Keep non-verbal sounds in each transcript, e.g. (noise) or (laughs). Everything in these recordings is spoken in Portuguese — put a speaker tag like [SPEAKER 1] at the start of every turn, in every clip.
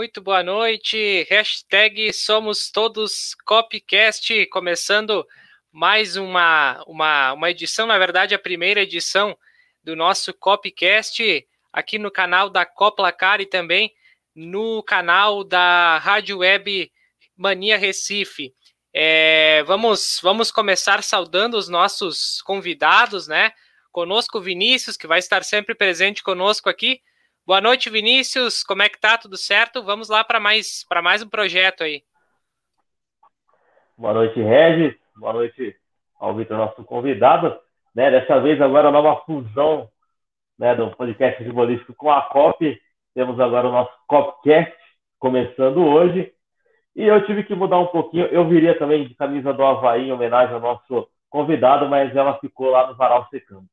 [SPEAKER 1] Muito boa noite. Hashtag Somos Todos Copcast, começando mais uma, uma, uma edição, na verdade, a primeira edição do nosso Copcast aqui no canal da Coplacar e também no canal da Rádio Web Mania Recife. É, vamos, vamos começar saudando os nossos convidados, né? Conosco Vinícius, que vai estar sempre presente conosco aqui. Boa noite, Vinícius. Como é que tá? Tudo certo? Vamos lá para mais para mais um projeto aí.
[SPEAKER 2] Boa noite, Regis. Boa noite ao Vitor, nosso convidado. Né, dessa vez agora a nova fusão né, do podcast futebolístico com a COP. Temos agora o nosso COPcast começando hoje. E eu tive que mudar um pouquinho. Eu viria também de camisa do Havaí em homenagem ao nosso convidado, mas ela ficou lá no varal secando.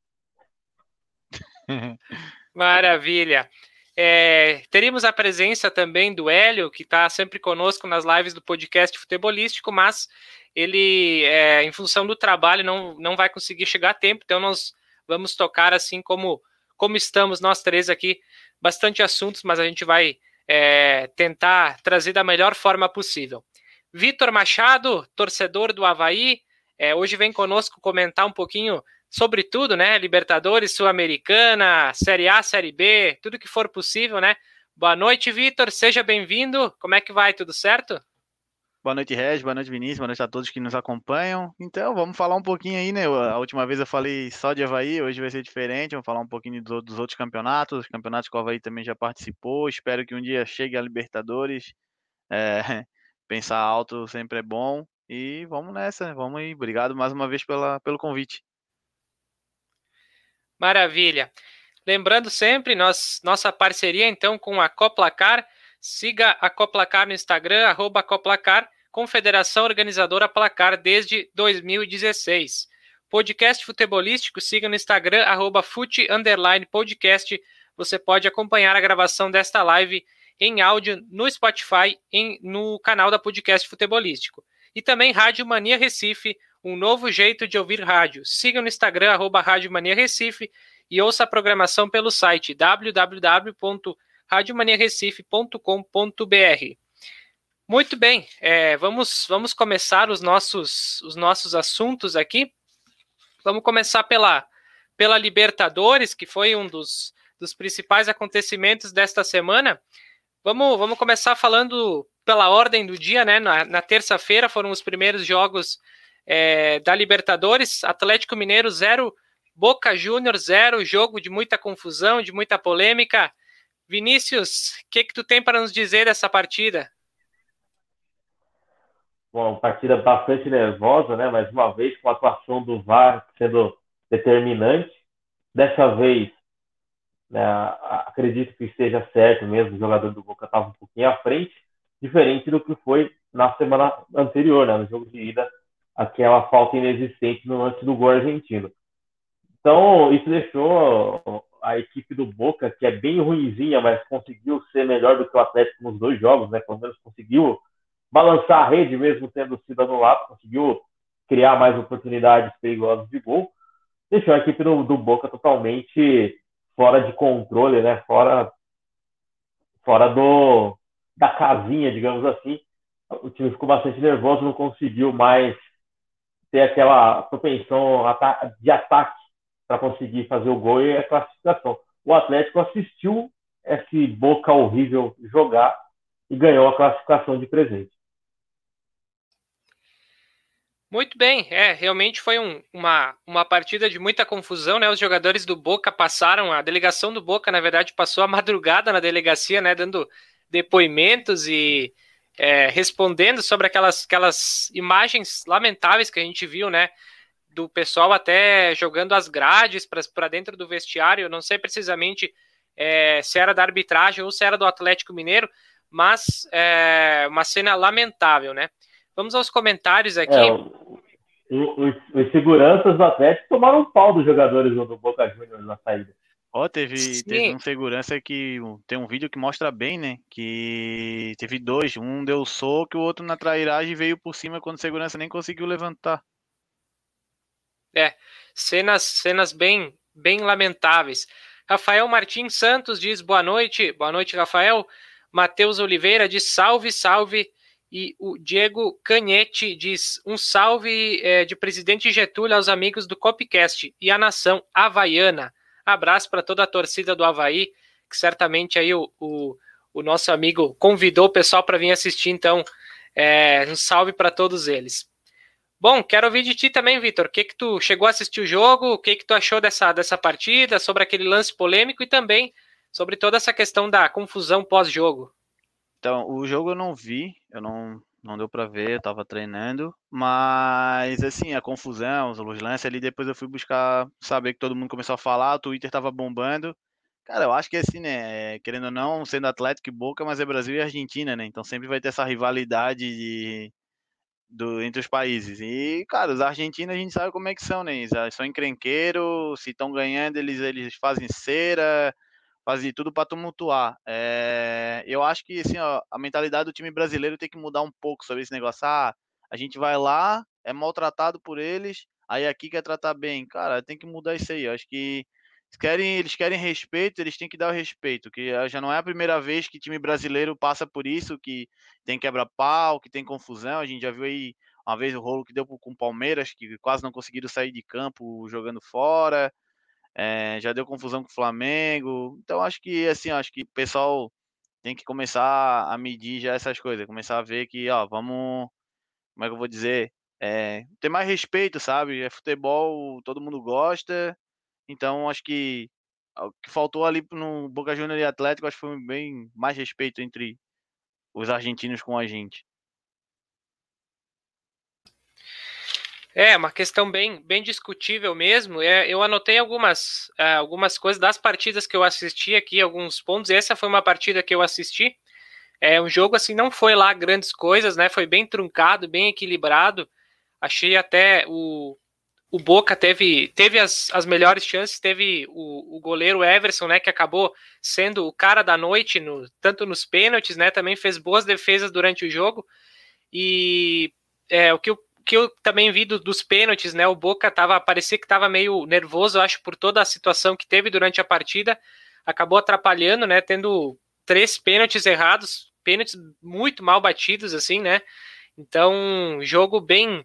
[SPEAKER 2] (laughs)
[SPEAKER 1] Maravilha. É, teríamos a presença também do Hélio, que está sempre conosco nas lives do podcast futebolístico, mas ele, é, em função do trabalho, não, não vai conseguir chegar a tempo, então nós vamos tocar assim como, como estamos nós três aqui, bastante assuntos, mas a gente vai é, tentar trazer da melhor forma possível. Vitor Machado, torcedor do Havaí, é, hoje vem conosco comentar um pouquinho sobre tudo, né? Libertadores, Sul-Americana, Série A, Série B, tudo que for possível, né? Boa noite, Vitor, seja bem-vindo. Como é que vai? Tudo certo?
[SPEAKER 3] Boa noite, Regis. Boa noite, Vinícius. Boa noite a todos que nos acompanham. Então, vamos falar um pouquinho aí, né? A última vez eu falei só de Havaí, hoje vai ser diferente. Vamos falar um pouquinho dos outros campeonatos, os campeonatos que o Havaí também já participou. Espero que um dia chegue a Libertadores. É, (laughs) pensar alto sempre é bom. E vamos nessa, vamos aí. Obrigado mais uma vez pela, pelo convite.
[SPEAKER 1] Maravilha. Lembrando sempre, nós, nossa parceria então com a Coplacar. Siga a Coplacar no Instagram, arroba Coplacar, Confederação Organizadora Placar desde 2016. Podcast futebolístico, siga no Instagram, arroba fute, podcast. Você pode acompanhar a gravação desta live em áudio no Spotify, em, no canal da Podcast Futebolístico. E também Rádio Mania Recife, um novo jeito de ouvir rádio. Siga no Instagram, arroba Rádio Mania Recife, e ouça a programação pelo site www.radiomaniarecife.com.br. Muito bem, é, vamos, vamos começar os nossos, os nossos assuntos aqui. Vamos começar pela, pela Libertadores, que foi um dos, dos principais acontecimentos desta semana. Vamos, vamos começar falando pela ordem do dia, né? Na, na terça-feira foram os primeiros jogos é, da Libertadores, Atlético Mineiro 0, Boca Júnior 0, jogo de muita confusão, de muita polêmica. Vinícius, o que, que tu tem para nos dizer dessa partida?
[SPEAKER 2] Bom, partida bastante nervosa, né? Mais uma vez, com a atuação do VAR sendo determinante. Dessa vez, né, acredito que esteja certo mesmo, o jogador do Boca estava um pouquinho à frente, diferente do que foi na semana anterior, né, no jogo de ida aquela falta inexistente no lance do gol argentino. Então, isso deixou a equipe do Boca, que é bem ruimzinha, mas conseguiu ser melhor do que o Atlético nos dois jogos, né? Pelo menos conseguiu balançar a rede mesmo tendo sido anulado, conseguiu criar mais oportunidades perigosas de gol. Deixou a equipe do, do Boca totalmente fora de controle, né? Fora, fora do, da casinha, digamos assim. O time ficou bastante nervoso, não conseguiu mais ter aquela propensão de ataque para conseguir fazer o gol e a classificação. O Atlético assistiu esse Boca horrível jogar e ganhou a classificação de presente.
[SPEAKER 1] Muito bem, é, realmente foi um, uma, uma partida de muita confusão, né? Os jogadores do Boca passaram, a delegação do Boca, na verdade, passou a madrugada na delegacia, né? Dando depoimentos e é, respondendo sobre aquelas, aquelas imagens lamentáveis que a gente viu, né? Do pessoal até jogando as grades para dentro do vestiário. Eu não sei precisamente é, se era da arbitragem ou se era do Atlético Mineiro, mas é uma cena lamentável, né? Vamos aos comentários aqui. É,
[SPEAKER 2] os, os, seguranças do Atlético tomaram um pau dos jogadores do Boca Juniors na saída.
[SPEAKER 3] Ó, oh, teve, teve um segurança que tem um vídeo que mostra bem, né? Que teve dois, um deu soco e o outro na trairagem veio por cima quando o segurança nem conseguiu levantar.
[SPEAKER 1] É, cenas, cenas bem, bem lamentáveis. Rafael Martins Santos diz boa noite, boa noite, Rafael. Matheus Oliveira diz salve, salve. E o Diego Canhete diz um salve é, de presidente Getúlio aos amigos do Copcast e a nação havaiana. Abraço para toda a torcida do Havaí, que certamente aí o, o, o nosso amigo convidou o pessoal para vir assistir, então é, um salve para todos eles. Bom, quero ouvir de ti também, Vitor. O que que tu chegou a assistir o jogo? O que que tu achou dessa, dessa partida? Sobre aquele lance polêmico e também sobre toda essa questão da confusão pós-jogo.
[SPEAKER 3] Então, o jogo eu não vi, eu não, não deu para ver, eu tava treinando, mas assim, a confusão, os lances ali, depois eu fui buscar saber que todo mundo começou a falar, o Twitter tava bombando. Cara, eu acho que assim, né, querendo ou não, sendo Atlético e Boca, mas é Brasil e Argentina, né? Então sempre vai ter essa rivalidade de, do, entre os países. E, cara, os argentinos a gente sabe como é que são, né? Eles são encrenqueiros, se estão ganhando, eles, eles fazem cera, fazem tudo para tumultuar. É, eu acho que assim, ó, a mentalidade do time brasileiro tem que mudar um pouco sobre esse negócio. Ah, a gente vai lá, é maltratado por eles, aí aqui quer tratar bem. Cara, tem que mudar isso aí. Eu acho que querem, eles querem respeito, eles têm que dar o respeito, que já não é a primeira vez que time brasileiro passa por isso, que tem quebra-pau, que tem confusão, a gente já viu aí uma vez o rolo que deu com o Palmeiras, que quase não conseguiram sair de campo jogando fora, é, já deu confusão com o Flamengo, então acho que, assim, acho que o pessoal tem que começar a medir já essas coisas, começar a ver que, ó, vamos, como é que eu vou dizer, é, ter mais respeito, sabe? É futebol, todo mundo gosta, então, acho que o que faltou ali no Boca Juniors e Atlético, acho que foi bem mais respeito entre os argentinos com a gente.
[SPEAKER 1] É, uma questão bem, bem discutível mesmo. É, eu anotei algumas, é, algumas coisas das partidas que eu assisti aqui, alguns pontos. Essa foi uma partida que eu assisti. É um jogo assim, não foi lá grandes coisas, né? Foi bem truncado, bem equilibrado. Achei até o, o Boca teve, teve as, as melhores chances, teve o, o goleiro Everson, né, que acabou sendo o cara da noite, no, tanto nos pênaltis, né, também fez boas defesas durante o jogo, e é, o que eu, que eu também vi do, dos pênaltis, né, o Boca tava, parecia que estava meio nervoso, acho, por toda a situação que teve durante a partida, acabou atrapalhando, né, tendo três pênaltis errados, pênaltis muito mal batidos, assim, né, então, jogo bem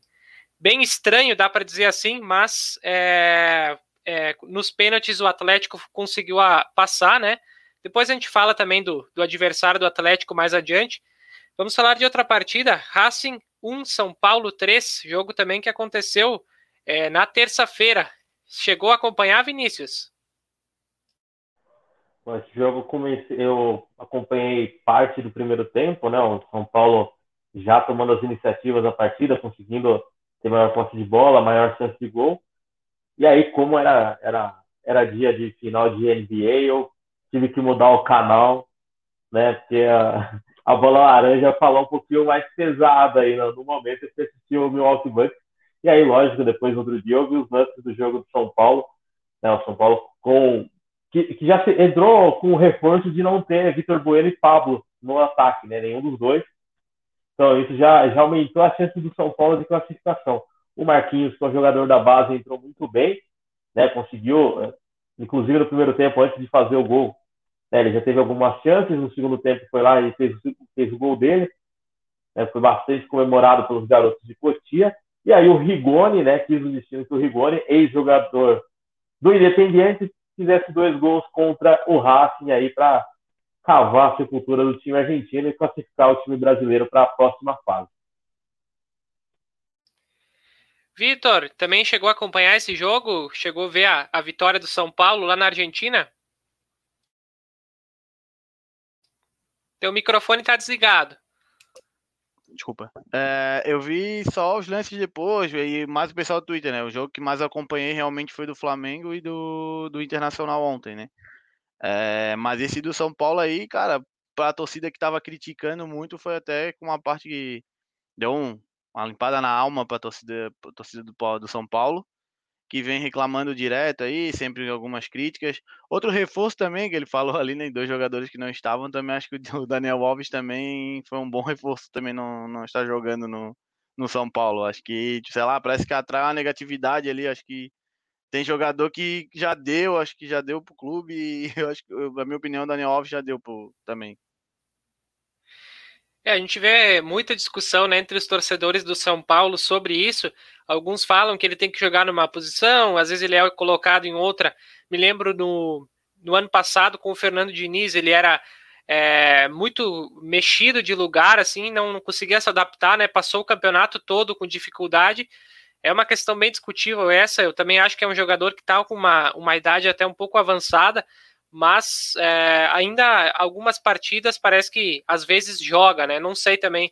[SPEAKER 1] bem estranho, dá para dizer assim, mas é, é, nos pênaltis o Atlético conseguiu a, passar, né? Depois a gente fala também do, do adversário do Atlético mais adiante. Vamos falar de outra partida, Racing 1, São Paulo 3, jogo também que aconteceu é, na terça-feira. Chegou a acompanhar, Vinícius?
[SPEAKER 2] Esse jogo comecei, eu acompanhei parte do primeiro tempo, né? O São Paulo já tomando as iniciativas da partida, conseguindo ter maior posse de bola, maior chance de gol. E aí, como era, era, era dia de final de NBA, eu tive que mudar o canal, né? Porque a, a bola laranja falou um pouquinho mais pesada aí no, no momento. Eu assisti o Milwaukee Bucks. E aí, lógico, depois, outro dia, eu vi os lances do jogo do São Paulo. Né, o São Paulo com que, que já entrou com o reforço de não ter Vitor Bueno e Pablo no ataque, né? Nenhum dos dois. Então, isso já, já aumentou a chance do São Paulo de classificação. O Marquinhos, que é o jogador da base, entrou muito bem, né? Conseguiu, eh, inclusive no primeiro tempo, antes de fazer o gol, né? ele já teve algumas chances. No segundo tempo, foi lá e fez, fez o gol dele. Né? Foi bastante comemorado pelos garotos de Cotia. E aí o Rigoni, né? Quis o destino que o Rigoni, ex-jogador do Independiente, fizesse dois gols contra o Racing aí para cavar a sepultura do time argentino e classificar o time brasileiro para a próxima fase.
[SPEAKER 1] Vitor, também chegou a acompanhar esse jogo? Chegou a ver a, a vitória do São Paulo lá na Argentina? Teu microfone está desligado.
[SPEAKER 3] Desculpa. É, eu vi só os lances depois e mais o pessoal do Twitter, né? O jogo que mais acompanhei realmente foi do Flamengo e do, do Internacional ontem, né? É, mas esse do São Paulo aí, cara, para a torcida que estava criticando muito, foi até com uma parte que deu um, uma limpada na alma para a torcida, torcida do, do São Paulo, que vem reclamando direto aí, sempre algumas críticas. Outro reforço também, que ele falou (laughs) ali, né, dois jogadores que não estavam, também acho que (laughs) o Daniel Alves também foi um bom reforço, também não, não está jogando no, no São Paulo. Acho que, sei lá, parece que atrai uma negatividade ali, acho que tem jogador que já deu, acho que já deu pro clube, e (laughs) eu acho que, na minha opinião, o Daniel Alves já deu pro, também.
[SPEAKER 1] É, a gente vê muita discussão né, entre os torcedores do São Paulo sobre isso. Alguns falam que ele tem que jogar numa posição, às vezes ele é colocado em outra. Me lembro no, no ano passado com o Fernando Diniz, ele era é, muito mexido de lugar, assim, não, não conseguia se adaptar, né? Passou o campeonato todo com dificuldade. É uma questão bem discutível essa. Eu também acho que é um jogador que está com uma, uma idade até um pouco avançada, mas é, ainda algumas partidas parece que às vezes joga, né? Não sei também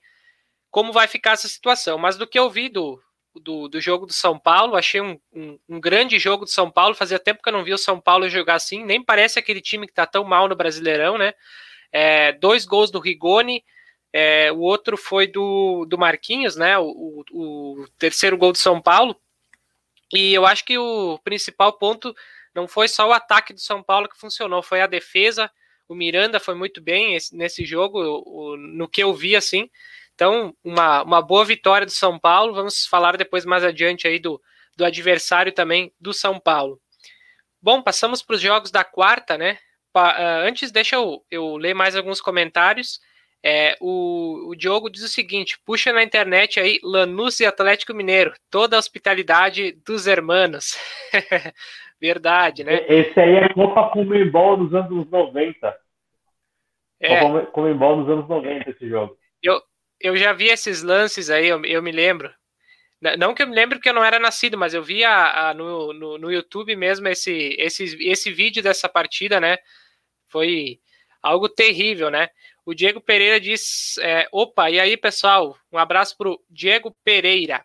[SPEAKER 1] como vai ficar essa situação, mas do que eu vi do, do, do jogo do São Paulo, achei um, um, um, grande jogo do São Paulo. Fazia tempo que eu não vi o São Paulo jogar assim, nem parece aquele time que tá tão mal no Brasileirão, né? É, dois gols do Rigoni, é, o outro foi do, do Marquinhos, né? O, o, o terceiro gol do São Paulo. E eu acho que o principal ponto não foi só o ataque do São Paulo que funcionou, foi a defesa. O Miranda foi muito bem nesse jogo, no que eu vi assim. Então, uma, uma boa vitória do São Paulo. Vamos falar depois mais adiante aí do, do adversário também do São Paulo. Bom, passamos para os jogos da quarta, né? Pa, uh, antes, deixa eu, eu ler mais alguns comentários. É, o, o Diogo diz o seguinte: puxa na internet aí Lanús e Atlético Mineiro, toda a hospitalidade dos hermanos. (laughs) Verdade, né?
[SPEAKER 2] Esse aí é Copa Comembol dos anos 90. É. Copa Comembol dos anos 90 esse jogo.
[SPEAKER 1] Eu, eu já vi esses lances aí, eu, eu me lembro. Não que eu me lembre porque eu não era nascido, mas eu vi a, a no, no, no, YouTube mesmo esse, esse, esse vídeo dessa partida, né? Foi algo terrível, né? O Diego Pereira diz: é, opa, e aí pessoal? Um abraço para o Diego Pereira.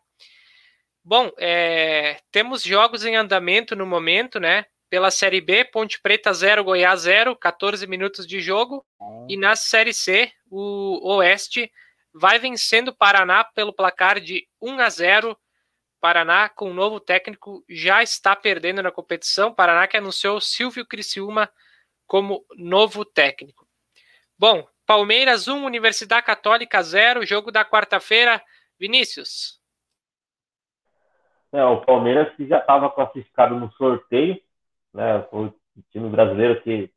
[SPEAKER 1] Bom, é, temos jogos em andamento no momento, né? Pela Série B, Ponte Preta 0, Goiás 0, 14 minutos de jogo. E na Série C, o Oeste vai vencendo o Paraná pelo placar de 1 a 0. Paraná, com o novo técnico, já está perdendo na competição. Paraná que anunciou Silvio Criciúma como novo técnico. Bom, Palmeiras 1, Universidade Católica 0, jogo da quarta-feira. Vinícius.
[SPEAKER 2] É, o Palmeiras que já estava classificado no sorteio, né? Foi o time brasileiro que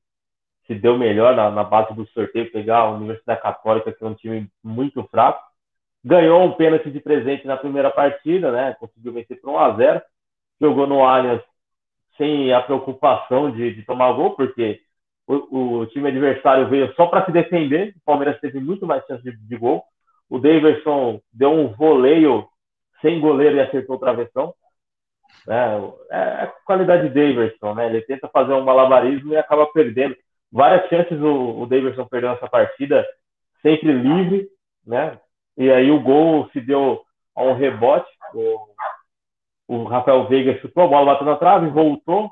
[SPEAKER 2] se deu melhor na, na, base do sorteio, pegar a Universidade Católica, que é um time muito fraco. Ganhou um pênalti de presente na primeira partida, né? Conseguiu vencer por 1 a 0 Jogou no Allianz sem a preocupação de, de tomar gol, porque o, o, time adversário veio só para se defender. O Palmeiras teve muito mais chance de, de gol. O Davidson deu um voleio sem goleiro e acertou o travessão. Né? É, é a qualidade de Davidson, né? Ele tenta fazer um malabarismo e acaba perdendo. Várias chances o, o Davidson perdeu essa partida, sempre livre, né? E aí o gol se deu a um rebote. O, o Rafael Veiga chutou, a bola bateu na trave, voltou.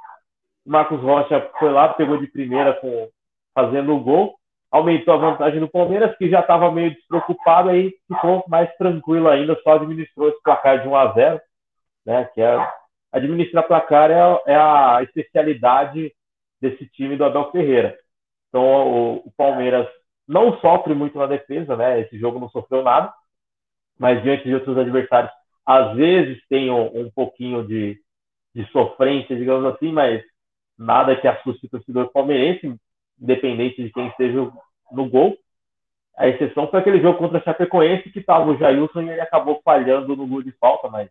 [SPEAKER 2] Marcos Rocha foi lá, pegou de primeira com fazendo o gol aumentou a vantagem do Palmeiras, que já estava meio despreocupado, aí ficou mais tranquilo ainda, só administrou esse placar de 1 a 0 né? Que é administrar placar é, é a especialidade desse time do Abel Ferreira. Então o, o, Palmeiras não sofre muito na defesa, né? Esse jogo não sofreu nada, mas diante de outros adversários, às vezes tem um, um pouquinho de, de sofrência, digamos assim, mas nada que assuste o torcedor palmeirense, independente de quem esteja no gol. A exceção foi aquele jogo contra a Chapecoense que estava o Jailson e ele acabou falhando no gol de falta, mas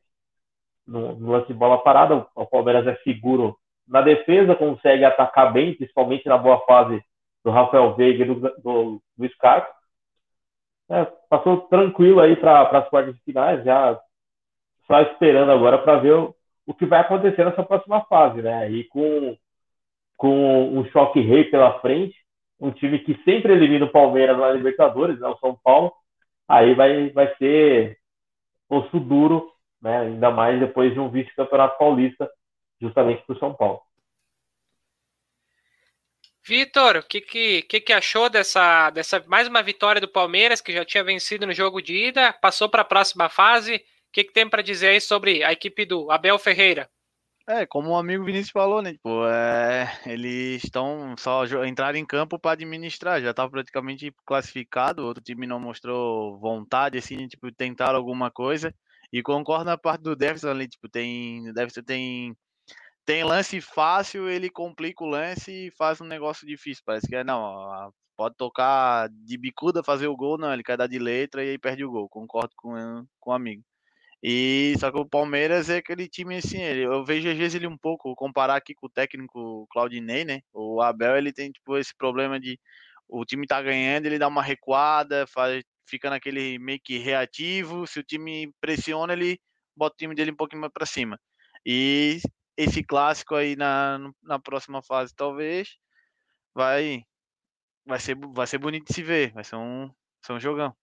[SPEAKER 2] no, no lance de bola parada, o Palmeiras é seguro na defesa, consegue atacar bem, principalmente na boa fase do Rafael Veiga e do, do, do Scarpa. É, passou tranquilo aí para as quartas finais, já só esperando agora para ver o, o que vai acontecer nessa próxima fase, né? E com com um choque rei pela frente, um time que sempre elimina o Palmeiras na Libertadores, né, o São Paulo, aí vai, vai ser osso duro, né, ainda mais depois de um vice-campeonato paulista, justamente para o São Paulo.
[SPEAKER 1] Vitor, o que, que, que, achou dessa, dessa mais uma vitória do Palmeiras, que já tinha vencido no jogo de ida, passou para a próxima fase? O que, que tem para dizer aí sobre a equipe do Abel Ferreira?
[SPEAKER 3] É, como o amigo Vinícius falou, né? Tipo, é, eles estão só entraram em campo para administrar, já estava praticamente classificado, o outro time não mostrou vontade, assim, tipo, tentaram alguma coisa. E concordo na parte do Davidson ali, tipo, tem. Davidson tem. Tem lance fácil, ele complica o lance e faz um negócio difícil. Parece que é, não, pode tocar de bicuda, fazer o gol, não, ele quer dar de letra e aí perde o gol. Concordo com, com o amigo. E só que o Palmeiras é aquele time assim, ele, eu vejo às vezes ele um pouco, comparar aqui com o técnico Claudinei, né? O Abel, ele tem tipo esse problema de o time tá ganhando, ele dá uma recuada, faz, fica naquele meio que reativo, se o time pressiona, ele bota o time dele um pouquinho mais para cima. E esse clássico aí na, na próxima fase, talvez, vai vai ser, vai ser bonito de se ver, vai ser um, ser um jogão.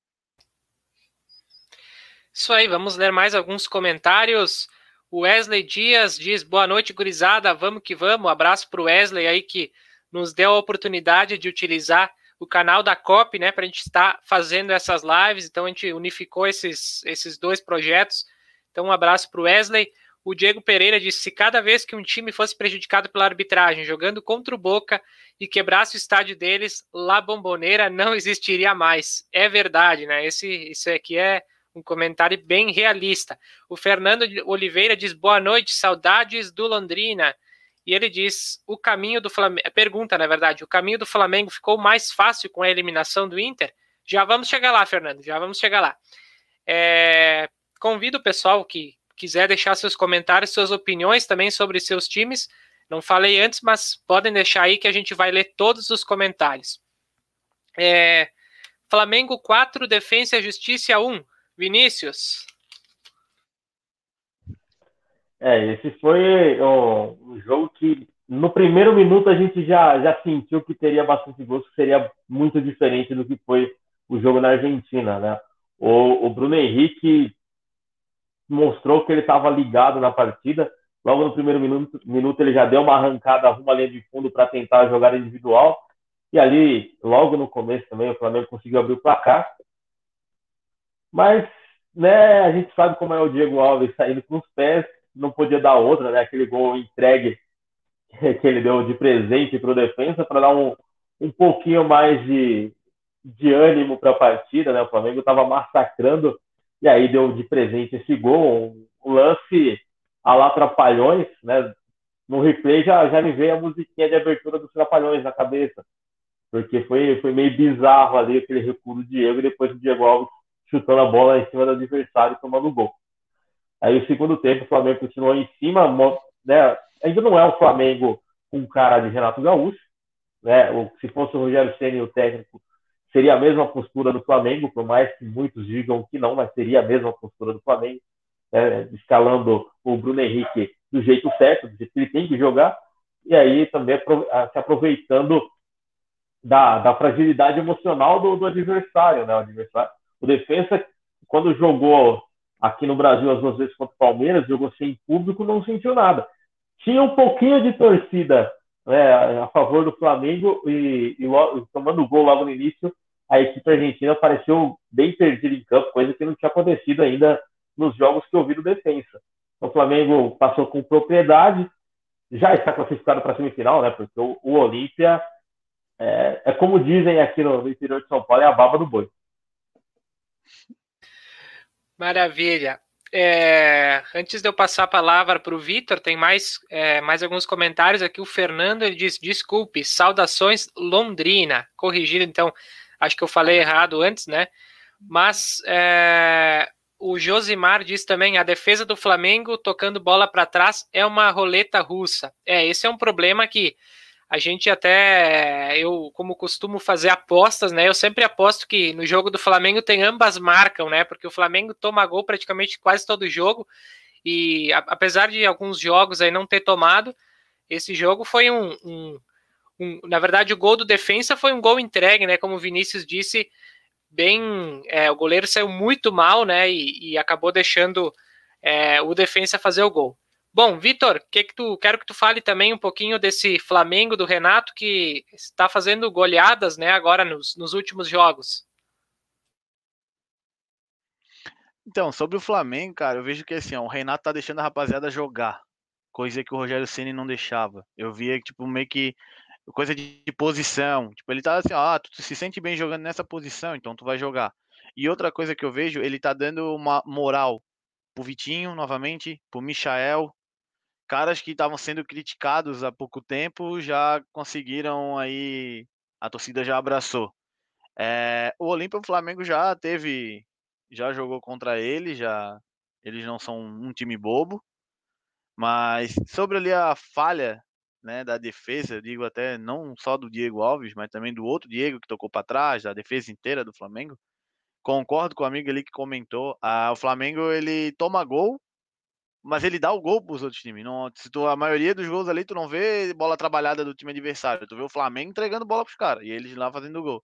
[SPEAKER 1] Isso aí, vamos ler mais alguns comentários. O Wesley Dias diz: boa noite, gurizada, vamos que vamos. Um abraço para o Wesley aí que nos deu a oportunidade de utilizar o canal da COP, né, para a gente estar fazendo essas lives. Então a gente unificou esses, esses dois projetos. Então um abraço para o Wesley. O Diego Pereira disse: se cada vez que um time fosse prejudicado pela arbitragem, jogando contra o Boca e quebrasse o estádio deles, La Bomboneira não existiria mais. É verdade, né? Esse, isso aqui é um comentário bem realista. O Fernando Oliveira diz: boa noite, saudades do Londrina. E ele diz: o caminho do Flamengo. Pergunta, na verdade, o caminho do Flamengo ficou mais fácil com a eliminação do Inter? Já vamos chegar lá, Fernando, já vamos chegar lá. É... Convido o pessoal que quiser deixar seus comentários, suas opiniões também sobre seus times. Não falei antes, mas podem deixar aí que a gente vai ler todos os comentários. É, Flamengo 4, Defensa e Justiça 1. Vinícius.
[SPEAKER 2] É, esse foi um, jogo que no primeiro minuto a gente já, já sentiu que teria bastante gosto, que seria muito diferente do que foi o jogo na Argentina, né? O, o Bruno Henrique mostrou que ele estava ligado na partida. Logo no primeiro minuto, minuto ele já deu uma arrancada rumo à linha de fundo para tentar jogar individual. E ali, logo no começo também, o Flamengo conseguiu abrir o placar. Mas, né, a gente sabe como é o Diego Alves saindo com os pés, não podia dar outra, né? Aquele gol entregue (laughs) que ele deu de presente para o defesa para dar um, um pouquinho mais de, de ânimo para a partida, né? O Flamengo estava massacrando e aí deu de presente esse gol, um lance a lá Trapalhões, né? No replay já, já me veio a musiquinha de abertura dos Trapalhões na cabeça, porque foi, foi meio bizarro ali aquele recuo do Diego e depois o Diego Alves chutando a bola em cima do adversário e tomando gol. Aí o segundo tempo o Flamengo continuou em cima, né? Ainda não é o Flamengo com cara de Renato Gaúcho, né? Se fosse o Rogério Ceni o técnico, seria a mesma postura do Flamengo, por mais que muitos digam que não, mas seria a mesma postura do Flamengo, é, escalando o Bruno Henrique do jeito certo, do jeito que ele tem que jogar, e aí também se aproveitando da, da fragilidade emocional do, do adversário, né? O adversário, o defensa, quando jogou aqui no Brasil as duas vezes contra o Palmeiras, jogou sem público, não sentiu nada. Tinha um pouquinho de torcida né, a favor do Flamengo e, e, e tomando gol logo no início, a equipe argentina apareceu bem perdida em campo, coisa que não tinha acontecido ainda nos jogos que eu vi do defensa. O Flamengo passou com propriedade, já está classificado para a semifinal, né? Porque o, o Olímpia é, é, como dizem aqui no, no, interior de São Paulo, é a baba do boi.
[SPEAKER 1] Maravilha. É, antes de eu passar a palavra para o Vitor, tem mais, é, mais alguns comentários aqui. O Fernando ele diz: desculpe, saudações Londrina. Corrigido, então, Acho que eu falei errado antes, né? Mas é, o Josimar diz também: a defesa do Flamengo tocando bola para trás é uma roleta russa. É, esse é um problema que a gente até, eu como costumo fazer apostas, né? Eu sempre aposto que no jogo do Flamengo tem ambas marcam, né? Porque o Flamengo toma gol praticamente quase todo jogo e apesar de alguns jogos aí não ter tomado, esse jogo foi um, um um, na verdade, o gol do defensa foi um gol entregue, né? Como o Vinícius disse, bem. É, o goleiro saiu muito mal, né? E, e acabou deixando é, o defensa fazer o gol. Bom, Vitor, que que tu quero que tu fale também um pouquinho desse Flamengo do Renato que está fazendo goleadas, né? Agora nos, nos últimos jogos.
[SPEAKER 3] Então, sobre o Flamengo, cara, eu vejo que assim, ó, o Renato tá deixando a rapaziada jogar, coisa que o Rogério Ceni não deixava. Eu via tipo meio que coisa de, posição. Tipo, ele tá assim, ah, tu se sente bem jogando nessa posição, então tu vai jogar. E outra coisa que eu vejo, ele tá dando uma moral pro Vitinho novamente, pro Michael, caras que estavam sendo criticados há pouco tempo já conseguiram aí a torcida já abraçou. É, o Olímpia, o Flamengo já teve, já jogou contra ele, já eles não são um time bobo, mas sobre ali a falha né, da defesa, eu digo até não só do Diego Alves, mas também do outro Diego que tocou para trás, da defesa inteira do Flamengo. Concordo com o amigo ali que comentou, ah, o Flamengo ele toma gol, mas ele dá o gol para os outros times. Não, se tu, a maioria dos gols ali tu não vê bola trabalhada do time adversário, tu vê o Flamengo entregando bola para os caras e eles lá fazendo gol.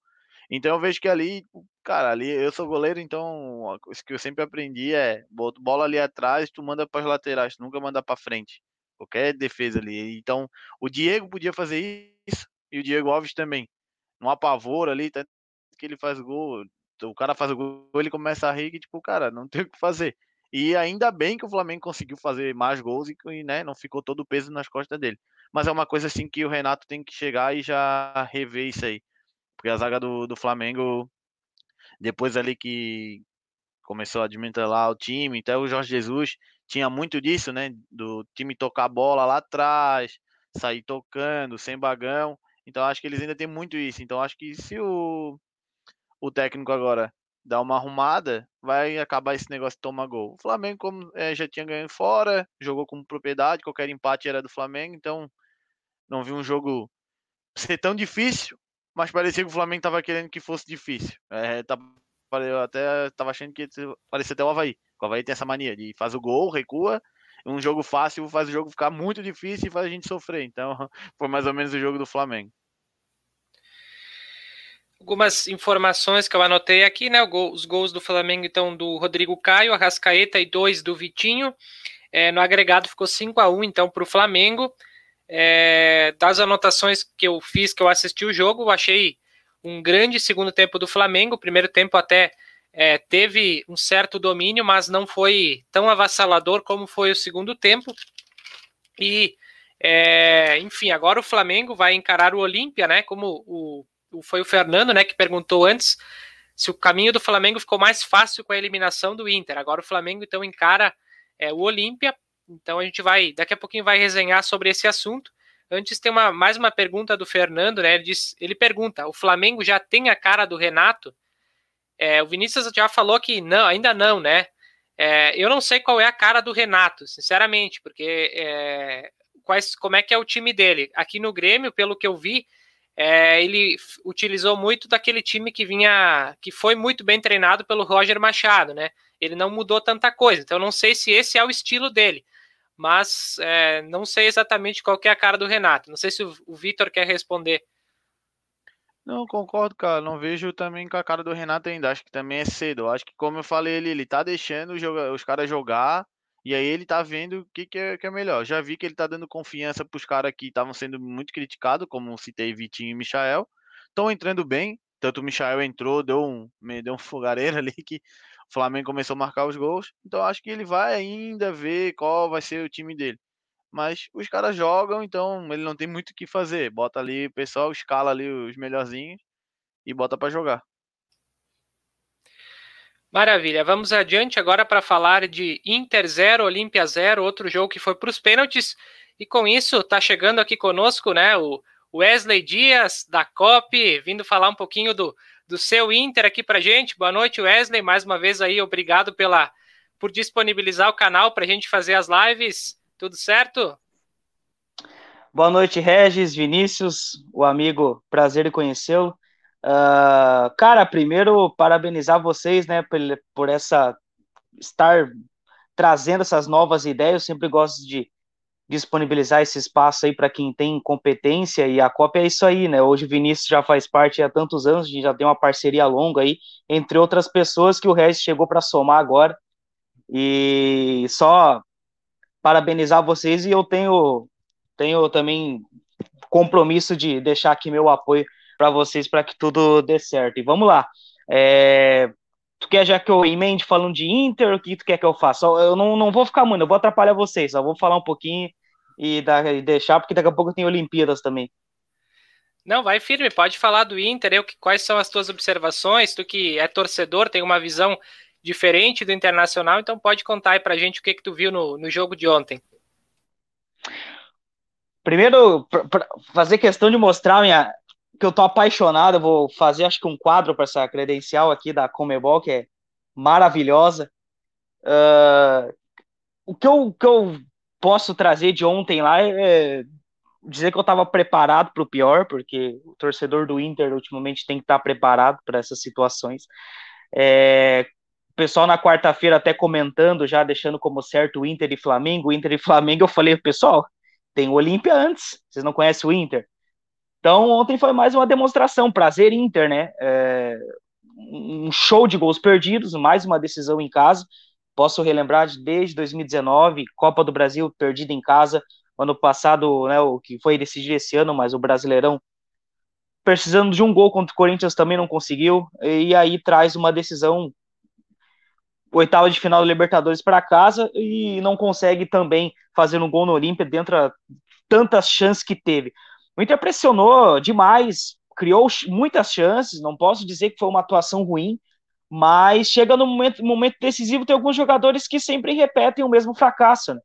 [SPEAKER 3] Então eu vejo que ali, cara, ali eu sou goleiro, então o que eu sempre aprendi é bola ali atrás, tu manda para as laterais, tu nunca manda para frente. Qualquer defesa ali. Então, o Diego podia fazer isso e o Diego Alves também. Um apavoro ali, tanto que ele faz gol, o cara faz o gol, ele começa a rir que tipo, cara, não tem o que fazer. E ainda bem que o Flamengo conseguiu fazer mais gols e né, não ficou todo o peso nas costas dele. Mas é uma coisa assim que o Renato tem que chegar e já rever isso aí. Porque a zaga do, do Flamengo, depois ali que começou a desmantelar o time, até o Jorge Jesus tinha muito disso, né? Do time tocar a bola lá atrás, sair tocando, sem bagão. Então acho que eles ainda têm muito isso. Então acho que se o, o técnico agora dar uma arrumada, vai acabar esse negócio de tomar gol. O Flamengo, como é, já tinha ganho fora, jogou com propriedade, qualquer empate era do Flamengo, então não vi um jogo ser tão difícil, mas parecia que o Flamengo estava querendo que fosse difícil. É, tá, eu até estava achando que parecia até o Havaí. O Havaí tem essa mania de faz o gol, recua, um jogo fácil faz o jogo ficar muito difícil e faz a gente sofrer. Então, (laughs) foi mais ou menos o jogo do Flamengo.
[SPEAKER 1] Algumas informações que eu anotei aqui, né? Os gols do Flamengo, então, do Rodrigo Caio, Arrascaeta e dois do Vitinho. É, no agregado ficou 5 a 1 então, para o Flamengo. É, das anotações que eu fiz, que eu assisti o jogo, eu achei um grande segundo tempo do Flamengo. O primeiro tempo até é, teve um certo domínio, mas não foi tão avassalador como foi o segundo tempo. E, é, enfim, agora o Flamengo vai encarar o Olímpia, né? Como o, foi o Fernando, né, que perguntou antes se o caminho do Flamengo ficou mais fácil com a eliminação do Inter. Agora o Flamengo então encara é, o Olímpia então a gente vai, daqui a pouquinho vai resenhar sobre esse assunto. Antes tem uma, mais uma pergunta do Fernando, né? Ele, diz, ele pergunta: o Flamengo já tem a cara do Renato? É, o Vinícius já falou que não, ainda não, né? É, eu não sei qual é a cara do Renato, sinceramente, porque é, quais, como é que é o time dele? Aqui no Grêmio, pelo que eu vi, é, ele utilizou muito daquele time que vinha, que foi muito bem treinado pelo Roger Machado, né? Ele não mudou tanta coisa, então não sei se esse é o estilo dele mas é, não sei exatamente qual é a cara do Renato. Não sei se o, o Vitor quer responder.
[SPEAKER 3] Não, concordo, cara. Não vejo também com a cara do Renato ainda. Acho que também é cedo. Acho que, como eu falei, ele, ele tá deixando os, os caras jogar e aí ele tá vendo o que, que, é, que é melhor. Já vi que ele tá dando confiança pros caras que estavam sendo muito criticados, como citei Vitinho e Michael. Estão entrando bem. Tanto o Michael entrou, deu um, deu um fogareiro (laughs) ali que o Flamengo começou a marcar os gols, então acho que ele vai ainda ver qual vai ser o time dele. Mas os caras jogam, então ele não tem muito o que fazer. Bota ali o pessoal, escala ali os melhorzinhos e bota para jogar.
[SPEAKER 1] Maravilha, vamos adiante agora para falar de Inter 0, Olímpia 0, outro jogo que foi para os pênaltis. E com isso está chegando aqui conosco, né, o Wesley Dias da COP, vindo falar um pouquinho do, do seu Inter aqui para gente. Boa noite, Wesley. Mais uma vez aí, obrigado pela por disponibilizar o canal para a gente fazer as lives. Tudo certo?
[SPEAKER 4] Boa noite, Regis, Vinícius, o amigo, prazer em conhecê-lo. Uh, cara, primeiro parabenizar vocês, né, por, por essa estar trazendo essas novas ideias. Eu sempre gosto de disponibilizar esse espaço aí para quem tem competência e a cópia é isso aí, né? Hoje o Vinícius já faz parte há tantos anos, a gente já tem uma parceria longa aí, entre outras pessoas que o Regis chegou para somar agora. E só parabenizar vocês e eu tenho tenho também compromisso de deixar aqui meu apoio para vocês para que tudo dê certo. E vamos lá. É, Tu quer já que eu emende falando de Inter? O que tu quer que eu faça? Eu não, não vou ficar muito, eu vou atrapalhar vocês, só vou falar um pouquinho e, dar, e deixar, porque daqui a pouco tem Olimpíadas também.
[SPEAKER 1] Não, vai firme, pode falar do Inter, eu, quais são as tuas observações, tu que é torcedor, tem uma visão diferente do Internacional, então pode contar aí pra gente o que que tu viu no, no jogo de ontem.
[SPEAKER 4] Primeiro, pra, pra fazer questão de mostrar minha, que eu tô apaixonado, eu vou fazer acho que um quadro para essa credencial aqui da Comebol, que é maravilhosa. Uh, o que eu, que eu posso trazer de ontem lá é dizer que eu estava preparado para o pior, porque o torcedor do Inter ultimamente tem que estar tá preparado para essas situações. É, o pessoal na quarta-feira até comentando, já deixando como certo o Inter e Flamengo, Inter e Flamengo, eu falei, pessoal, tem o Olímpia antes, vocês não conhecem o Inter. Então, ontem foi mais uma demonstração, prazer Inter, né? É, um show de gols perdidos, mais uma decisão em casa. Posso relembrar de, desde 2019, Copa do Brasil perdida em casa, ano passado, né, o que foi decidir esse ano, mas o Brasileirão precisando de um gol contra o Corinthians também não conseguiu, e aí traz uma decisão oitava de final da Libertadores para casa e não consegue também fazer um gol no Olímpia dentro de tantas chances que teve. O Inter pressionou demais, criou muitas chances, não posso dizer que foi uma atuação ruim, mas chega no momento, momento decisivo, tem alguns jogadores que sempre repetem o mesmo fracasso. Né?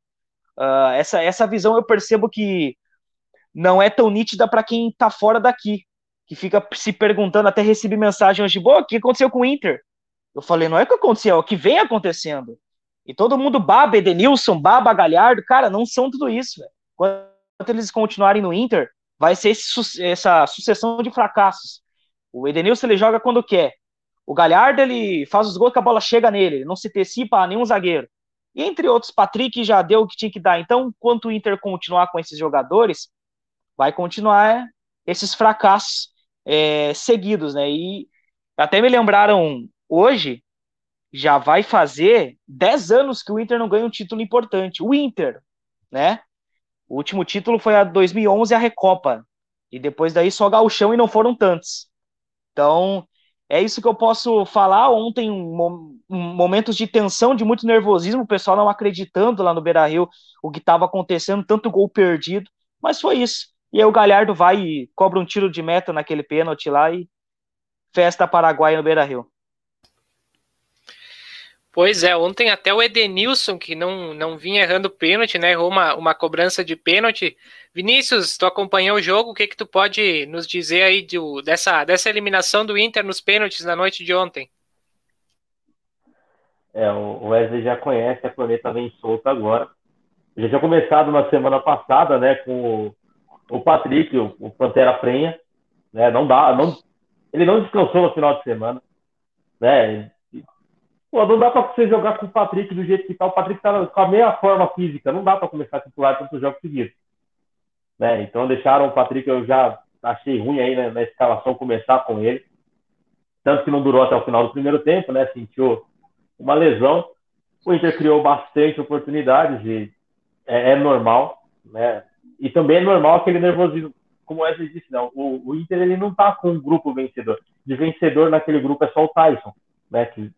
[SPEAKER 4] Uh, essa, essa visão eu percebo que não é tão nítida para quem está fora daqui, que fica se perguntando, até recebi mensagem hoje, boa, o que aconteceu com o Inter? Eu falei, não é o que aconteceu, é o que vem acontecendo. E todo mundo baba Edenilson, baba Galhardo, cara, não são tudo isso. Véio. Enquanto eles continuarem no Inter, vai ser esse, essa sucessão de fracassos. O Edenilson ele joga quando quer. O Galhardo ele faz os gols que a bola chega nele, ele não se antecipa a nenhum zagueiro. E entre outros, Patrick já deu o que tinha que dar. Então, enquanto o Inter continuar com esses jogadores, vai continuar esses fracassos é, seguidos, né? E até me lembraram hoje, já vai fazer 10 anos que o Inter não ganha um título importante. O Inter, né? O último título foi a 2011, a Recopa. E depois daí só gauchão e não foram tantos. Então, é isso que eu posso falar. Ontem, momentos de tensão, de muito nervosismo, o pessoal não acreditando lá no Beira Rio o que estava acontecendo, tanto gol perdido, mas foi isso. E aí o Galhardo vai e cobra um tiro de meta naquele pênalti lá e festa paraguaia no Beira Rio.
[SPEAKER 1] Pois é, ontem até o Edenilson, que não, não vinha errando pênalti, né? Errou uma, uma cobrança de pênalti. Vinícius, tu acompanhou o jogo, o que que tu pode nos dizer aí de, dessa, dessa eliminação do Inter nos pênaltis na noite de ontem?
[SPEAKER 2] É, o Wesley já conhece, a planeta vem solta agora. Já tinha começado na semana passada, né, com o, o Patrick, o, o Pantera Prenha, né, não dá, não, ele não descansou no final de semana, né, Pô, não dá para você jogar com o Patrick do jeito que tá. O Patrick tá com a meia forma física. Não dá para começar a titular tantos jogos seguidos. Né? Então deixaram o Patrick, eu já achei ruim aí né, na escalação começar com ele. Tanto que não durou até o final do primeiro tempo, né? Sentiu uma lesão. O Inter criou bastante oportunidades e é, é normal, né? E também é normal aquele nervosismo, como o Wesley disse, não. O, o Inter ele não tá com um grupo vencedor. De vencedor naquele grupo é só o Tyson, né? Que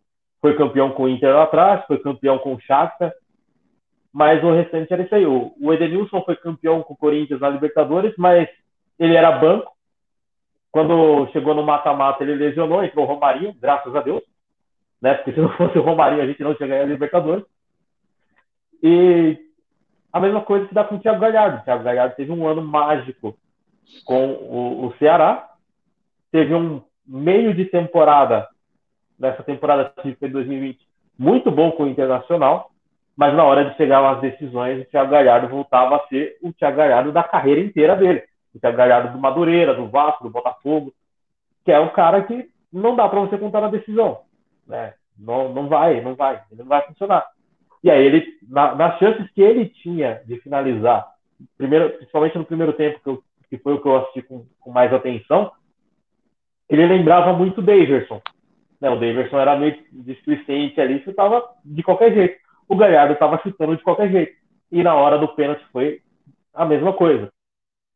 [SPEAKER 2] foi campeão com o Inter lá atrás, foi campeão com o Shakhtar, mas o restante era isso aí. O Edenilson foi campeão com o Corinthians na Libertadores, mas ele era banco. Quando chegou no mata-mata, ele lesionou, entrou o Romarinho, graças a Deus. Né? Porque se não fosse o Romarinho, a gente não ganhado a Libertadores. E a mesma coisa que dá com o Thiago Galhardo. O Thiago Galhardo teve um ano mágico com o, o Ceará, teve um meio de temporada nessa temporada de 2020 muito bom com o Internacional, mas na hora de chegar às decisões, o Thiago Galhardo voltava a ser o Thiago Galhardo da carreira inteira dele. O Thiago Galhardo do Madureira, do Vasco, do Botafogo, que é um cara que não dá para você contar na decisão. Né? Não, não vai, não vai, ele não vai funcionar. E aí ele, na, nas chances que ele tinha de finalizar, primeiro, principalmente no primeiro tempo, que, eu, que foi o que eu assisti com, com mais atenção, ele lembrava muito o Daverson, né, o Davidson era meio displicente ali, chutava de qualquer jeito. O Galhardo estava chutando de qualquer jeito. E na hora do pênalti foi a mesma coisa.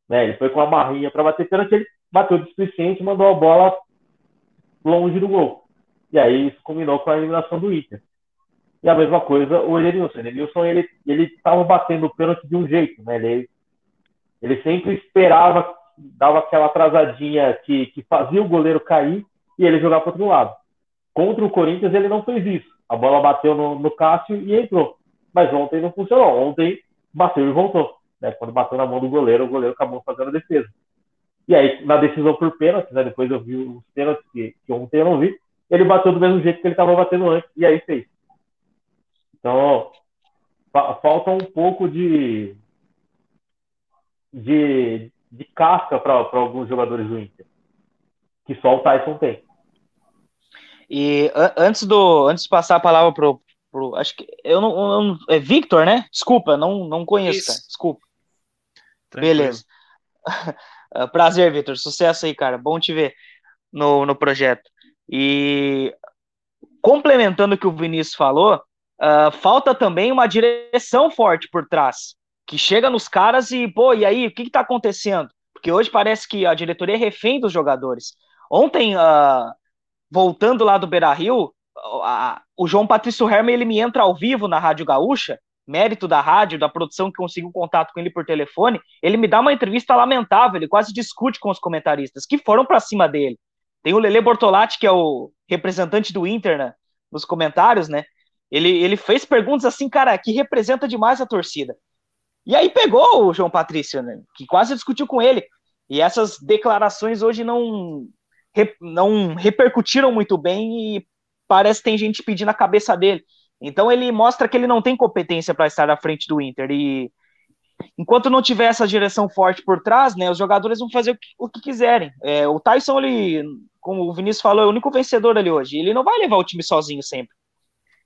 [SPEAKER 2] Né, ele foi com a barrinha para bater pênalti, ele bateu displicente e mandou a bola longe do gol. E aí isso combinou com a eliminação do Inter. E a mesma coisa o Edenilson. O Edenilson, ele estava batendo o pênalti de um jeito, né? Ele, ele sempre esperava, dava aquela atrasadinha que, que fazia o goleiro cair e ele jogar para outro lado. Contra o Corinthians ele não fez isso. A bola bateu no, no Cássio e entrou. Mas ontem não funcionou. Ontem bateu e voltou. Né? Quando bateu na mão do goleiro, o goleiro acabou fazendo a defesa. E aí, na decisão por pênalti, né, depois eu vi os pênaltis que, que ontem eu não vi, ele bateu do mesmo jeito que ele estava batendo antes, e aí fez. Então, fa falta um pouco de, de, de casca para alguns jogadores do Inter, que só o Tyson tem.
[SPEAKER 4] E antes do antes de passar a palavra pro, pro acho que eu não, eu não, é Victor, né? Desculpa, não não conheço, desculpa. Tranquilo. Beleza. (laughs) Prazer, Victor. Sucesso aí, cara. Bom te ver no, no projeto. E complementando o que o Vinícius falou, uh, falta também uma direção forte por trás, que chega nos caras e, pô, e aí, o que, que tá acontecendo? Porque hoje parece que a diretoria é refém dos jogadores. Ontem, uh, voltando lá do Beira Rio, o João Patrício Herman ele me entra ao vivo na Rádio Gaúcha, mérito da rádio, da produção que conseguiu contato com ele por telefone, ele me dá uma entrevista lamentável, ele quase discute com os comentaristas que foram para cima dele. Tem o Lele Bortolatti, que é o representante do Inter né, nos comentários, né? Ele, ele fez perguntas assim, cara, que representa demais a torcida. E aí pegou o João Patrício, né, que quase discutiu com ele. E essas declarações hoje não não repercutiram muito bem e parece que tem gente pedindo a cabeça dele. Então ele mostra que ele não tem competência para estar à frente do Inter. E enquanto não tiver essa direção forte por trás, né, os jogadores vão fazer o que, o que quiserem. É, o Tyson, ele, como o Vinícius falou, é o único vencedor ali hoje. Ele não vai levar o time sozinho sempre.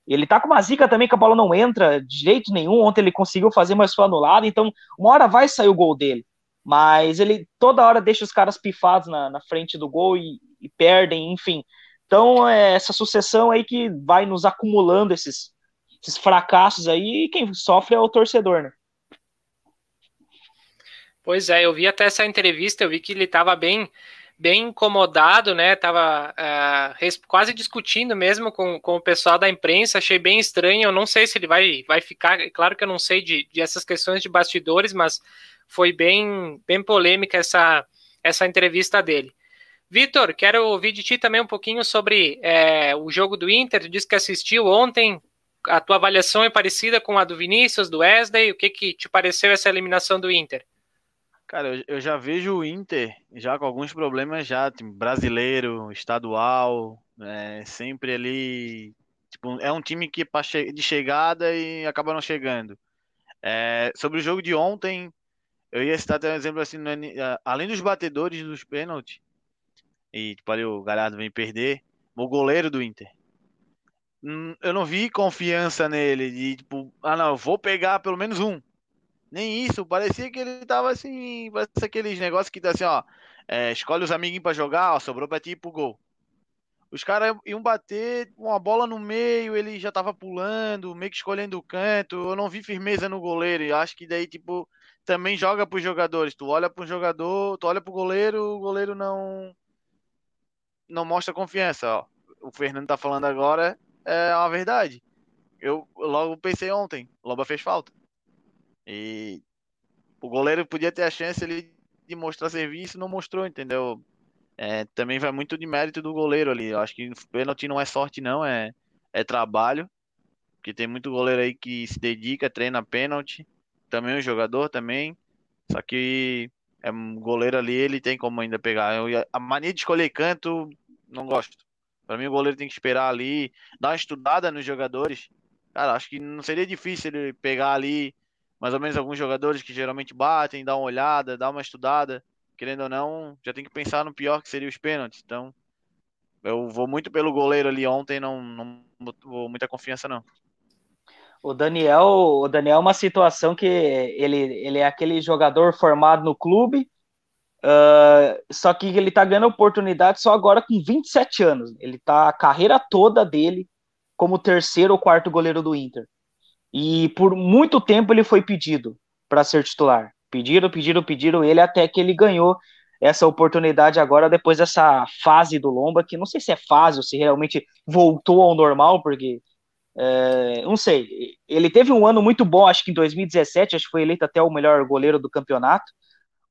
[SPEAKER 4] Ele tá com uma zica também que a bola não entra de jeito nenhum. Ontem ele conseguiu fazer, mas foi anulado. Então, uma hora vai sair o gol dele. Mas ele toda hora deixa os caras pifados na, na frente do gol e, e perdem, enfim. Então, é essa sucessão aí que vai nos acumulando esses, esses fracassos aí, e quem sofre é o torcedor, né?
[SPEAKER 1] Pois é, eu vi até essa entrevista, eu vi que ele estava bem bem incomodado, né? Tava uh, quase discutindo mesmo com, com o pessoal da imprensa, achei bem estranho. Eu não sei se ele vai, vai ficar. Claro que eu não sei de, de essas questões de bastidores, mas foi bem, bem polêmica essa, essa entrevista dele. Vitor, quero ouvir de ti também um pouquinho sobre é, o jogo do Inter. Tu disse que assistiu ontem. A tua avaliação é parecida com a do Vinícius, do Wesley. O que, que te pareceu essa eliminação do Inter?
[SPEAKER 3] Cara, eu, já vejo o Inter já com alguns problemas já, tipo, brasileiro, estadual, é, sempre ali. Tipo, é um time que de chegada e acaba não chegando. É, sobre o jogo de ontem, eu ia citar até um exemplo assim, além dos batedores dos pênaltis, e tipo, ali o Galhardo vem perder. O goleiro do Inter. Hum, eu não vi confiança nele de tipo, ah não, vou pegar pelo menos um. Nem isso, parecia que ele tava assim, parece aqueles negócios que tá assim, ó, é, escolhe os amiguinhos para jogar, ó, sobrou pra ti ir pro gol. Os caras iam bater uma bola no meio, ele já tava pulando, meio que escolhendo o canto. Eu não vi firmeza no goleiro. E acho que daí, tipo, também joga pros jogadores. Tu olha pro jogador, tu olha pro goleiro, o goleiro não não mostra confiança. Ó. O Fernando tá falando agora é uma verdade. Eu logo pensei ontem, Loba fez falta. E o goleiro podia ter a chance ali de mostrar serviço, não mostrou, entendeu? É, também vai muito de mérito do goleiro ali. Eu acho que pênalti não é sorte, não, é, é trabalho. Porque tem muito goleiro aí que se dedica, treina pênalti. Também o jogador também. Só que é um goleiro ali, ele tem como ainda pegar. Eu, a mania de escolher canto, não gosto. Para mim, o goleiro tem que esperar ali, dar uma estudada nos jogadores. Cara, acho que não seria difícil ele pegar ali mais ou menos alguns jogadores que geralmente batem, dar uma olhada, dar uma estudada. Querendo ou não, já tem que pensar no pior que seria os pênaltis. Então, eu vou muito pelo goleiro ali ontem, não, não vou muita confiança não.
[SPEAKER 4] O Daniel, o Daniel é uma situação que ele, ele é aquele jogador formado no clube, uh, só que ele tá ganhando oportunidade só agora com 27 anos. Ele tá a carreira toda dele como terceiro ou quarto goleiro do Inter. E por muito tempo ele foi pedido para ser titular. Pediram, pediram, pediram ele até que ele ganhou essa oportunidade agora depois dessa fase do Lomba, que não sei se é fase ou se realmente voltou ao normal, porque é, não sei, ele teve um ano muito bom, acho que em 2017, acho que foi eleito até o melhor goleiro do campeonato,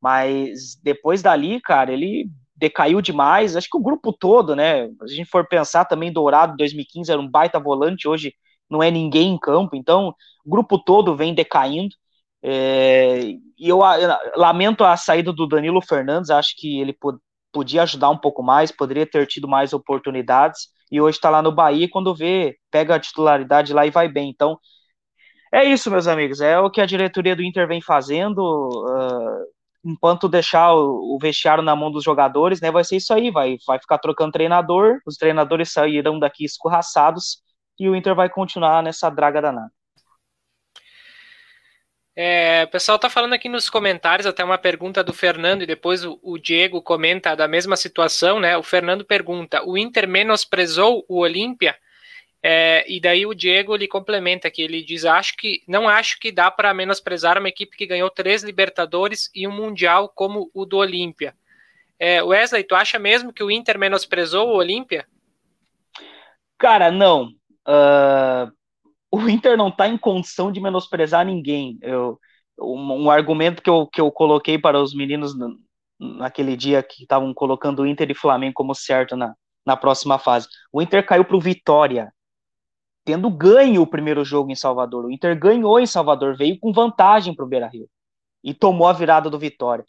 [SPEAKER 4] mas depois dali, cara, ele decaiu demais. Acho que o grupo todo, né? Se a gente for pensar também, Dourado 2015 era um baita volante, hoje não é ninguém em campo, então o grupo todo vem decaindo. É, e eu, eu, lamento a saída do Danilo Fernandes, acho que ele pod, podia ajudar um pouco mais, poderia ter tido mais oportunidades, e hoje está lá no Bahia, quando vê, pega a titularidade lá e vai bem. Então, é isso, meus amigos, é o que a diretoria do Inter vem fazendo, uh, enquanto deixar o, o, vestiário na mão dos jogadores, né, vai ser isso aí, vai, vai ficar trocando treinador, os treinadores sairão daqui escorraçados, e o Inter vai continuar nessa draga danada.
[SPEAKER 1] É, o pessoal está falando aqui nos comentários, até uma pergunta do Fernando, e depois o, o, Diego comenta da mesma situação, né? O Fernando pergunta: o Inter menosprezou o Olímpia? É, e daí o Diego lhe complementa que ele diz: acho que não acho que dá para menosprezar uma equipe que ganhou três Libertadores e um Mundial como o do Olímpia. É, Wesley, tu acha mesmo que o Inter menosprezou o Olímpia?
[SPEAKER 4] Cara, não. Uh, (laughs) o Inter não está em condição de menosprezar ninguém. Eu, um, um, argumento que eu, que eu coloquei para os meninos no, naquele dia que estavam colocando o Inter e Flamengo como certo na, na próxima fase. O Inter caiu para o Vitória, tendo ganho o primeiro jogo em Salvador. O Inter ganhou em Salvador, veio com vantagem para o Beira Rio e tomou a virada do Vitória.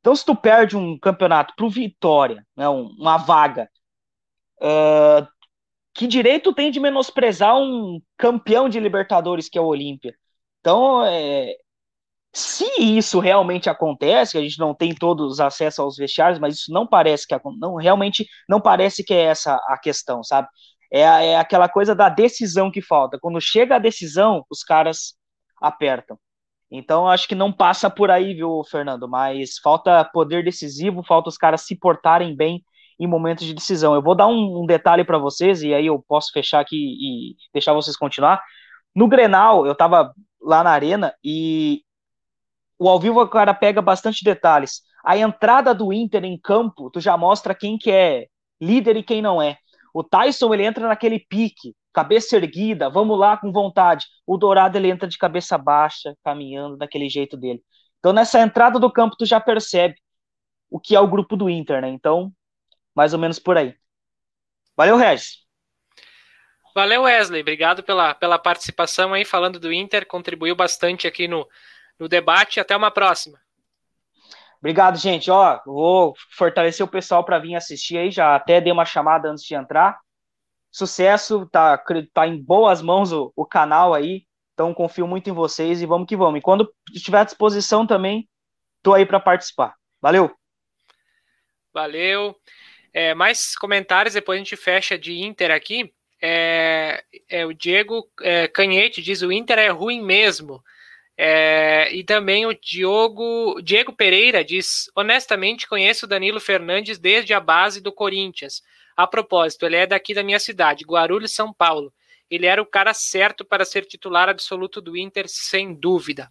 [SPEAKER 4] Então, se tu perde um campeonato para o Vitória, né, uma vaga, uh, que direito tem de menosprezar um campeão de Libertadores que é o Olímpia? Então, é, se isso realmente acontece, a gente não tem todos os acessos aos vestiários, mas isso não parece que não realmente não parece que é essa a questão, sabe? É, é aquela coisa da decisão que falta. Quando chega a decisão, os caras apertam. Então, acho que não passa por aí, viu, Fernando? Mas falta poder decisivo, falta os caras se portarem bem em momentos de decisão. Eu vou dar um, um detalhe para vocês, e aí eu posso fechar aqui e deixar vocês continuar. No Grenal, eu estava lá na arena e o ao vivo o cara pega bastante detalhes. A entrada do Inter em campo, tu já mostra quem que é líder e quem não é. O Tyson, ele entra naquele pique, cabeça erguida, vamos lá com vontade. O Dourado, ele entra de cabeça baixa, caminhando daquele jeito dele. Então, nessa entrada do campo, tu já percebe o que é o grupo do Inter, né? Então, mais ou menos por aí. Valeu, Regis.
[SPEAKER 1] Valeu, Wesley. Obrigado pela, pela participação aí, falando do Inter. Contribuiu bastante aqui no, no debate. Até uma próxima.
[SPEAKER 4] Obrigado, gente. Ó, vou fortalecer o pessoal para vir assistir aí. Já até dei uma chamada antes de entrar. Sucesso, tá, tá em boas mãos o, o canal aí. Então confio muito em vocês e vamos que vamos. E quando estiver à disposição também, tô aí para participar. Valeu.
[SPEAKER 1] Valeu. É, mais comentários, depois a gente fecha de Inter aqui. É, é o Diego é, Canhete diz o Inter é ruim mesmo. É, e também o Diogo, Diego Pereira diz: honestamente, conheço o Danilo Fernandes desde a base do Corinthians. A propósito, ele é daqui da minha cidade, Guarulhos, São Paulo. Ele era o cara certo para ser titular absoluto do Inter, sem dúvida.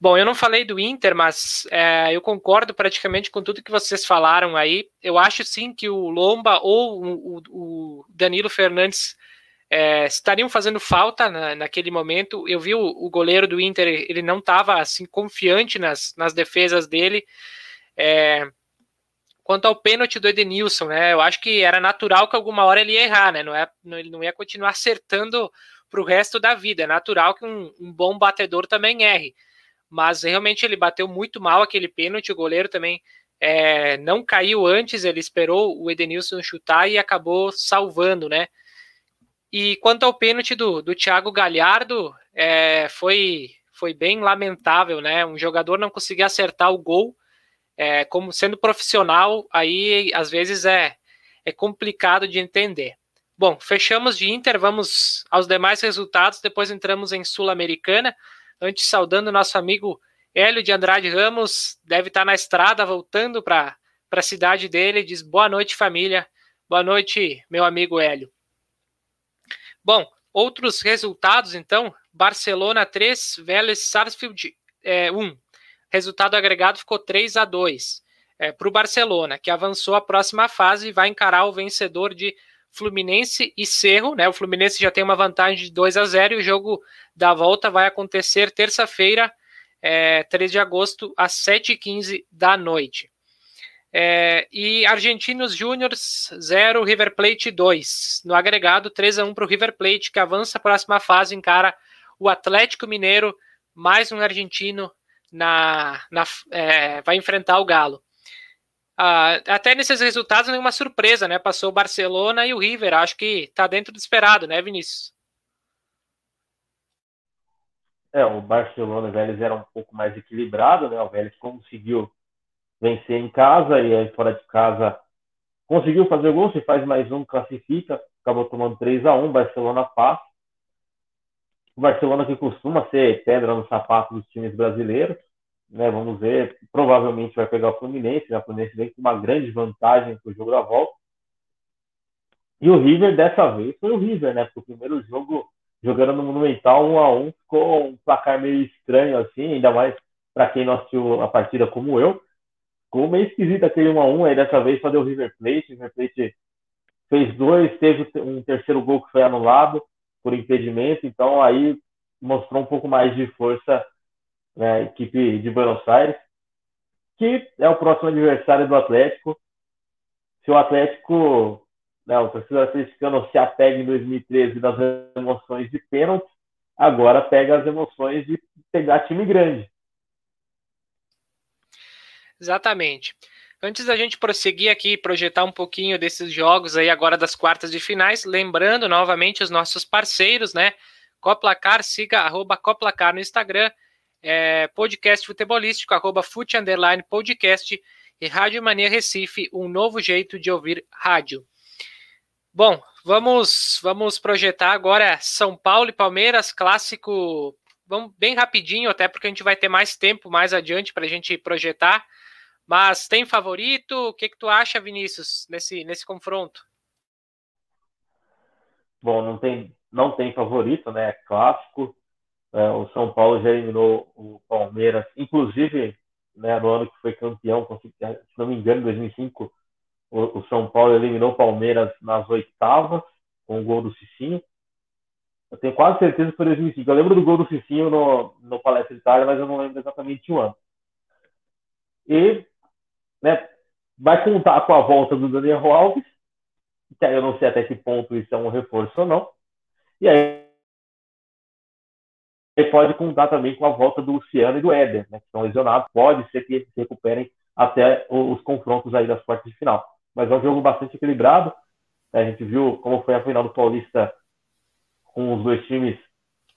[SPEAKER 1] Bom, eu não falei do Inter, mas é, eu concordo praticamente com tudo que vocês falaram aí. Eu acho sim que o Lomba ou o, o Danilo Fernandes é, estariam fazendo falta na, naquele momento. Eu vi o, o, goleiro do Inter, ele não estava assim confiante nas, nas defesas dele. É, quanto ao pênalti do Edenilson, né? Eu acho que era natural que alguma hora ele ia errar, né? Não é, não, ele não ia continuar acertando para o resto da vida. É natural que um, um bom batedor também erre mas realmente ele bateu muito mal aquele pênalti. O goleiro também é, não caiu antes, ele esperou o Edenilson chutar e acabou salvando, né? E quanto ao pênalti do, do Thiago Galhardo, é, foi, foi bem lamentável, né? Um jogador não conseguir acertar o gol, é, como sendo profissional, aí às vezes é, é complicado de entender. Bom, fechamos de Inter, vamos aos demais resultados, depois entramos em Sul-Americana. Antes, saudando nosso amigo Hélio de Andrade Ramos, deve estar na estrada voltando para a cidade dele. Diz boa noite, família. Boa noite, meu amigo Hélio. Bom, outros resultados, então. Barcelona 3, Vélez Sarsfield é, 1. Resultado agregado ficou 3 a 2 é, para o Barcelona, que avançou à próxima fase e vai encarar o vencedor de Fluminense e Cerro, né? O Fluminense já tem uma vantagem de 2 a 0 e o jogo da volta vai acontecer terça-feira, é, 3 de agosto, às 7h15 da noite. É, e Argentinos Júniors 0, River Plate 2. No agregado, 3 a 1 para o River Plate, que avança a próxima fase, encara o Atlético Mineiro, mais um argentino na, na é, vai enfrentar o Galo. Ah, até nesses resultados nenhuma surpresa, né? Passou o Barcelona e o River. Acho que está dentro do esperado, né, Vinícius?
[SPEAKER 2] É, o Barcelona e o Vélez era um pouco mais equilibrado, né? O Vélez conseguiu vencer em casa e aí fora de casa conseguiu fazer gol, se faz mais um, classifica, acabou tomando 3 a 1 Barcelona passa. O Barcelona que costuma ser pedra no sapato dos times brasileiros, né? Vamos ver, provavelmente vai pegar o Fluminense, né? o Fluminense vem com uma grande vantagem para o jogo da volta. E o River dessa vez foi o River, né? Porque o primeiro jogo jogando no Monumental 1 a 1 ficou um placar meio estranho assim, ainda mais para quem não assistiu a partida como eu. Ficou meio esquisito aquele 1 a 1 aí dessa vez só deu River Plate, River Plate fez dois, teve um terceiro gol que foi anulado por impedimento, então aí mostrou um pouco mais de força né, equipe de Buenos Aires, que é o próximo adversário do Atlético. Se o Atlético, né, o torcedor atleticano se apega em 2013 das emoções de pênalti, agora pega as emoções de pegar time grande.
[SPEAKER 1] Exatamente. Antes da gente prosseguir aqui e projetar um pouquinho desses jogos aí agora das quartas de finais, lembrando novamente os nossos parceiros, né? Coplacar, siga arroba Coplacar no Instagram, é, podcast futebolístico, arroba fute underline podcast e Rádio Mania Recife, um novo jeito de ouvir rádio. Bom, vamos vamos projetar agora São Paulo e Palmeiras, clássico, vamos bem rapidinho, até porque a gente vai ter mais tempo mais adiante para a gente projetar. Mas tem favorito? O que, que tu acha, Vinícius, nesse, nesse confronto?
[SPEAKER 2] Bom, não tem, não tem favorito, né? É clássico. É, o São Paulo já eliminou o Palmeiras, inclusive né, no ano que foi campeão, se não me engano, em 2005, o, o São Paulo eliminou o Palmeiras nas oitavas, com o gol do Cicinho. Eu tenho quase certeza que foi 2005. Eu lembro do gol do Cicinho no, no Palestra Itália, mas eu não lembro exatamente o ano. E né, vai contar com a volta do Daniel Alves, que aí eu não sei até que ponto isso é um reforço ou não. E aí ele pode contar também com a volta do Luciano e do Éder, né, que estão lesionados. Pode ser que eles se recuperem até os confrontos aí das quartas de final. Mas é um jogo bastante equilibrado. A gente viu como foi a final do Paulista com os dois times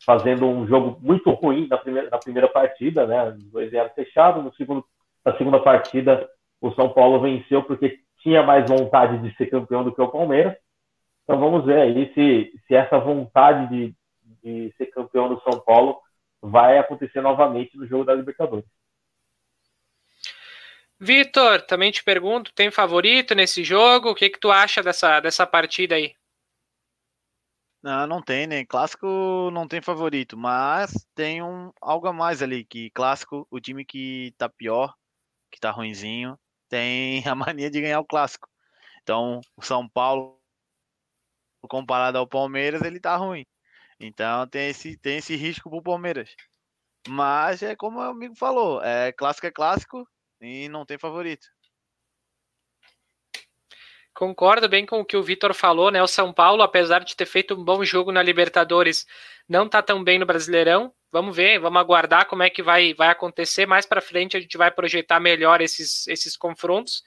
[SPEAKER 2] fazendo um jogo muito ruim na primeira, na primeira partida, né? Os dois eram fechados. No segundo, na segunda partida, o São Paulo venceu porque tinha mais vontade de ser campeão do que o Palmeiras. Então vamos ver aí se, se essa vontade de, de ser campeão do São Paulo vai acontecer novamente no jogo da Libertadores.
[SPEAKER 1] Vitor, também te pergunto, tem favorito nesse jogo? O que, que tu acha dessa, dessa partida aí?
[SPEAKER 3] Não, não tem, né? Clássico não tem favorito, mas tem um algo a mais ali, que clássico, o time que tá pior, que tá ruinzinho, tem (laughs) a mania de ganhar o clássico. Então, o São Paulo, comparado ao Palmeiras, ele tá ruim. Então, tem esse, tem esse risco pro Palmeiras. Mas é como o amigo falou, é clássico é clássico e não tem favorito.
[SPEAKER 1] Concordo bem com o que o Vitor falou, né? O São Paulo, apesar de ter feito um bom jogo na Libertadores, não tá tão bem no Brasileirão. Vamos ver, vamos aguardar como é que vai, vai acontecer. Mais para frente a gente vai projetar melhor esses, esses confrontos.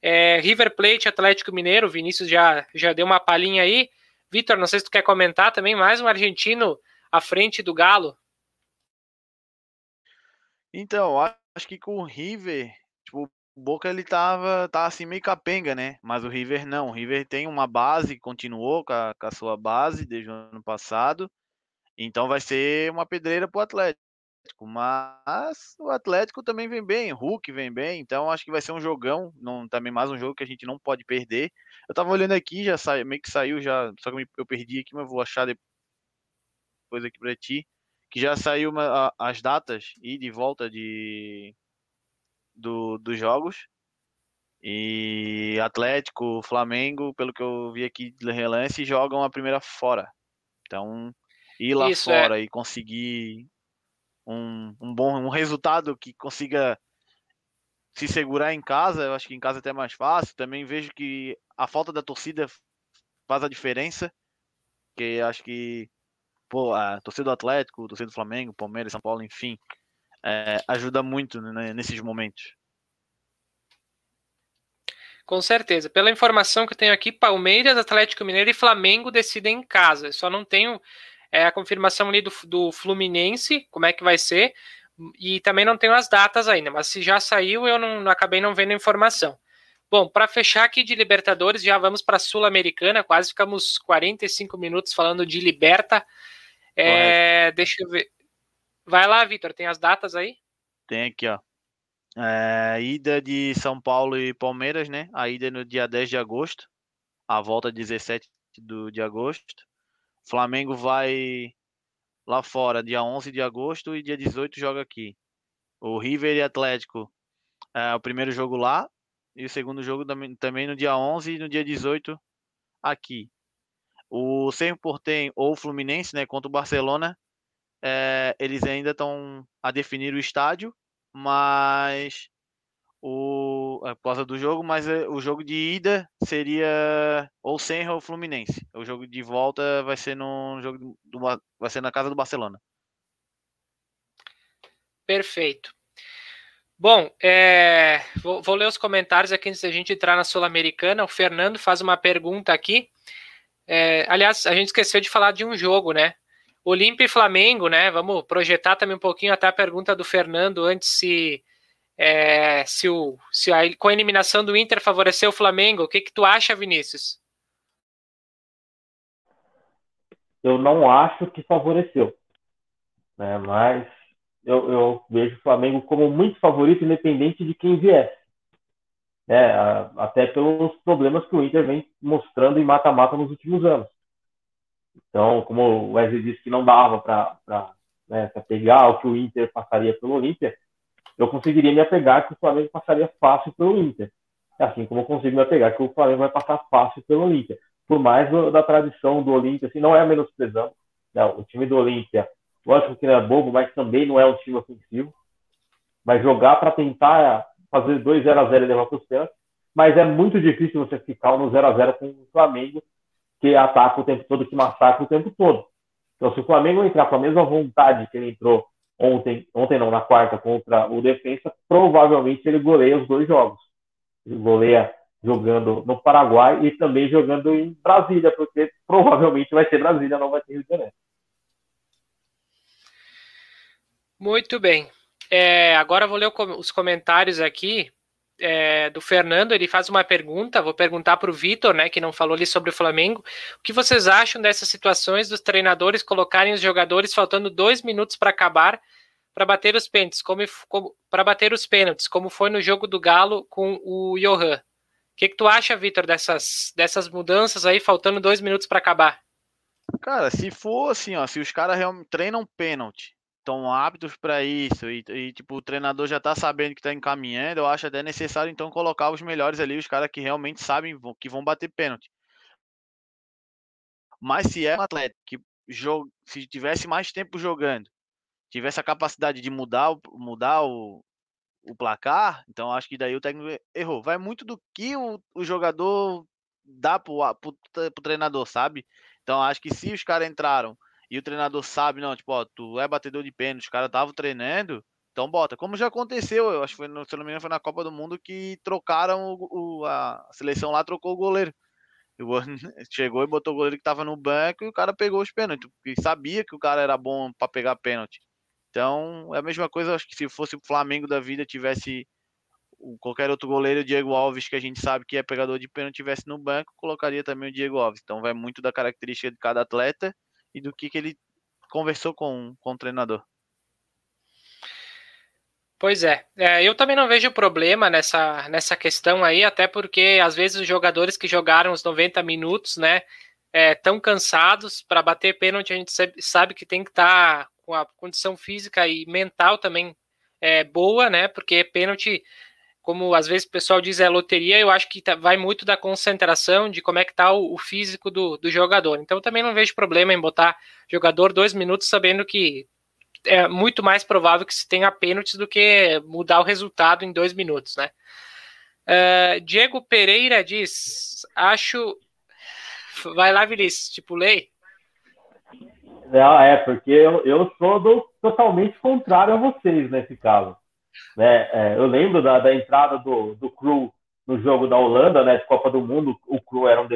[SPEAKER 1] É, River Plate, Atlético Mineiro, Vinícius já, já deu uma palhinha aí. Vitor, não sei se tu quer comentar também, mais um argentino à frente do Galo.
[SPEAKER 3] Então, acho que com o River, tipo, o Boca ele tava, tava assim meio capenga, né? Mas o River não. O River tem uma base, continuou com a, com a sua base desde o ano passado. Então vai ser uma pedreira pro Atlético. Mas o Atlético também vem bem, o Hulk vem bem, então acho que vai ser um jogão, não, também mais um jogo que a gente não pode perder. Eu tava olhando aqui, já saiu, meio que saiu já, só que eu perdi aqui, mas vou achar depois aqui para ti, que já saiu uma, a, as datas e de volta de do, dos jogos. E Atlético, Flamengo, pelo que eu vi aqui de relance, jogam a primeira fora. Então, ir lá Isso, é. fora é. e conseguir um, um bom um resultado que consiga se segurar em casa, eu acho que em casa é até mais fácil. Também vejo que a falta da torcida faz a diferença. Que acho que pô, a torcida do Atlético, a torcida do Flamengo, Palmeiras, São Paulo, enfim, é, ajuda muito né, nesses momentos.
[SPEAKER 1] Com certeza. Pela informação que eu tenho aqui, Palmeiras, Atlético Mineiro e Flamengo decidem em casa. Só não tenho é, a confirmação ali do, do Fluminense, como é que vai ser, e também não tenho as datas ainda, mas se já saiu, eu não, acabei não vendo a informação. Bom, para fechar aqui de Libertadores, já vamos para a Sul-Americana, quase ficamos 45 minutos falando de Liberta. É, deixa eu ver. Vai lá, Vitor, tem as datas aí?
[SPEAKER 3] Tem aqui, ó. É, ida de São Paulo e Palmeiras, né? A ida no dia 10 de agosto, a volta 17 do, de agosto. Flamengo vai lá fora, dia 11 de agosto e dia 18 joga aqui. O River e Atlético, é, o primeiro jogo lá e o segundo jogo também no dia 11 e no dia 18 aqui. O Cerro Portem ou o Fluminense, né, contra o Barcelona, é, eles ainda estão a definir o estádio mas o por causa do jogo, mas é, o jogo de ida seria ou Senra ou Fluminense. O jogo de volta vai ser no jogo do, vai ser na casa do Barcelona.
[SPEAKER 1] Perfeito. Bom, é, vou, vou, ler os comentários aqui antes da gente entrar na Sul-Americana. O Fernando faz uma pergunta aqui. É, aliás, a gente esqueceu de falar de um jogo, né? Olímpia e Flamengo, né? Vamos projetar também um pouquinho até a pergunta do Fernando antes se é, se, o, se a, com a eliminação do Inter favoreceu o Flamengo. O que, que tu acha, Vinícius?
[SPEAKER 2] Eu não acho que favoreceu, né? Mas eu, eu vejo o Flamengo como muito favorito, independente de quem vier. É, até pelos problemas que o Inter vem mostrando em mata-mata nos últimos anos. Então, como o Wesley disse que não dava para né, pegar o que o Inter passaria pelo Olímpia, eu conseguiria me apegar que o Flamengo passaria fácil pelo Inter. Assim como eu consigo me apegar que o Flamengo vai passar fácil pelo Olímpia. Por mais do, da tradição do Olímpia, assim, não é menosprezando. Não, né, o time do Olímpia, lógico que não é bobo, mas também não é um time ofensivo. Vai jogar para tentar fazer 2 0 a 0 e levar para os pênaltis. Mas é muito difícil você ficar no 0 a 0 com o Flamengo que ataca o tempo todo, que massacra o tempo todo. Então, se o Flamengo entrar com a mesma vontade que ele entrou ontem, ontem não, na quarta, contra o Defensa, provavelmente ele goleia os dois jogos. Ele goleia jogando no Paraguai e também jogando em Brasília, porque provavelmente vai ser Brasília, não vai ser Rio de Janeiro.
[SPEAKER 1] Muito bem. É, agora vou ler os comentários aqui é, do Fernando, ele faz uma pergunta, vou perguntar para o Vitor, né, que não falou ali sobre o Flamengo, o que vocês acham dessas situações dos treinadores colocarem os jogadores faltando dois minutos para acabar para bater os pênaltis, como, como para bater os pênaltis, como foi no jogo do Galo com o Johan. O que, que tu acha, Vitor, dessas, dessas mudanças aí, faltando dois minutos para acabar?
[SPEAKER 3] Cara, se for assim, ó, se os caras treinam pênalti estão aptos para isso e, e, tipo o treinador já está sabendo que está encaminhando, eu acho até necessário então colocar os melhores ali, os caras que realmente sabem que vão bater pênalti. Mas se é um atleta que joga, se tivesse mais tempo jogando, tivesse a capacidade de mudar, mudar o, o placar, então acho que daí o técnico errou. Vai muito do que o, o jogador dá pro, pro treinador, sabe? Então acho que se os caras entraram e o treinador sabe, não, tipo, ó, tu é batedor de pênalti, os caras estavam treinando, então bota. Como já aconteceu, eu acho que foi, se não me engano, foi na Copa do Mundo que trocaram o, o a seleção lá, trocou o goleiro. O, (laughs) chegou e botou o goleiro que tava no banco e o cara pegou os pênaltis, porque sabia que o cara era bom para pegar pênalti. Então, é a mesma coisa, acho que se fosse o Flamengo da vida tivesse qualquer outro goleiro, o Diego Alves, que a gente sabe que é pegador de pênalti, tivesse no banco, colocaria também o Diego Alves. Então vai muito da característica de cada atleta e do que, que ele conversou com, com o treinador.
[SPEAKER 1] Pois é. é, eu também não vejo problema nessa, nessa questão aí, até porque às vezes os jogadores que jogaram os 90 minutos, né, é, tão cansados para bater pênalti, a gente sabe que tem que estar tá com a condição física e mental também é, boa, né, porque pênalti como às vezes o pessoal diz é loteria, eu acho que tá, vai muito da concentração, de como é que tá o, o físico do, do, jogador. Então também não vejo problema em botar jogador dois minutos sabendo que é muito mais provável que se tenha pênaltis do que mudar o resultado em dois minutos, né? Uh, Diego Pereira diz, acho... Vai lá, Vinícius, tipo lei.
[SPEAKER 2] Não, é, porque eu, eu sou do, totalmente contrário a vocês nesse caso. Né? É, eu lembro da, da entrada do, do Cru no jogo da Holanda, né, de Copa do Mundo, o Cru era um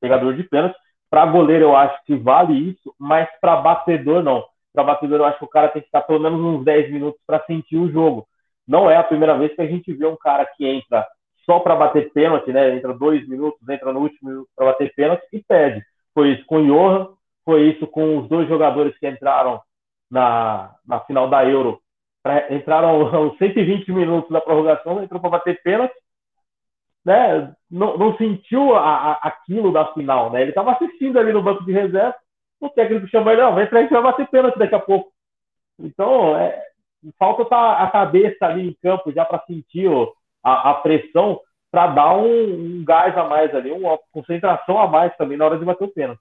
[SPEAKER 2] pegador de pênalti. Para goleiro, eu acho que vale isso, mas para batedor, não. Para batedor, eu acho que o cara tem que estar pelo menos uns 10 minutos para sentir o jogo. Não é a primeira vez que a gente vê um cara que entra só para bater pênalti, né? Entra dois minutos, entra no último minuto para bater pênalti e perde. Foi isso com o Johan, foi isso com os dois jogadores que entraram na, na final da Euro. Pra, entraram (laughs) aos 120 minutos da prorrogação, entrou para bater pênalti, né? Não, não sentiu a, a, aquilo da final, né? Ele estava assistindo ali no banco de reserva, o técnico chamou ele, não, vai entrar e vai bater pênalti daqui a pouco. Então, é, falta tá a cabeça ali em campo já para sentir ó, a, a, pressão, para dar um, um, gás a mais ali, uma concentração a mais também na hora de bater o pênalti.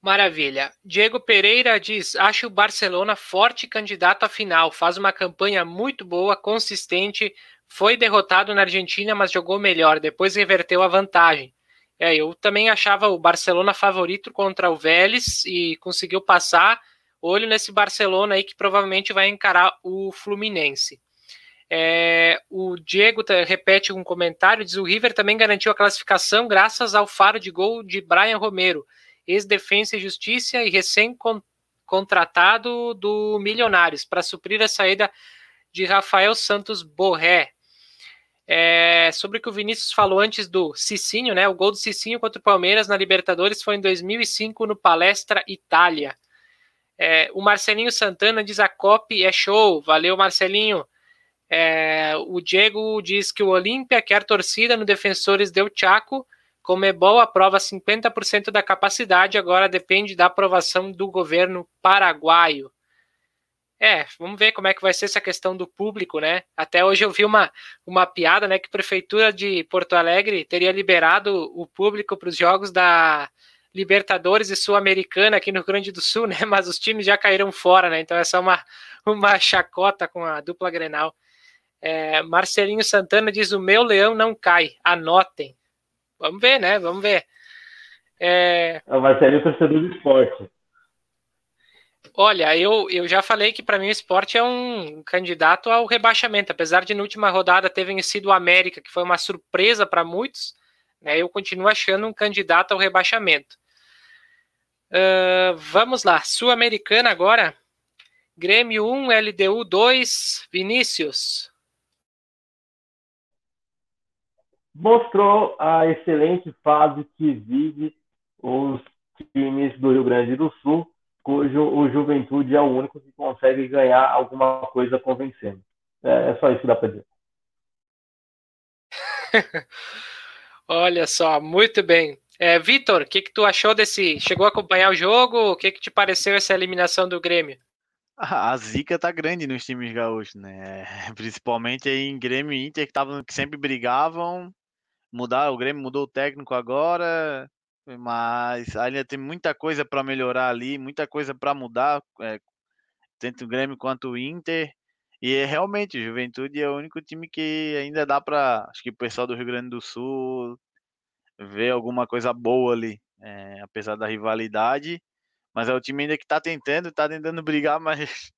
[SPEAKER 1] Maravilha. Diego Pereira diz: acho o Barcelona forte candidato à final. Faz uma campanha muito boa, consistente. Foi derrotado na Argentina, mas jogou melhor. Depois reverteu a vantagem. É, eu também achava o Barcelona favorito contra o Vélez e conseguiu passar. Olho nesse Barcelona aí que provavelmente vai encarar o Fluminense. É, o Diego repete um comentário: diz o River também garantiu a classificação graças ao faro de gol de Brian Romero ex-defensa e justiça e recém-contratado do Milionários, para suprir a saída de Rafael Santos Borré. É, sobre o que o Vinícius falou antes do Cicinho, né? O gol do Cicinho contra o Palmeiras na Libertadores foi em 2005 no Palestra Itália. É, o Marcelinho Santana diz a copy é show. Valeu, Marcelinho. É, o Diego diz que o Olímpia quer torcida no Defensores Del Chaco Comebol aprova 50% da capacidade, agora depende da aprovação do governo paraguaio. É, vamos ver como é que vai ser essa questão do público, né? Até hoje eu vi uma, uma piada, né, que a prefeitura de Porto Alegre teria liberado o público para os jogos da Libertadores e Sul-Americana aqui no Rio Grande do Sul, (laughs) né? Mas os times já caíram fora, né? Então é só uma, uma chacota com a dupla Grenal. É, Marcelinho Santana diz: o meu leão não cai, anotem. Vamos ver, né? Vamos ver.
[SPEAKER 2] É... é o Marcelinho torcedor do esporte.
[SPEAKER 1] Olha, eu, eu já falei que para mim o esporte é um candidato ao rebaixamento, apesar de na última rodada ter vencido o América, que foi uma surpresa para muitos, né, eu continuo achando um candidato ao rebaixamento. Uh, vamos lá, Sul-Americana agora. Grêmio 1, LDU 2, Vinícius.
[SPEAKER 2] Mostrou a excelente fase que vive os times do Rio Grande do Sul, cujo o Juventude é o único que consegue ganhar alguma coisa convencendo. É, é só isso que dá para dizer. (laughs)
[SPEAKER 1] Olha só, muito bem. É, Vitor, o que, que tu achou desse? Chegou a acompanhar o jogo? O que, que te pareceu essa eliminação do Grêmio?
[SPEAKER 3] A zica tá grande nos times gaúchos, né? (laughs) Principalmente aí em Grêmio e Inter, que, tavam, que sempre brigavam, mudar, o Grêmio mudou o técnico agora, mas ainda tem muita coisa para melhorar ali, muita coisa para mudar, é, tanto o Grêmio quanto o Inter. E é, realmente, Juventude é o único time que ainda dá para, acho que o pessoal do Rio Grande do Sul ver alguma coisa boa ali, é, apesar da rivalidade. Mas é o time ainda que está tentando, está tentando brigar, (laughs) mas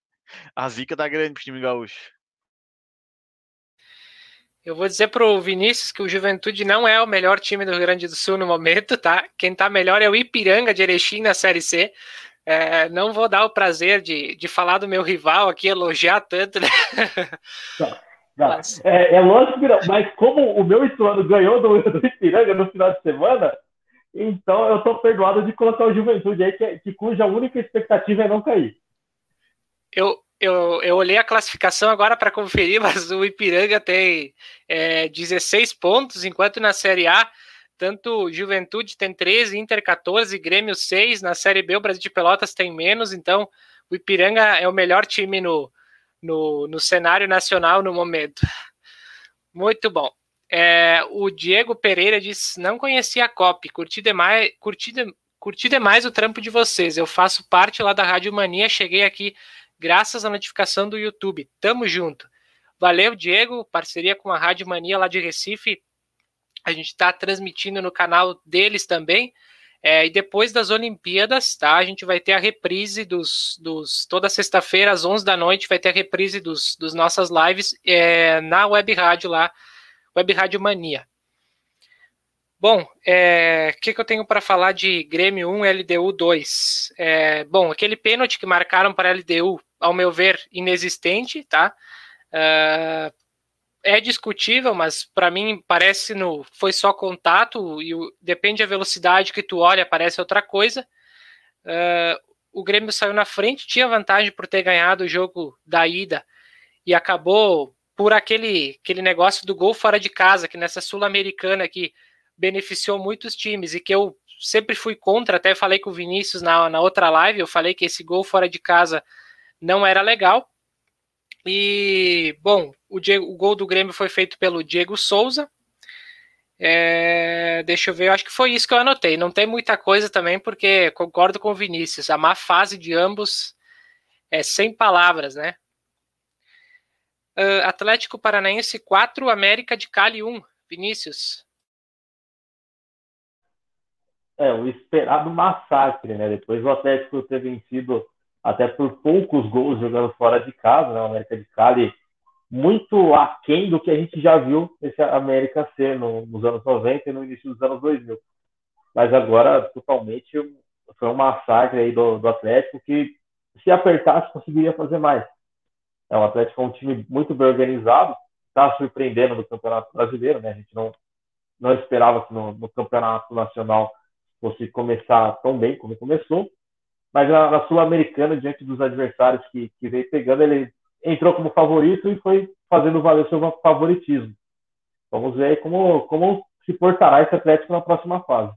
[SPEAKER 3] a zica tá grande pro time gaúcho.
[SPEAKER 1] Eu vou dizer pro Vinícius que o Juventude não é o melhor time do Rio Grande do Sul no momento, tá? Quem tá melhor é o Ipiranga de Erechim na Série C. É, não vou dar o prazer de, de falar do meu rival aqui, elogiar tanto, né?
[SPEAKER 2] Mas... É, é, lógico mas como o meu Ituano ganhou do, do (laughs) Ipiranga no final de semana, então eu tô perdoado de colocar o Juventude aí, que, que cuja única expectativa é não cair.
[SPEAKER 1] Eu, eu, eu olhei a classificação agora para conferir, (laughs) mas o Ipiranga tem é, 16 pontos, enquanto na Série A, tanto Juventude tem 13, Inter 14, Grêmio 6, na Série B o Brasil de Pelotas tem menos, então o Ipiranga é o melhor time no, no, no cenário nacional no momento. Muito bom. É, o Diego Pereira diz: não conhecia a COP, curti demais, curti, de, curti demais o trampo de vocês. Eu faço parte lá da Rádio Mania, cheguei aqui graças à notificação do YouTube. Tamo junto. Valeu, Diego, parceria com a Rádio Mania lá de Recife. A gente está transmitindo no canal deles também. É, e depois das Olimpíadas, tá? A gente vai ter a reprise dos. dos toda sexta-feira, às 11 da noite, vai ter a reprise dos, dos nossas lives é, na web rádio lá, Web Rádio Mania. Bom, o é, que, que eu tenho para falar de Grêmio 1 LDU 2? É, bom, aquele pênalti que marcaram para LDU, ao meu ver, inexistente, tá? Uh, é discutível, mas para mim parece no foi só contato e o, depende da velocidade que tu olha, parece outra coisa. Uh, o Grêmio saiu na frente, tinha vantagem por ter ganhado o jogo da ida e acabou por aquele, aquele negócio do gol fora de casa, que nessa Sul-Americana que beneficiou muitos times e que eu sempre fui contra, até falei com o Vinícius na, na outra live, eu falei que esse gol fora de casa não era legal. E, bom, o, Diego, o gol do Grêmio foi feito pelo Diego Souza. É, deixa eu ver, eu acho que foi isso que eu anotei. Não tem muita coisa também, porque concordo com o Vinícius. A má fase de ambos é sem palavras, né? Uh, Atlético Paranaense 4, América de Cali 1. Vinícius.
[SPEAKER 2] É, o esperado massacre, né? Depois o Atlético ter vencido até por poucos gols jogando fora de casa, né? O América de Cali muito aquém do que a gente já viu esse América ser no, nos anos 90 e no início dos anos 2000. Mas agora, totalmente, foi um massacre aí do, do Atlético que, se apertasse, conseguiria fazer mais. É, o Atlético é um time muito bem organizado, está surpreendendo no Campeonato Brasileiro, né? A gente não, não esperava que no, no Campeonato Nacional fosse começar tão bem como começou, mas na, na Sul-Americana, diante dos adversários que, que veio pegando, ele entrou como favorito e foi fazendo valer seu favoritismo. Vamos ver como, como se portará esse Atlético na próxima fase.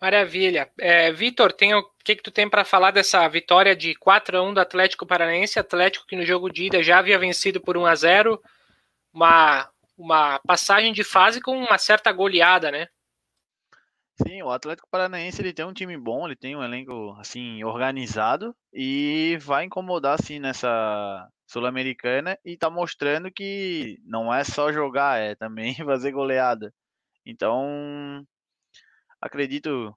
[SPEAKER 1] Maravilha. É, Vitor, o que, que tu tem para falar dessa vitória de 4 a 1 do Atlético Paranaense? Atlético que no jogo de ida já havia vencido por 1 a 0 uma, uma passagem de fase com uma certa goleada, né?
[SPEAKER 3] Sim, o Atlético Paranaense ele tem um time bom, ele tem um elenco assim organizado e vai incomodar assim nessa Sul-Americana e tá mostrando que não é só jogar, é também (laughs) fazer goleada. Então, acredito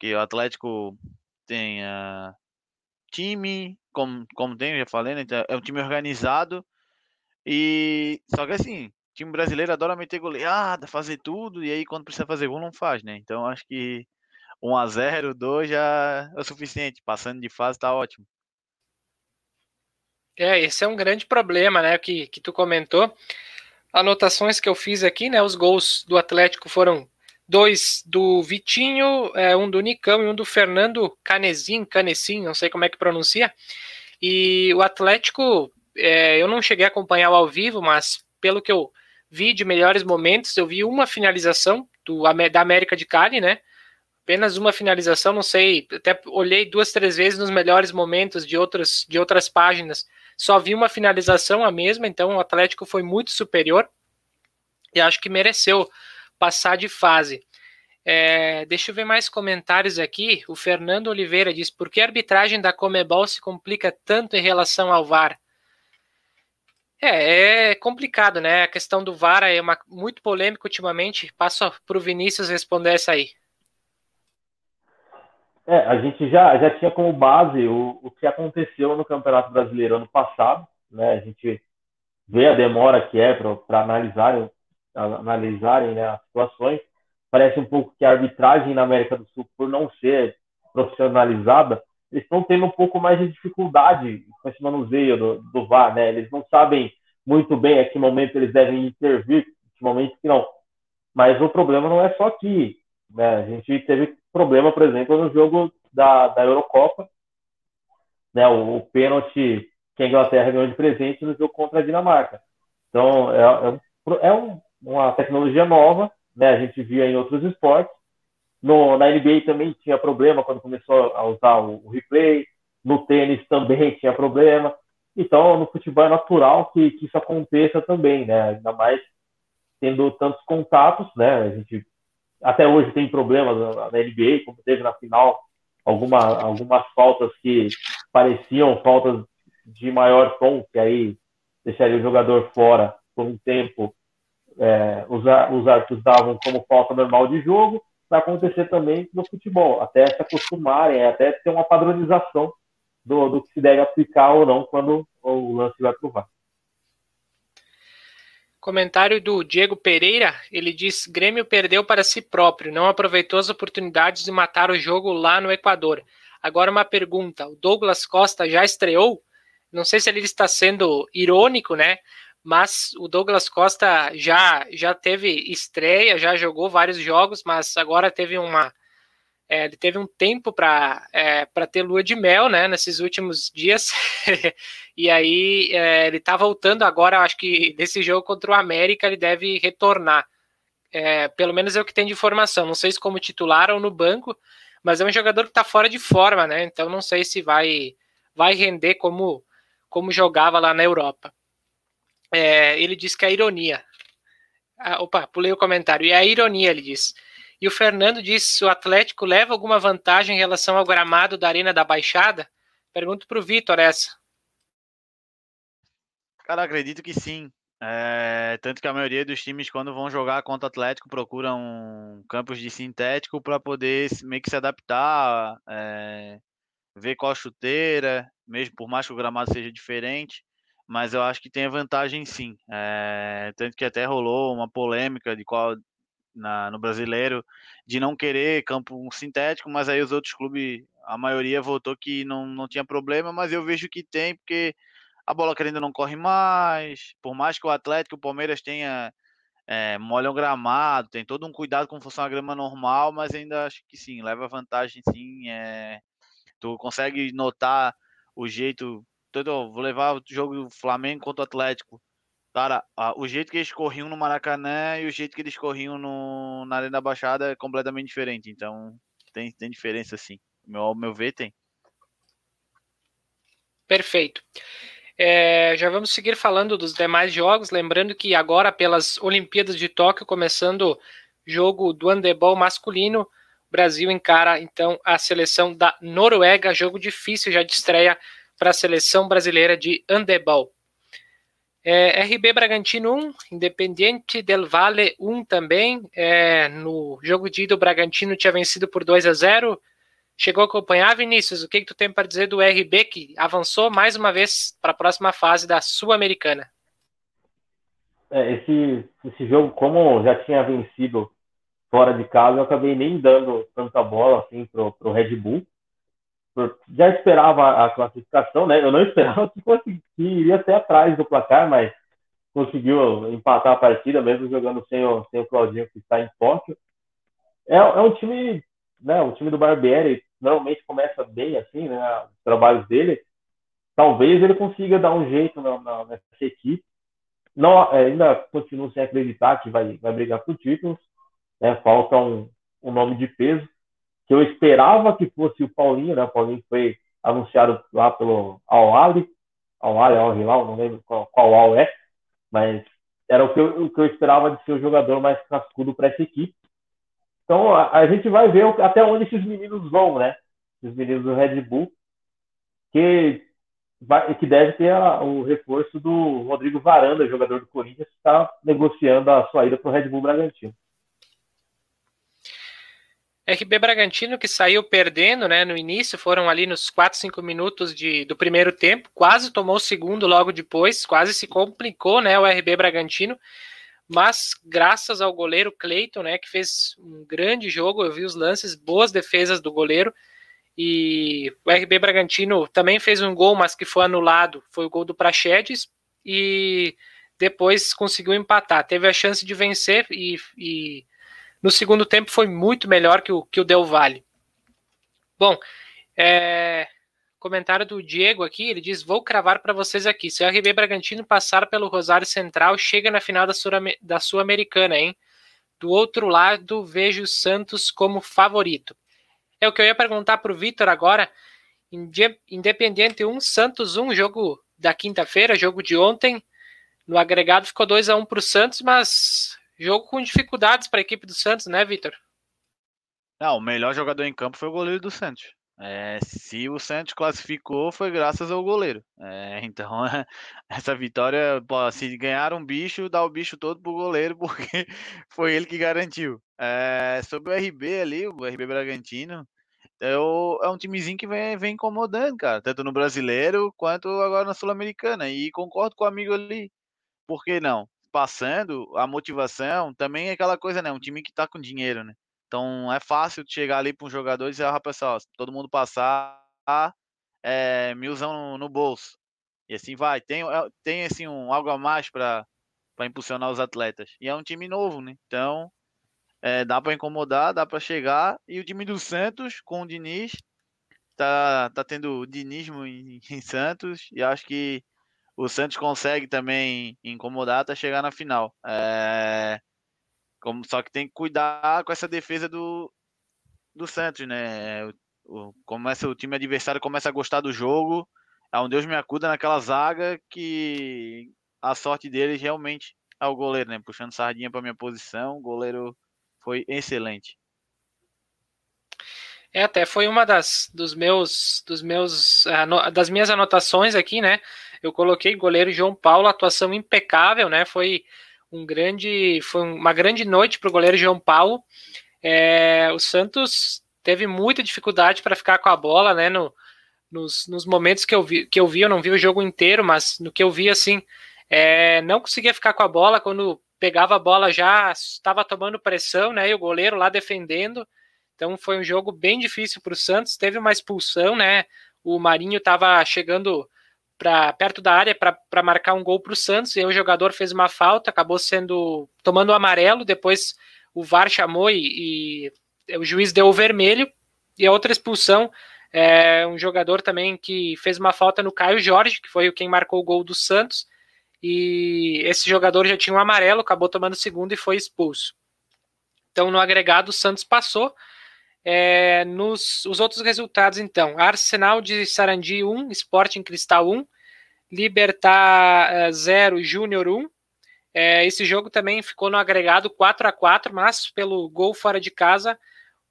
[SPEAKER 3] que o Atlético tenha time, como, como tem, já falei, né? É um time organizado e só que assim, time brasileiro adora meter goleada, fazer tudo, e aí quando precisa fazer gol não faz, né? Então acho que 1 a 0 2 já é o suficiente. Passando de fase tá ótimo.
[SPEAKER 1] É, esse é um grande problema, né? Que, que tu comentou. Anotações que eu fiz aqui, né? Os gols do Atlético foram dois do Vitinho, é, um do Nicão e um do Fernando Canezin, Canecim, não sei como é que pronuncia. E o Atlético, é, eu não cheguei a acompanhar ao vivo, mas pelo que eu vi de melhores momentos, eu vi uma finalização do, da América de Cali, né? Apenas uma finalização, não sei, até olhei duas, três vezes nos melhores momentos de outras, de outras páginas. Só vi uma finalização a mesma, então o Atlético foi muito superior e acho que mereceu passar de fase. É, deixa eu ver mais comentários aqui. O Fernando Oliveira diz: por que a arbitragem da Comebol se complica tanto em relação ao VAR? É, é complicado, né? A questão do VAR é uma, muito polêmica ultimamente. Passo para o Vinícius responder essa aí.
[SPEAKER 2] É, a gente já, já tinha como base o, o que aconteceu no Campeonato Brasileiro ano passado, né? A gente vê a demora que é para analisarem, analisarem né, as situações. Parece um pouco que a arbitragem na América do Sul, por não ser profissionalizada, eles estão tendo um pouco mais de dificuldade com esse manuseio do, do VAR, né? Eles não sabem muito bem a que momento eles devem intervir, que momento que não. Mas o problema não é só aqui, né? A gente teve problema, por exemplo, no jogo da, da Eurocopa, né? O, o pênalti que a Inglaterra ganhou de presente no jogo contra a Dinamarca. Então, é, é, é um, uma tecnologia nova, né? A gente via em outros esportes, no, na NBA também tinha problema quando começou a usar o, o replay. No tênis também (laughs) tinha problema. Então, no futebol é natural que, que isso aconteça também, né? Ainda mais tendo tantos contatos, né? A gente até hoje tem problemas na, na NBA, como teve na final, alguma, algumas faltas que pareciam faltas de maior tom, que aí deixaria o jogador fora por um tempo é, os, os árbitros davam como falta normal de jogo, vai acontecer também no futebol, até se acostumarem, até ter uma padronização do, do que se deve aplicar ou não quando o lance vai provar.
[SPEAKER 1] Comentário do Diego Pereira, ele diz: Grêmio perdeu para si próprio, não aproveitou as oportunidades de matar o jogo lá no Equador. Agora uma pergunta: o Douglas Costa já estreou? Não sei se ele está sendo irônico, né? Mas o Douglas Costa já já teve estreia, já jogou vários jogos, mas agora teve uma é, ele teve um tempo para é, ter lua de mel, né, nesses últimos dias, (laughs) e aí é, ele está voltando agora, acho que nesse jogo contra o América ele deve retornar, é, pelo menos é o que tem de informação, não sei se como titular ou no banco, mas é um jogador que está fora de forma, né, então não sei se vai, vai render como, como jogava lá na Europa. É, ele diz que é ironia, ah, opa, pulei o comentário, e a ironia, ele diz, e o Fernando se o Atlético leva alguma vantagem em relação ao gramado da Arena da Baixada. Pergunto para o Vitor essa.
[SPEAKER 3] Cara, acredito que sim. É, tanto que a maioria dos times, quando vão jogar contra o Atlético, procuram campos de sintético para poder meio que se adaptar, é, ver qual chuteira, mesmo por mais que o gramado seja diferente. Mas eu acho que tem a vantagem sim. É, tanto que até rolou uma polêmica de qual na, no brasileiro de não querer campo sintético, mas aí os outros clubes, a maioria votou que não, não tinha problema, mas eu vejo que tem, porque a bola querendo não corre mais, por mais que o Atlético, o Palmeiras tenha é, molha um gramado, tem todo um cuidado com função a grama normal, mas ainda acho que sim, leva vantagem sim. É, tu consegue notar o jeito. Todo, vou levar o jogo do Flamengo contra o Atlético. Cara, o jeito que eles corriam no Maracanã e o jeito que eles corriam no, na Arena da Baixada é completamente diferente. Então, tem, tem diferença sim. Meu, ao meu ver, tem.
[SPEAKER 1] Perfeito. É, já vamos seguir falando dos demais jogos. Lembrando que agora, pelas Olimpíadas de Tóquio, começando jogo do handebol masculino, Brasil encara então a seleção da Noruega. Jogo difícil já de estreia para a seleção brasileira de handebol. É, RB Bragantino 1, Independiente del Valle 1 também. É, no jogo de ida, o Bragantino tinha vencido por 2 a 0. Chegou a acompanhar, Vinícius? O que, que tu tem para dizer do RB que avançou mais uma vez para a próxima fase da Sul-Americana?
[SPEAKER 2] É, esse, esse jogo, como já tinha vencido fora de casa, eu acabei nem dando tanta bola assim pro, pro Red Bull já esperava a classificação, né? Eu não esperava que, fosse, que iria até atrás do placar, mas conseguiu empatar a partida, mesmo jogando sem o, sem o Claudinho, que está em Tóquio. É, é um time, né? O time do Barbieri normalmente começa bem assim, né? Os trabalhos dele. Talvez ele consiga dar um jeito na, na, nessa equipe. Não, é, ainda continuo sem acreditar que vai, vai brigar por títulos. Né? Falta um, um nome de peso que eu esperava que fosse o Paulinho, né? O Paulinho foi anunciado lá pelo Al-Ali, Al-Ali, Al-Hilal, não lembro qual, qual Al é, mas era o que, eu, o que eu esperava de ser o jogador mais cascudo para essa equipe. Então a, a, gente vai ver até onde esses meninos vão, né? Os meninos do Red Bull, que, vai, que deve ter a, o reforço do Rodrigo Varanda, jogador do Corinthians, que está negociando a sua ida para o Red Bull Bragantino.
[SPEAKER 1] RB Bragantino que saiu perdendo né, no início, foram ali nos 4, 5 minutos de, do primeiro tempo, quase tomou o segundo logo depois, quase se complicou né, o RB Bragantino, mas graças ao goleiro Cleiton, né, que fez um grande jogo, eu vi os lances, boas defesas do goleiro, e o RB Bragantino também fez um gol, mas que foi anulado, foi o gol do Prachedes, e depois conseguiu empatar, teve a chance de vencer e, e no segundo tempo foi muito melhor que o, que o Del Valle. Bom, é, comentário do Diego aqui, ele diz: Vou cravar para vocês aqui. Se o RB Bragantino passar pelo Rosário Central, chega na final da Sul-Americana, hein? Do outro lado, vejo o Santos como favorito. É o que eu ia perguntar para o Vitor agora. Independente 1, Santos 1, jogo da quinta-feira, jogo de ontem. No agregado ficou 2 a 1 para o Santos, mas Jogo com dificuldades para a equipe do Santos, né, Vitor?
[SPEAKER 3] Não, o melhor jogador em campo foi o goleiro do Santos. É, se o Santos classificou, foi graças ao goleiro. É, (laughs) então, (laughs) essa vitória, pô, se ganhar um bicho, dá o bicho todo pro goleiro, (laughs) porque foi ele que garantiu. É, sobre o RB ali, o RB Bragantino, é, o, é um timezinho que vem, vem incomodando, cara, tanto no brasileiro quanto agora na Sul-Americana. E concordo com o amigo ali, por que não? Passando, a motivação também é aquela coisa, né? Um time que tá com dinheiro, né? Então é fácil chegar ali para um jogador e dizer, ah, pessoal, todo mundo passar é, milzão no, no, bolso. E assim vai. Tem, é, tem assim, um, algo a mais para impulsionar os atletas. E é um time novo, né? Então é, dá para incomodar, dá para chegar. E o time do Santos, com o Diniz, tá, tá tendo dinismo em, em Santos. E acho que o Santos consegue também incomodar até chegar na final. É, como, só que tem que cuidar com essa defesa do, do Santos, né? O, começa, o time adversário começa a gostar do jogo. É um Deus me acuda naquela zaga que a sorte deles realmente é o goleiro, né? Puxando sardinha para minha posição, o goleiro foi excelente.
[SPEAKER 1] É, até foi uma das dos meus dos meus das minhas anotações aqui, né? Eu coloquei goleiro João Paulo, atuação impecável, né? Foi um grande, foi uma grande noite para o goleiro João Paulo. É, o Santos teve muita dificuldade para ficar com a bola, né? No, nos, nos, momentos que eu, vi, que eu vi, eu não vi o jogo inteiro, mas no que eu vi, assim, é, não conseguia ficar com a bola quando pegava a bola já estava tomando pressão, né? E o goleiro lá defendendo. Então foi um jogo bem difícil para o Santos. Teve uma expulsão, né? O Marinho estava chegando para perto da área para marcar um gol para o Santos, e aí o jogador fez uma falta, acabou sendo tomando o amarelo, depois o VAR chamou e, e o juiz deu o vermelho, e a outra expulsão é um jogador também que fez uma falta no Caio Jorge, que foi quem marcou o gol do Santos, e esse jogador já tinha um amarelo, acabou tomando segundo e foi expulso. Então, no agregado, o Santos passou, é, nos os outros resultados, então, Arsenal de Sarandi 1, Sporting Cristal 1, Libertar 0, uh, Júnior 1. É, esse jogo também ficou no agregado 4 a 4 mas pelo gol fora de casa,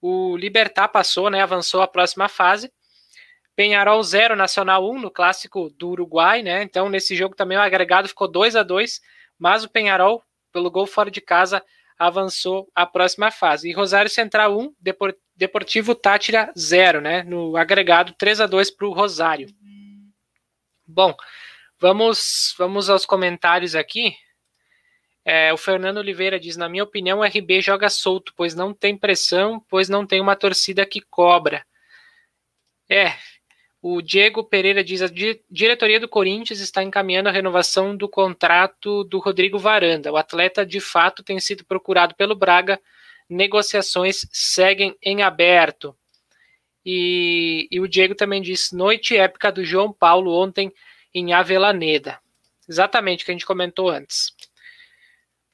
[SPEAKER 1] o Libertar passou, né, avançou a próxima fase. Penharol 0, Nacional 1, no clássico do Uruguai, né? Então, nesse jogo também o agregado ficou 2 a 2 mas o Penharol, pelo gol fora de casa, avançou à próxima fase. E Rosário Central 1, Deportivo Tátira 0, né? No agregado 3 a 2 para o Rosário. Bom, vamos, vamos aos comentários aqui. É, o Fernando Oliveira diz: Na minha opinião, o RB joga solto, pois não tem pressão, pois não tem uma torcida que cobra. É, o Diego Pereira diz: a diretoria do Corinthians está encaminhando a renovação do contrato do Rodrigo Varanda. O atleta, de fato, tem sido procurado pelo Braga. Negociações seguem em aberto. E, e o Diego também diz: noite épica do João Paulo ontem em Avelaneda. Exatamente o que a gente comentou antes.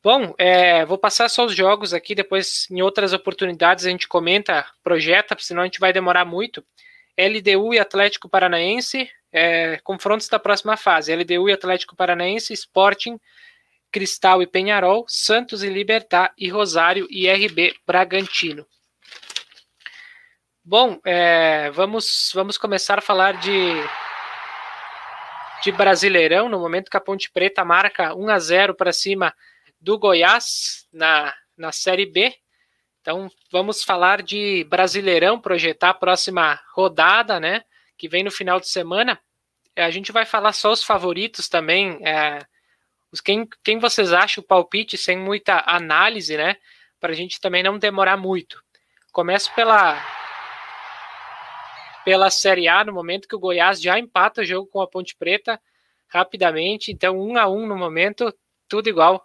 [SPEAKER 1] Bom, é, vou passar só os jogos aqui, depois em outras oportunidades a gente comenta, projeta, senão a gente vai demorar muito. LDU e Atlético Paranaense, é, confrontos da próxima fase. LDU e Atlético Paranaense, Sporting, Cristal e Penharol, Santos e Libertar e Rosário e RB Bragantino. Bom, é, vamos, vamos começar a falar de, de Brasileirão, no momento que a Ponte Preta marca 1 a 0 para cima do Goiás na, na Série B. Então, vamos falar de Brasileirão, projetar a próxima rodada, né? Que vem no final de semana. É, a gente vai falar só os favoritos também. É, quem, quem vocês acham o palpite, sem muita análise, né? Para a gente também não demorar muito. Começo pela, pela Série A, no momento que o Goiás já empata o jogo com a Ponte Preta rapidamente. Então, um a um no momento, tudo igual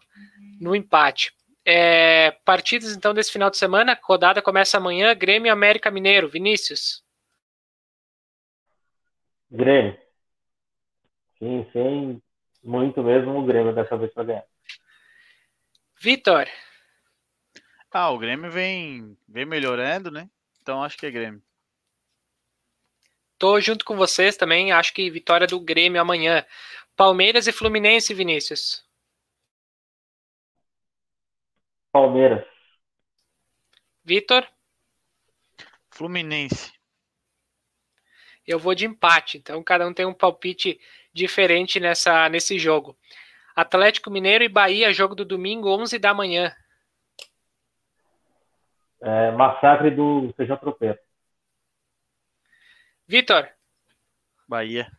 [SPEAKER 1] no empate. É, partidas então desse final de semana, rodada começa amanhã, Grêmio e América Mineiro. Vinícius.
[SPEAKER 2] Grêmio. Sim, sim, muito mesmo o Grêmio dessa vez para ganhar.
[SPEAKER 1] Vitor.
[SPEAKER 3] Ah, o Grêmio vem, vem melhorando, né? Então acho que é Grêmio.
[SPEAKER 1] Tô junto com vocês também, acho que vitória do Grêmio amanhã. Palmeiras e Fluminense, Vinícius.
[SPEAKER 2] Palmeiras.
[SPEAKER 1] Vitor?
[SPEAKER 3] Fluminense.
[SPEAKER 1] Eu vou de empate. Então, cada um tem um palpite diferente nessa, nesse jogo. Atlético Mineiro e Bahia, jogo do domingo, 11 da manhã.
[SPEAKER 2] É, massacre do Feijão Tropeiro.
[SPEAKER 1] Vitor.
[SPEAKER 3] Bahia.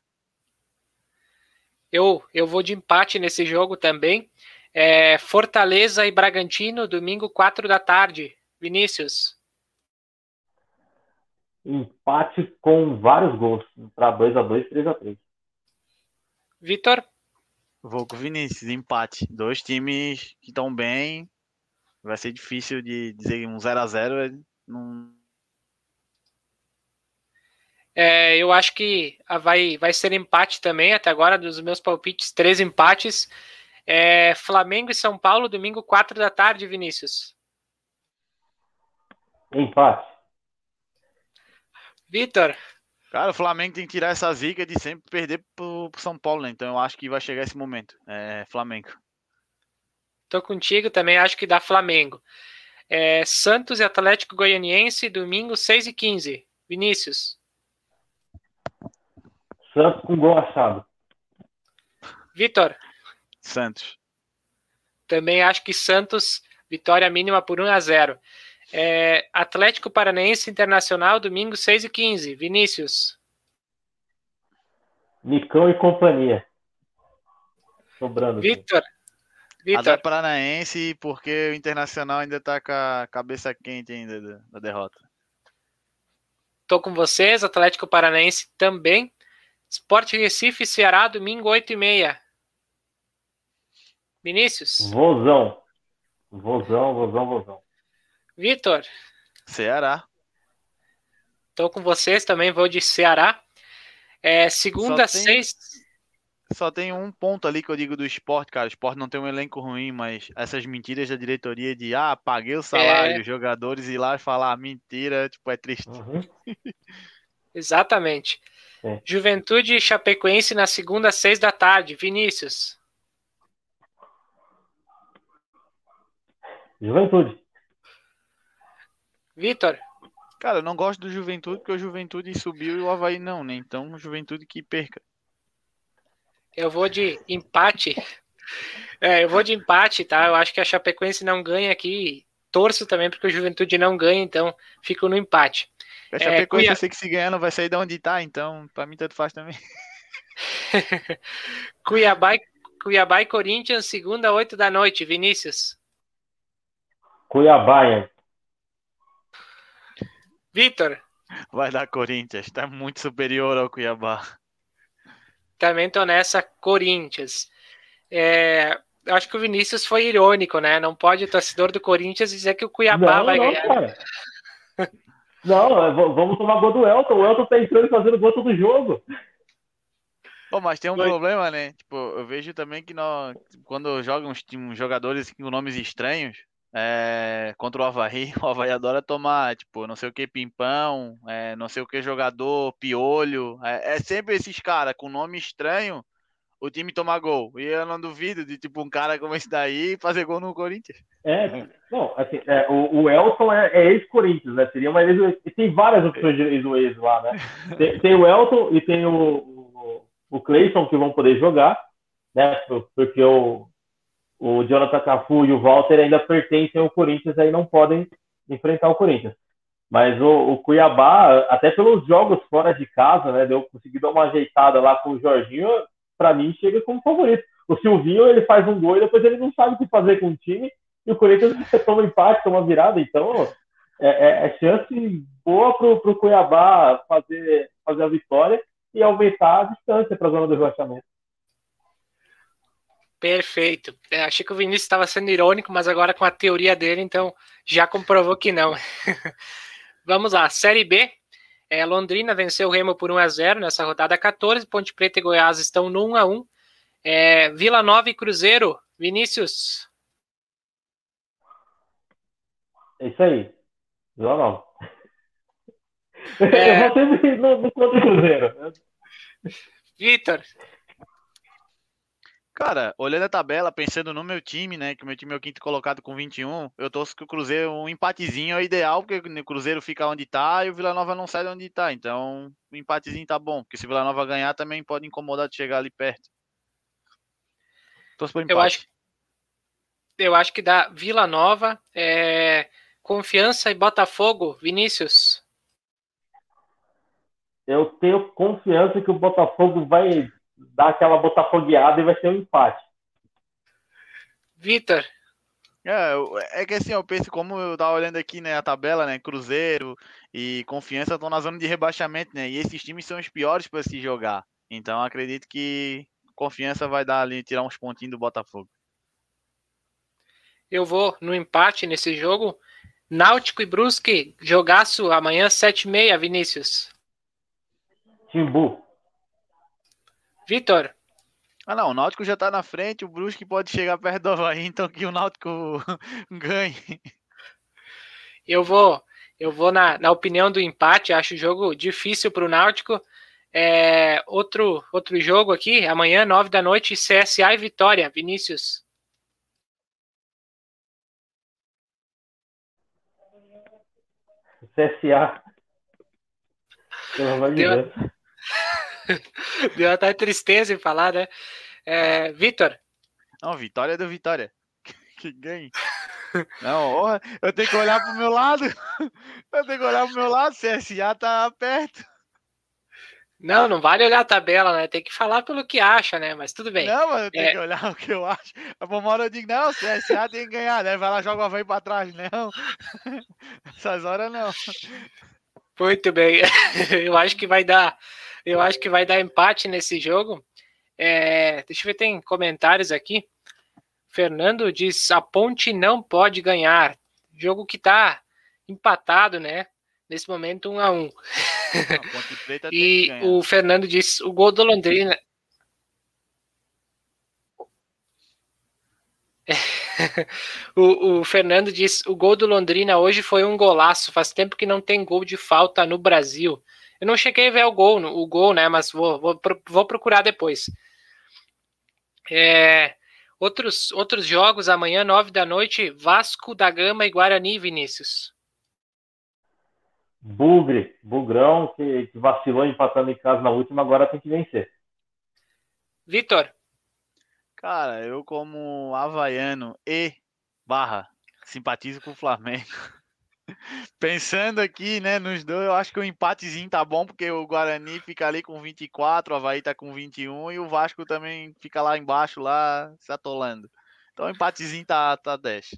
[SPEAKER 1] Eu, eu vou de empate nesse jogo também. É, Fortaleza e Bragantino, domingo, 4 da tarde. Vinícius.
[SPEAKER 2] Empate com vários gols. Para 2x2, 3x3.
[SPEAKER 1] Vitor?
[SPEAKER 3] Vou com o Vinícius, empate. Dois times que estão bem. Vai ser difícil de dizer um 0x0. Não...
[SPEAKER 1] É, eu acho que vai, vai ser empate também. Até agora, dos meus palpites, três empates. É, Flamengo e São Paulo, domingo, 4 da tarde, Vinícius.
[SPEAKER 2] Empate.
[SPEAKER 1] Vitor.
[SPEAKER 3] Cara, o Flamengo tem que tirar essa zica de sempre perder pro, pro São Paulo, né? Então eu acho que vai chegar esse momento. É Flamengo.
[SPEAKER 1] Tô contigo também, acho que dá Flamengo. É, Santos e Atlético Goianiense, domingo, 6 e 15 Vinícius.
[SPEAKER 2] Santos com gol achado.
[SPEAKER 1] Vitor.
[SPEAKER 3] Santos.
[SPEAKER 1] Também acho que Santos, vitória mínima por 1 a 0 é, Atlético Paranaense Internacional, domingo 6 e 15 Vinícius.
[SPEAKER 2] Nicão e companhia. Sobrando.
[SPEAKER 1] Vitor. Vitor.
[SPEAKER 3] Paranaense, porque o Internacional ainda tá com a cabeça quente ainda da derrota.
[SPEAKER 1] Tô com vocês, Atlético Paranaense também. Esporte Recife, Ceará, domingo 8 e meia. Vinícius?
[SPEAKER 2] Vozão. Vozão, vozão, vozão.
[SPEAKER 1] Vitor?
[SPEAKER 3] Ceará.
[SPEAKER 1] Tô com vocês também, vou de Ceará. É, segunda,
[SPEAKER 3] só tem,
[SPEAKER 1] seis.
[SPEAKER 3] Só tem um ponto ali que eu digo do esporte, cara. O esporte não tem um elenco ruim, mas essas mentiras da diretoria de ah, paguei o salário é... dos jogadores e ir lá e falar mentira, tipo, é triste.
[SPEAKER 2] Uhum. (laughs)
[SPEAKER 1] Exatamente. É. Juventude e Chapecoense na segunda, seis da tarde. Vinícius.
[SPEAKER 2] Juventude.
[SPEAKER 1] Vitor?
[SPEAKER 3] Cara, eu não gosto do Juventude porque o Juventude subiu e o Havaí não, né? Então, Juventude que perca.
[SPEAKER 1] Eu vou de empate. É, eu vou de empate, tá? Eu acho que a Chapecoense não ganha aqui. Torço também porque o Juventude não ganha, então fico no empate.
[SPEAKER 3] A Chapecoense é, Cuiab... eu sei que se ganhar não vai sair de onde tá, então pra mim tanto faz também.
[SPEAKER 1] Cuiabá, (laughs) Cuiabá e Corinthians, segunda, oito da noite. Vinícius.
[SPEAKER 2] Cuiabá, hein?
[SPEAKER 1] Vitor.
[SPEAKER 3] Vai dar Corinthians, tá muito superior ao Cuiabá.
[SPEAKER 1] Também tô nessa Corinthians. É, acho que o Vinícius foi irônico, né? Não pode o torcedor do Corinthians dizer que o Cuiabá
[SPEAKER 2] não,
[SPEAKER 1] vai
[SPEAKER 2] não,
[SPEAKER 1] ganhar.
[SPEAKER 2] Cara. Não, é, vamos tomar gol do Elton. O Elton tá entrando e fazendo gol todo jogo.
[SPEAKER 3] Pô, mas tem um Foi. problema, né? Tipo, eu vejo também que nós, quando jogam uns, uns jogadores com nomes estranhos, é, contra o Havaí, (laughs) o Havaí adora tomar, tipo, não sei o que, pimpão, é, não sei o que, jogador, piolho. É, é sempre esses caras com nome estranho, o time tomar gol. E eu não duvido de, tipo, um cara como esse daí fazer gol no Corinthians.
[SPEAKER 2] É, não, assim, é, o, o Elton é, é ex-Corinthians, né? Seria uma ex Tem várias opções de ex lá, né? (laughs) Tem, tem, o Elton e tem o, o, o Clayson que vão poder jogar, né? Porque o, o Jonathan Cafu e o Walter ainda pertencem ao Corinthians, aí não podem enfrentar o Corinthians. Mas o, o, Cuiabá, até pelos jogos fora de casa, né, deu conseguir dar uma ajeitada lá com o Jorginho, para mim chega como favorito. O Silvinho, ele faz um gol e depois ele não sabe o que fazer com o time, e o Corinthians (laughs) toma empate, toma virada, então é, é, é chance boa para o Cuiabá fazer, fazer a vitória e aumentar a distância para a zona do rebaixamento.
[SPEAKER 1] Perfeito. É, achei que o Vinícius estava sendo irônico, mas agora com a teoria dele, então já comprovou que não. (laughs) Vamos lá, Série B. É, Londrina venceu o Remo por 1 a 0 nessa rodada 14. Ponte Preta e Goiás estão no 1 a 1. É, Vila Nova e Cruzeiro. Vinícius.
[SPEAKER 2] É isso aí. Vila Nova. É... (laughs) Eu vou sempre no, no contra o Cruzeiro.
[SPEAKER 1] Vitor.
[SPEAKER 3] Cara, olhando a tabela, pensando no meu time, né? Que o meu time é o quinto colocado com 21, eu torço que o Cruzeiro, um empatezinho é ideal, porque o Cruzeiro fica onde tá e o Vila Nova não sai de onde tá. Então, o empatezinho tá bom, porque se o Vila Nova ganhar também pode incomodar de chegar ali perto.
[SPEAKER 1] Torço por empate. Eu acho, eu acho que dá Vila Nova, é, Confiança e Botafogo, Vinícius.
[SPEAKER 2] Eu tenho confiança que o Botafogo vai dar aquela botafogueada e vai ser um empate.
[SPEAKER 1] Vitor.
[SPEAKER 3] É, é que assim, eu penso, como eu tava olhando aqui, né, a tabela, né, Cruzeiro e Confiança estão na zona de rebaixamento, né, e esses times são os piores para se jogar. Então, acredito que Confiança vai dar ali, tirar uns pontinhos do Botafogo.
[SPEAKER 1] Eu vou no empate nesse jogo. Náutico e Brusque, jogaço amanhã, 7h30, Vinícius.
[SPEAKER 2] Timbu.
[SPEAKER 1] Vitor.
[SPEAKER 3] Ah, não, o Náutico já tá na frente, o Brusque pode chegar perto do Havaí, então que o Náutico (laughs) ganhe.
[SPEAKER 1] Eu vou, eu vou na, na opinião do empate, acho o jogo difícil para o Náutico. É, outro, outro jogo aqui, amanhã, nove da noite, CSA e Vitória. Vinícius.
[SPEAKER 2] CSA. Pelo amor de Deus. (laughs)
[SPEAKER 1] Deu até tristeza em falar, né? É, Vitor.
[SPEAKER 3] Não, vitória do Vitória. (laughs) Que ganhe. Não, eu tenho que olhar pro meu lado. (laughs) Eu tenho que olhar pro meu lado. CSA tá perto.
[SPEAKER 1] Não, não vale olhar a tabela, né? Tem que falar pelo que acha, né? Mas tudo bem.
[SPEAKER 3] Não, mas eu tenho é... que olhar o que eu acho. Uma hora eu digo, não, CSA tem que ganhar, né? Vai lá, joga o Havaí pra trás. Não. Essas horas não.
[SPEAKER 1] Muito bem. Eu acho que vai dar eu acho que vai dar empate nesse jogo. É, deixa eu ver, tem comentários aqui. Fernando diz: a Ponte não pode ganhar. Jogo que tá empatado, né? Nesse momento, um a um. (laughs) e o Fernando diz: o gol do Londrina. (laughs) o, o, Fernando diz: o gol do Londrina hoje foi um golaço. Faz tempo que não tem gol de falta no Brasil. Eu não cheguei a ver o gol, o gol, né? Mas vou, vou, vou procurar depois. É, outros, outros jogos amanhã, nove da noite, Vasco da Gama e Guarani, Vinícius.
[SPEAKER 2] Bugre, Bugrão, que, que vacilou empatando em casa na última, agora tem que vencer.
[SPEAKER 1] Vitor.
[SPEAKER 3] Cara, eu como havaiano e barra simpatizo com o Flamengo. Pensando aqui, né, nos dois, eu acho que o empatezinho tá bom, porque o Guarani fica ali com 24, o Havaí tá com 21 e o Vasco também fica lá embaixo, lá se atolando. Então o empatezinho tá, tá 10.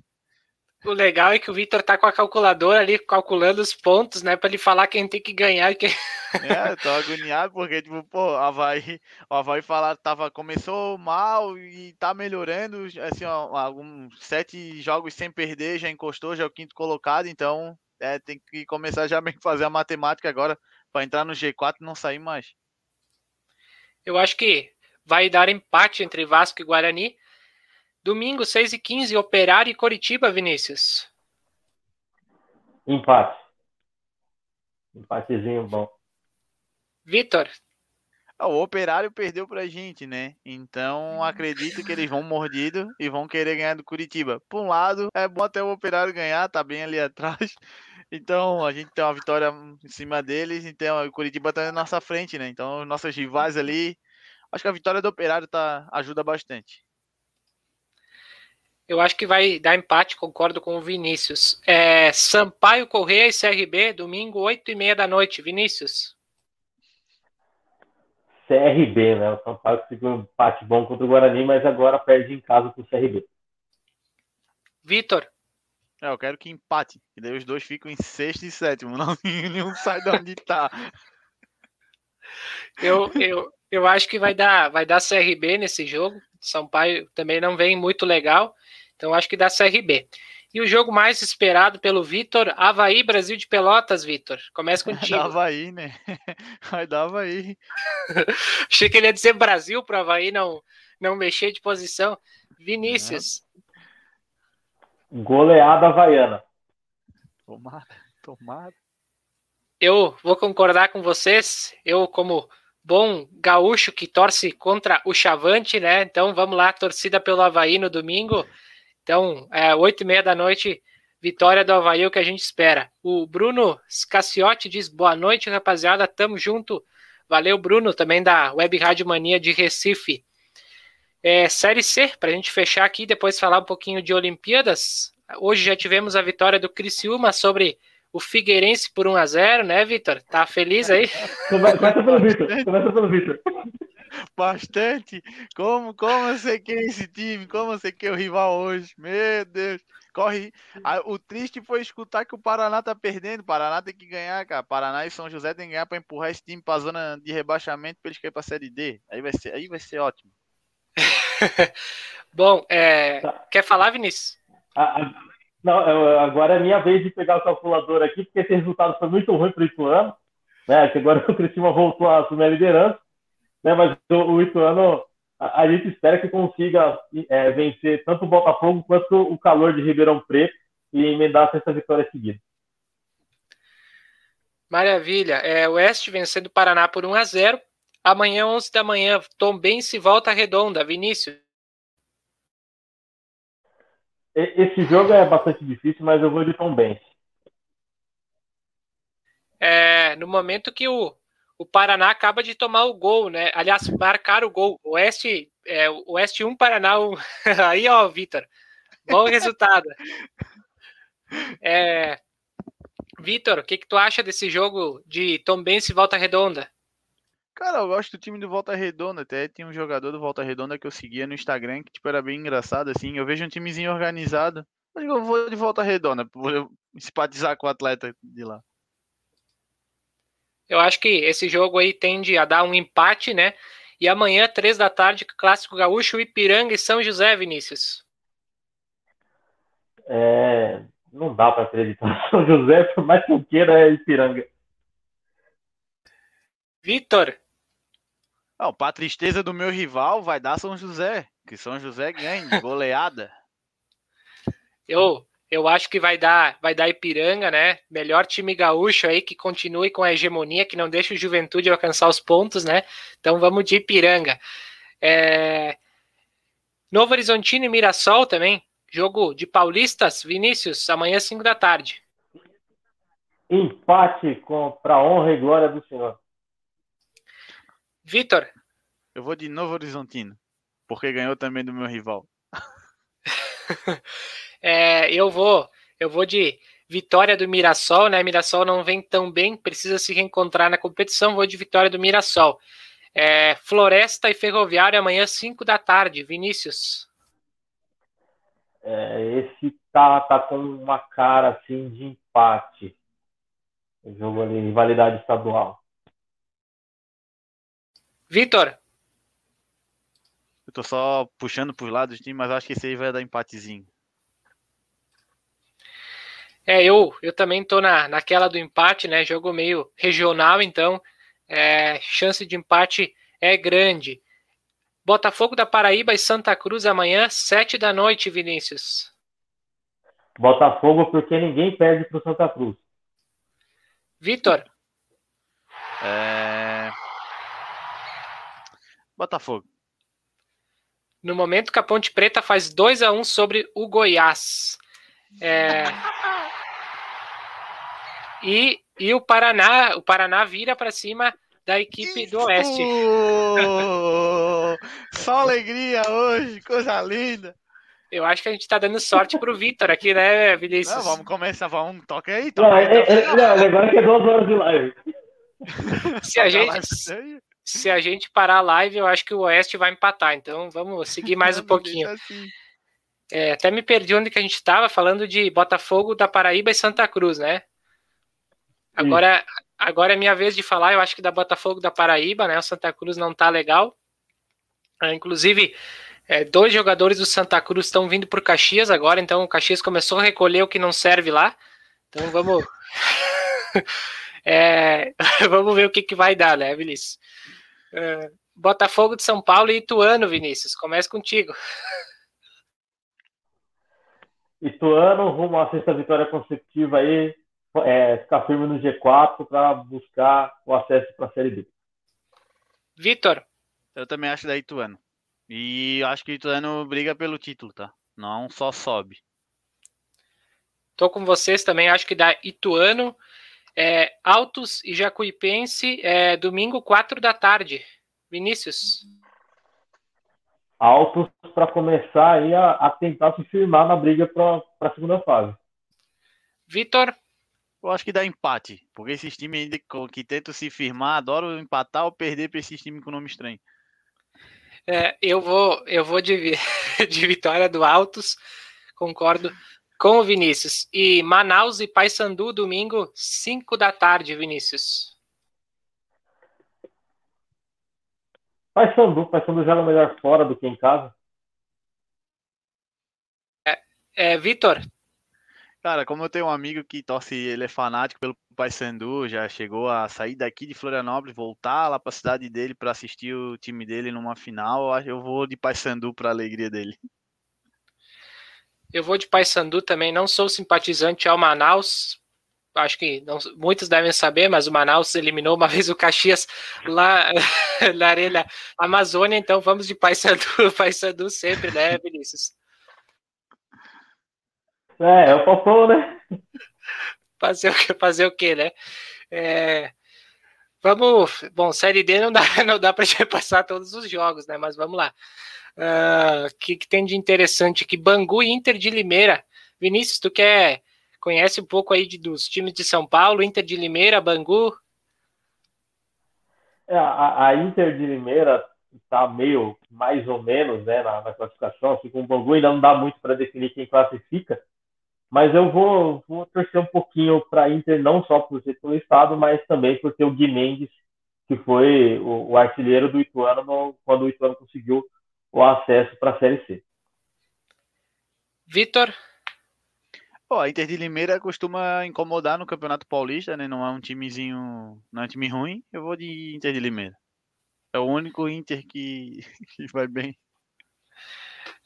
[SPEAKER 1] O legal é que o Vitor tá com a calculadora ali, calculando os pontos, né, para ele falar quem tem que ganhar. Quem...
[SPEAKER 3] É, tô agoniado, porque, tipo, pô, Havaí, o Havaí falar, tava, começou mal e tá melhorando, assim, ó, alguns sete jogos sem perder, já encostou, já é o quinto colocado, então é, tem que começar já (laughs) bem fazer a matemática agora para entrar no G4 e não sair mais.
[SPEAKER 1] Eu acho que vai dar empate entre Vasco e Guarani. Domingo, 6 e 15 Operário e Coritiba, Vinícius.
[SPEAKER 2] Empate. Empatezinho bom.
[SPEAKER 1] Vitor.
[SPEAKER 3] Ah, o Operário perdeu pra gente, né? Então acredito que eles vão mordido e vão querer ganhar do Curitiba. Por um lado, é bom até o Operário ganhar, tá bem ali (laughs) atrás. Então a gente tem uma vitória em cima deles, então o Curitiba tá na nossa frente, né? Então nossos rivais ali, acho que a vitória do Operário tá ajuda bastante.
[SPEAKER 1] Eu acho que vai dar empate, concordo com o Vinícius. É, Sampaio Correia e CRB, domingo, 8 e meia da noite. Vinícius.
[SPEAKER 2] CRB, né? O Sampaio conseguiu um empate bom contra o Guarani, mas agora perde em casa para o CRB.
[SPEAKER 1] Vitor.
[SPEAKER 3] É, eu quero que empate, e daí os dois ficam em sexto e sétimo, (laughs) não nenhum sai de onde está.
[SPEAKER 1] Eu, eu, eu acho que vai dar, vai dar CRB nesse jogo. Sampaio também não vem muito legal. Então acho que dá CRB. E o jogo mais esperado pelo Vitor, Havaí, Brasil de Pelotas, Vitor. Começa contigo.
[SPEAKER 3] Havaí, né? (laughs) Vai dar Havaí. (laughs)
[SPEAKER 1] Achei que ele ia dizer Brasil para Havaí não, não mexer de posição. Vinícius.
[SPEAKER 2] Goleada havaiana.
[SPEAKER 3] Tomara, tomara.
[SPEAKER 1] Eu vou concordar com vocês. Eu, como bom gaúcho que torce contra o Chavante, né? Então vamos lá, torcida pelo Havaí no domingo. Então, é, oito e meia da noite, vitória do Havaí, o que a gente espera. O Bruno Scassiotti diz, boa noite, rapaziada, tamo junto. Valeu, Bruno, também da Web Rádio Mania de Recife. É, série C, para a gente fechar aqui, depois falar um pouquinho de Olimpíadas. Hoje já tivemos a vitória do Criciúma sobre o Figueirense por 1 a 0 né, Vitor? Tá feliz aí?
[SPEAKER 2] Começa pelo Vitor. Começa pelo Vitor.
[SPEAKER 3] Bastante. Como, como eu sei que é esse time, como eu sei que é o rival hoje. Meu Deus. Corre. O triste foi escutar que o Paraná tá perdendo. O Paraná tem que ganhar, cara. Paraná e São José tem que ganhar para empurrar esse time pra zona de rebaixamento para eles caírem pra Série D. Aí vai ser, aí vai ser ótimo. (laughs)
[SPEAKER 1] Bom, é... tá. quer falar, Vinícius?
[SPEAKER 2] Não, agora é minha vez de pegar o calculador aqui, porque esse resultado foi muito ruim para o Ituano, né? Que agora (laughs) o Cristina voltou a assumir a liderança, né? Mas o, o Ituano, a, a, gente espera que consiga é, vencer tanto o Botafogo quanto o calor de Ribeirão Preto e emendar essa vitória seguida.
[SPEAKER 1] Maravilha. É, Oeste vencendo o Paraná por 1 a 0. Amanhã, 11 da manhã, Tom Bense volta redonda. Vinícius.
[SPEAKER 2] Esse jogo é bastante difícil, mas eu vou de Tom Benz.
[SPEAKER 1] É, no momento que o, o Paraná acaba de tomar o gol, né? Aliás, marcar o gol. Oeste, é, Oeste 1, Paraná 1. (laughs) Aí, ó, Vitor. Bom resultado. (laughs) É, Vitor, o que, que tu acha desse jogo de Tom Benz e Volta Redonda?
[SPEAKER 3] Cara, eu gosto do time do Volta Redonda. Até tinha um jogador do Volta Redonda que eu seguia no Instagram que tipo, era bem engraçado, assim. Eu vejo um timezinho organizado. Mas eu vou de Volta Redonda, vou simpatizar com o atleta de lá.
[SPEAKER 1] Eu acho que esse jogo aí tende a dar um empate, né? E amanhã, três da tarde, Clássico Gaúcho, Ipiranga e São José, Vinícius.
[SPEAKER 2] É, não dá para acreditar. (laughs) São José, por mais que eu queira, é Ipiranga.
[SPEAKER 1] Vitor,
[SPEAKER 3] não, para tristeza do meu rival, vai dar São José. Que São José ganhe, goleada.
[SPEAKER 1] Eu, eu acho que vai dar, vai dar Ipiranga, né? Melhor time gaúcho aí que continue com a hegemonia, que não deixe o Juventude alcançar os pontos, né? Então vamos de Ipiranga. É... Novo Horizontino e Mirassol também. Jogo de Paulistas, Vinícius, amanhã 5 da tarde.
[SPEAKER 2] Empate para honra e glória do Senhor.
[SPEAKER 1] Vitor.
[SPEAKER 3] Eu vou de Novo Horizontino, porque ganhou também do meu rival. (laughs)
[SPEAKER 1] é, eu vou, eu vou de vitória do Mirassol, né? Mirassol não vem tão bem, precisa se reencontrar na competição. Vou de vitória do Mirassol. É, Floresta e Ferroviária amanhã 5 da tarde. Vinícius.
[SPEAKER 2] É, esse tá, tá com uma cara assim de empate. O jogo ali, rivalidade estadual.
[SPEAKER 1] Vitor.
[SPEAKER 3] Eu tô só puxando por lados do time, mas acho que esse aí vai dar empatezinho.
[SPEAKER 1] É, eu, eu também tô na, naquela do empate, né? Jogo meio regional, então é, chance de empate é grande. Botafogo da Paraíba e Santa Cruz amanhã, sete da noite, Vinícius.
[SPEAKER 2] Botafogo porque ninguém perde pro Santa Cruz.
[SPEAKER 1] Vitor.
[SPEAKER 3] É... Botafogo.
[SPEAKER 1] No momento que a Ponte Preta faz 2 a 1 um sobre o Goiás. É... E, e o Paraná, o Paraná vira para cima da equipe do Oeste. (laughs)
[SPEAKER 3] Só alegria hoje, coisa linda.
[SPEAKER 1] Eu acho que a gente tá dando sorte pro Vitor aqui, né, Vinícius?
[SPEAKER 3] Não, vamos começar, vamos, toca aí. Toca
[SPEAKER 2] não,
[SPEAKER 3] aí,
[SPEAKER 2] é, é, não, agora que é duas horas de live. (laughs)
[SPEAKER 1] Se a gente, se a gente parar a live, eu acho que o Oeste vai empatar. Então vamos seguir mais (laughs) um pouquinho. Assim. É, até me perdi onde que a gente estava falando de Botafogo da Paraíba e Santa Cruz, né? Agora, agora é minha vez de falar. Eu acho que da Botafogo da Paraíba, né? O Santa Cruz não tá legal. É, inclusive, é, dois jogadores do Santa Cruz estão vindo por Caxias agora. Então o Caxias começou a recolher o que não serve lá. Então vamos. (laughs) É, (laughs) vamos ver o que, que vai dar, né, Vinícius? É, Botafogo de São Paulo e Ituano, Vinícius. Começa contigo. (laughs)
[SPEAKER 2] Ituano rumo à sexta vitória consecutiva aí, é, ficar firme no G4 para buscar o acesso para a Série B.
[SPEAKER 1] Vitor?
[SPEAKER 3] Eu também acho da Ituano. E acho que o Ituano briga pelo título, tá? Não só sobe.
[SPEAKER 1] Tô com vocês também, acho que dá Ituano, é, Altos e Jacuipense, é, domingo, 4 da tarde. Vinícius?
[SPEAKER 2] Altos para começar aí a, a, tentar se firmar na briga para a segunda fase.
[SPEAKER 1] Vitor?
[SPEAKER 3] Eu acho que dá empate, porque esses times que tentam se firmar adoram empatar ou perder para esses times com nome estranho.
[SPEAKER 1] É, eu vou, eu vou de, (laughs) de vitória do Altos, concordo com o Vinícius. E Manaus e Paysandu, domingo, 5 da tarde, Vinícius.
[SPEAKER 2] Paysandu, Paysandu joga melhor fora do que em casa.
[SPEAKER 1] É, é Vitor,
[SPEAKER 3] Cara, como eu tenho um amigo que torce, ele é fanático pelo Paysandu, já chegou a sair daqui de Florianópolis, voltar lá para a cidade dele para assistir o time dele numa final, eu vou de Paysandu para alegria dele.
[SPEAKER 1] Eu vou de Paysandu também, não sou simpatizante ao Manaus, acho que não, muitos devem saber, mas o Manaus eliminou uma (laughs) vez o Caxias lá (laughs) na Arena Amazônia, então vamos de Paysandu, (laughs) Paysandu sempre, né, Vinícius?
[SPEAKER 2] É, é o Falcão, né? (laughs)
[SPEAKER 1] fazer o que, fazer o que, né? É, vamos, bom, série D não dá, (laughs) não dá para passar todos os jogos, né? Mas vamos lá. O uh, que, que, tem de interessante aqui? Bangu e Inter de Limeira. Vinícius, tu quer conhece um pouco aí de, dos times de São Paulo, Inter de Limeira, Bangu?
[SPEAKER 2] É, a, a, Inter de Limeira está meio mais ou menos né, na, na classificação, assim, com o Bangu ainda não dá muito para definir quem classifica, mas eu vou, vou torcer um pouquinho para a Inter, não só por ser pelo Estado, mas também por ter o Gui Mendes, que foi o, o artilheiro do Ituano no, quando o Ituano conseguiu o acesso para a Série C.
[SPEAKER 1] Vitor?
[SPEAKER 3] Pô, a Inter de Limeira costuma incomodar no Campeonato Paulista, né? Não é um timezinho, não é um time ruim. Eu vou de Inter de Limeira. É o único Inter que, (laughs) que vai bem.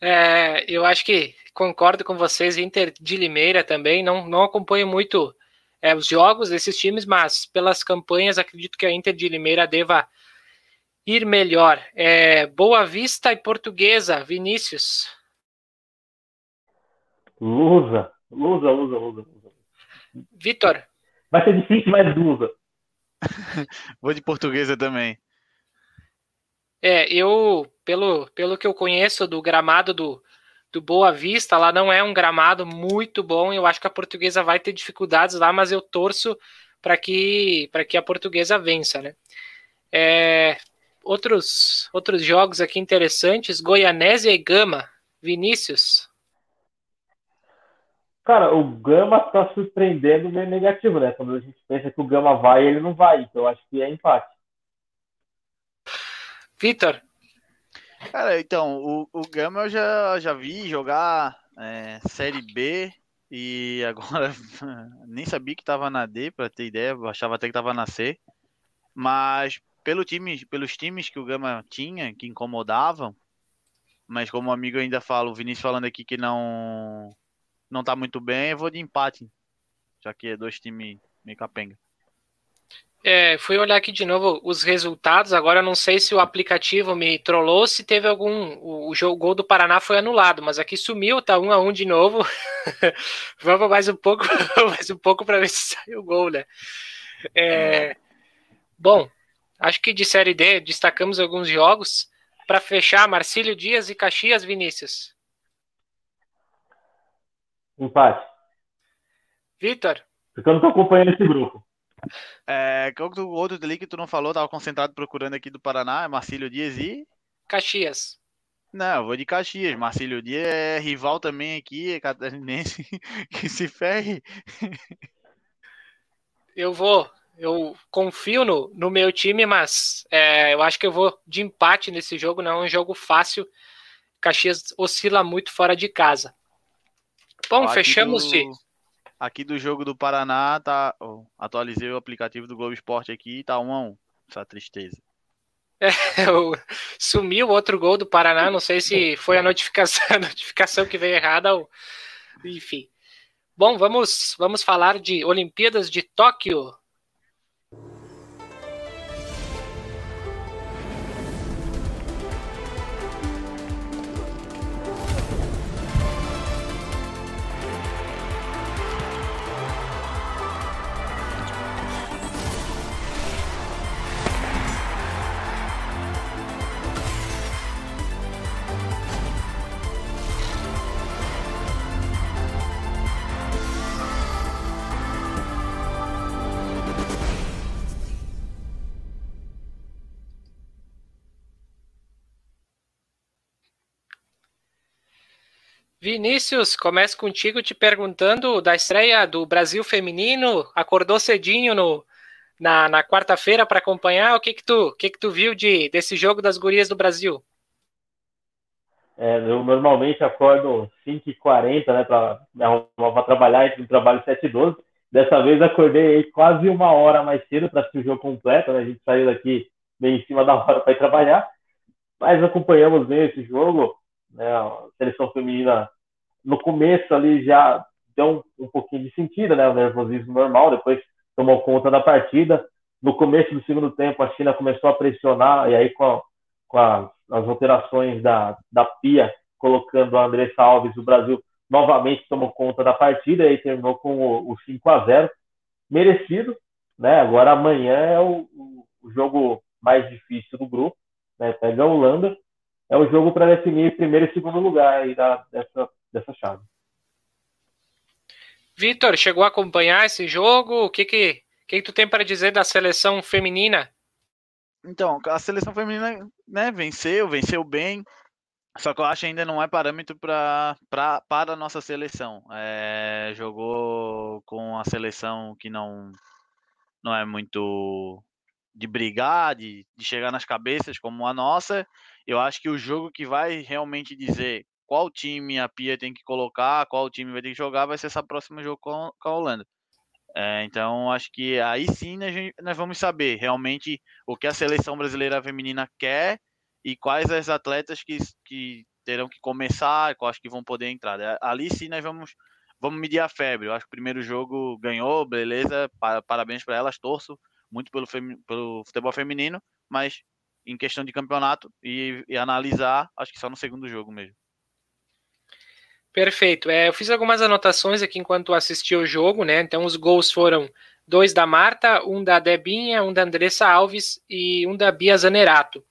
[SPEAKER 1] É, eu acho que concordo com vocês, Inter de Limeira também. Não, não acompanho muito é, os jogos desses times, mas pelas campanhas acredito que a Inter de Limeira deva ir melhor. É, Boa Vista e Portuguesa, Vinícius.
[SPEAKER 2] Lusa, Lusa, Lusa, Lusa.
[SPEAKER 1] Vitor.
[SPEAKER 2] Vai ser difícil, mas Lusa. (laughs)
[SPEAKER 3] Vou de Portuguesa também.
[SPEAKER 1] É, eu, pelo, pelo que eu conheço do gramado do, do Boa Vista, lá não é um gramado muito bom. Eu acho que a portuguesa vai ter dificuldades lá, mas eu torço para que, que a portuguesa vença, né? É, outros, outros jogos aqui interessantes: Goianésia e Gama. Vinícius.
[SPEAKER 2] Cara, o Gama está surpreendendo meio negativo, né? Quando a gente pensa que o Gama vai, ele não vai. Então eu acho que é empate.
[SPEAKER 1] Vitor?
[SPEAKER 3] Cara, então, o, o Gama eu já, já vi jogar é, Série B e (laughs) agora nem sabia que estava na D, para ter ideia, eu achava até que estava na C. Mas pelo time, pelos times que o Gama tinha, que incomodavam, mas como o amigo ainda fala, o Vinícius falando aqui que não não tá muito bem, eu vou de empate, já que é dois times meio capenga.
[SPEAKER 1] É, fui olhar aqui de novo os resultados. Agora não sei se o aplicativo me trollou, se teve algum. O, jogo o gol do Paraná foi anulado, mas aqui sumiu, tá um a um de novo. (laughs) Vamos mais um pouco, (laughs) mais um pouco para ver se sai o gol, né? É, bom, acho que de série D destacamos alguns jogos. Para fechar, Marcílio Dias e Caxias Vinícius.
[SPEAKER 2] Empate.
[SPEAKER 1] Vitor.
[SPEAKER 2] Porque eu não tô acompanhando esse grupo.
[SPEAKER 3] É, qual o outro dele que tu não falou? Tava concentrado procurando aqui do Paraná, é Marcílio Dias e.
[SPEAKER 1] Caxias.
[SPEAKER 3] Não, eu vou de Caxias. Marcílio Dias é rival também aqui, é catarinense, (laughs) que se ferre.
[SPEAKER 1] Eu vou. Eu confio no, no meu time, mas é, eu acho que eu vou de empate nesse jogo. Não é um jogo fácil. Caxias oscila muito fora de casa. Bom, fechamos-se. Do
[SPEAKER 3] Aqui do jogo do Paraná, tá. Oh, atualizei o aplicativo do Globo Esporte aqui tá 1 a 1 Essa tristeza.
[SPEAKER 1] É, (laughs) sumiu outro gol do Paraná, não sei se foi a notificação, (laughs) a notificação que veio errada ou. Enfim. Bom, vamos, vamos falar de Olimpíadas de Tóquio. Vinícius, começo contigo te perguntando da estreia do Brasil feminino. Acordou cedinho no, na, na quarta-feira para acompanhar. O que que tu, que que tu viu de, desse jogo das gurias do Brasil?
[SPEAKER 2] É, eu normalmente acordo 5h40, né, para me arrumar para trabalhar, entre um trabalho 7 e 12. Dessa vez acordei quase uma hora mais cedo para assistir o jogo completo, né? A gente saiu daqui bem em cima da hora para ir trabalhar, mas acompanhamos bem esse jogo, né? A seleção feminina no começo ali já deu um, um pouquinho de sentido, né? O nervosismo normal, depois tomou conta da partida. No começo do segundo tempo, a China começou a pressionar, e aí com, a, com a, as alterações da, da Pia, colocando a Andressa Alves, o Brasil novamente tomou conta da partida e terminou com o, o 5 a 0 merecido, né? Agora amanhã é o, o jogo mais difícil do grupo, né? Pega a Holanda, é o jogo para definir primeiro e segundo lugar aí da, dessa, dessa chave.
[SPEAKER 1] Vitor, chegou a acompanhar esse jogo? O que que, que, que tu tem para dizer da seleção feminina?
[SPEAKER 3] Então, a seleção feminina né, venceu, venceu bem, só que eu acho que ainda não é parâmetro pra, pra, para a nossa seleção. É, jogou com a seleção que não, não é muito de brigar, de, de chegar nas cabeças como a nossa. Eu acho que o jogo que vai realmente dizer qual time a Pia tem que colocar, qual time vai ter que jogar, vai ser esse próximo jogo com, com a Holanda. É, então, acho que aí sim nós, nós vamos saber realmente o que a seleção brasileira feminina quer e quais as atletas que, que terão que começar, quais que vão poder entrar. É, ali sim nós vamos, vamos medir a febre. Eu acho que o primeiro jogo ganhou, beleza, parabéns para elas, torço muito pelo, pelo futebol feminino, mas em questão de campeonato e, e, analisar, acho que só no segundo jogo mesmo.
[SPEAKER 1] Perfeito. É, eu fiz algumas anotações aqui enquanto assisti o jogo, né? Então os gols foram dois da Marta, um da Debinha, um da Andressa Alves e um da Bia Zanerato.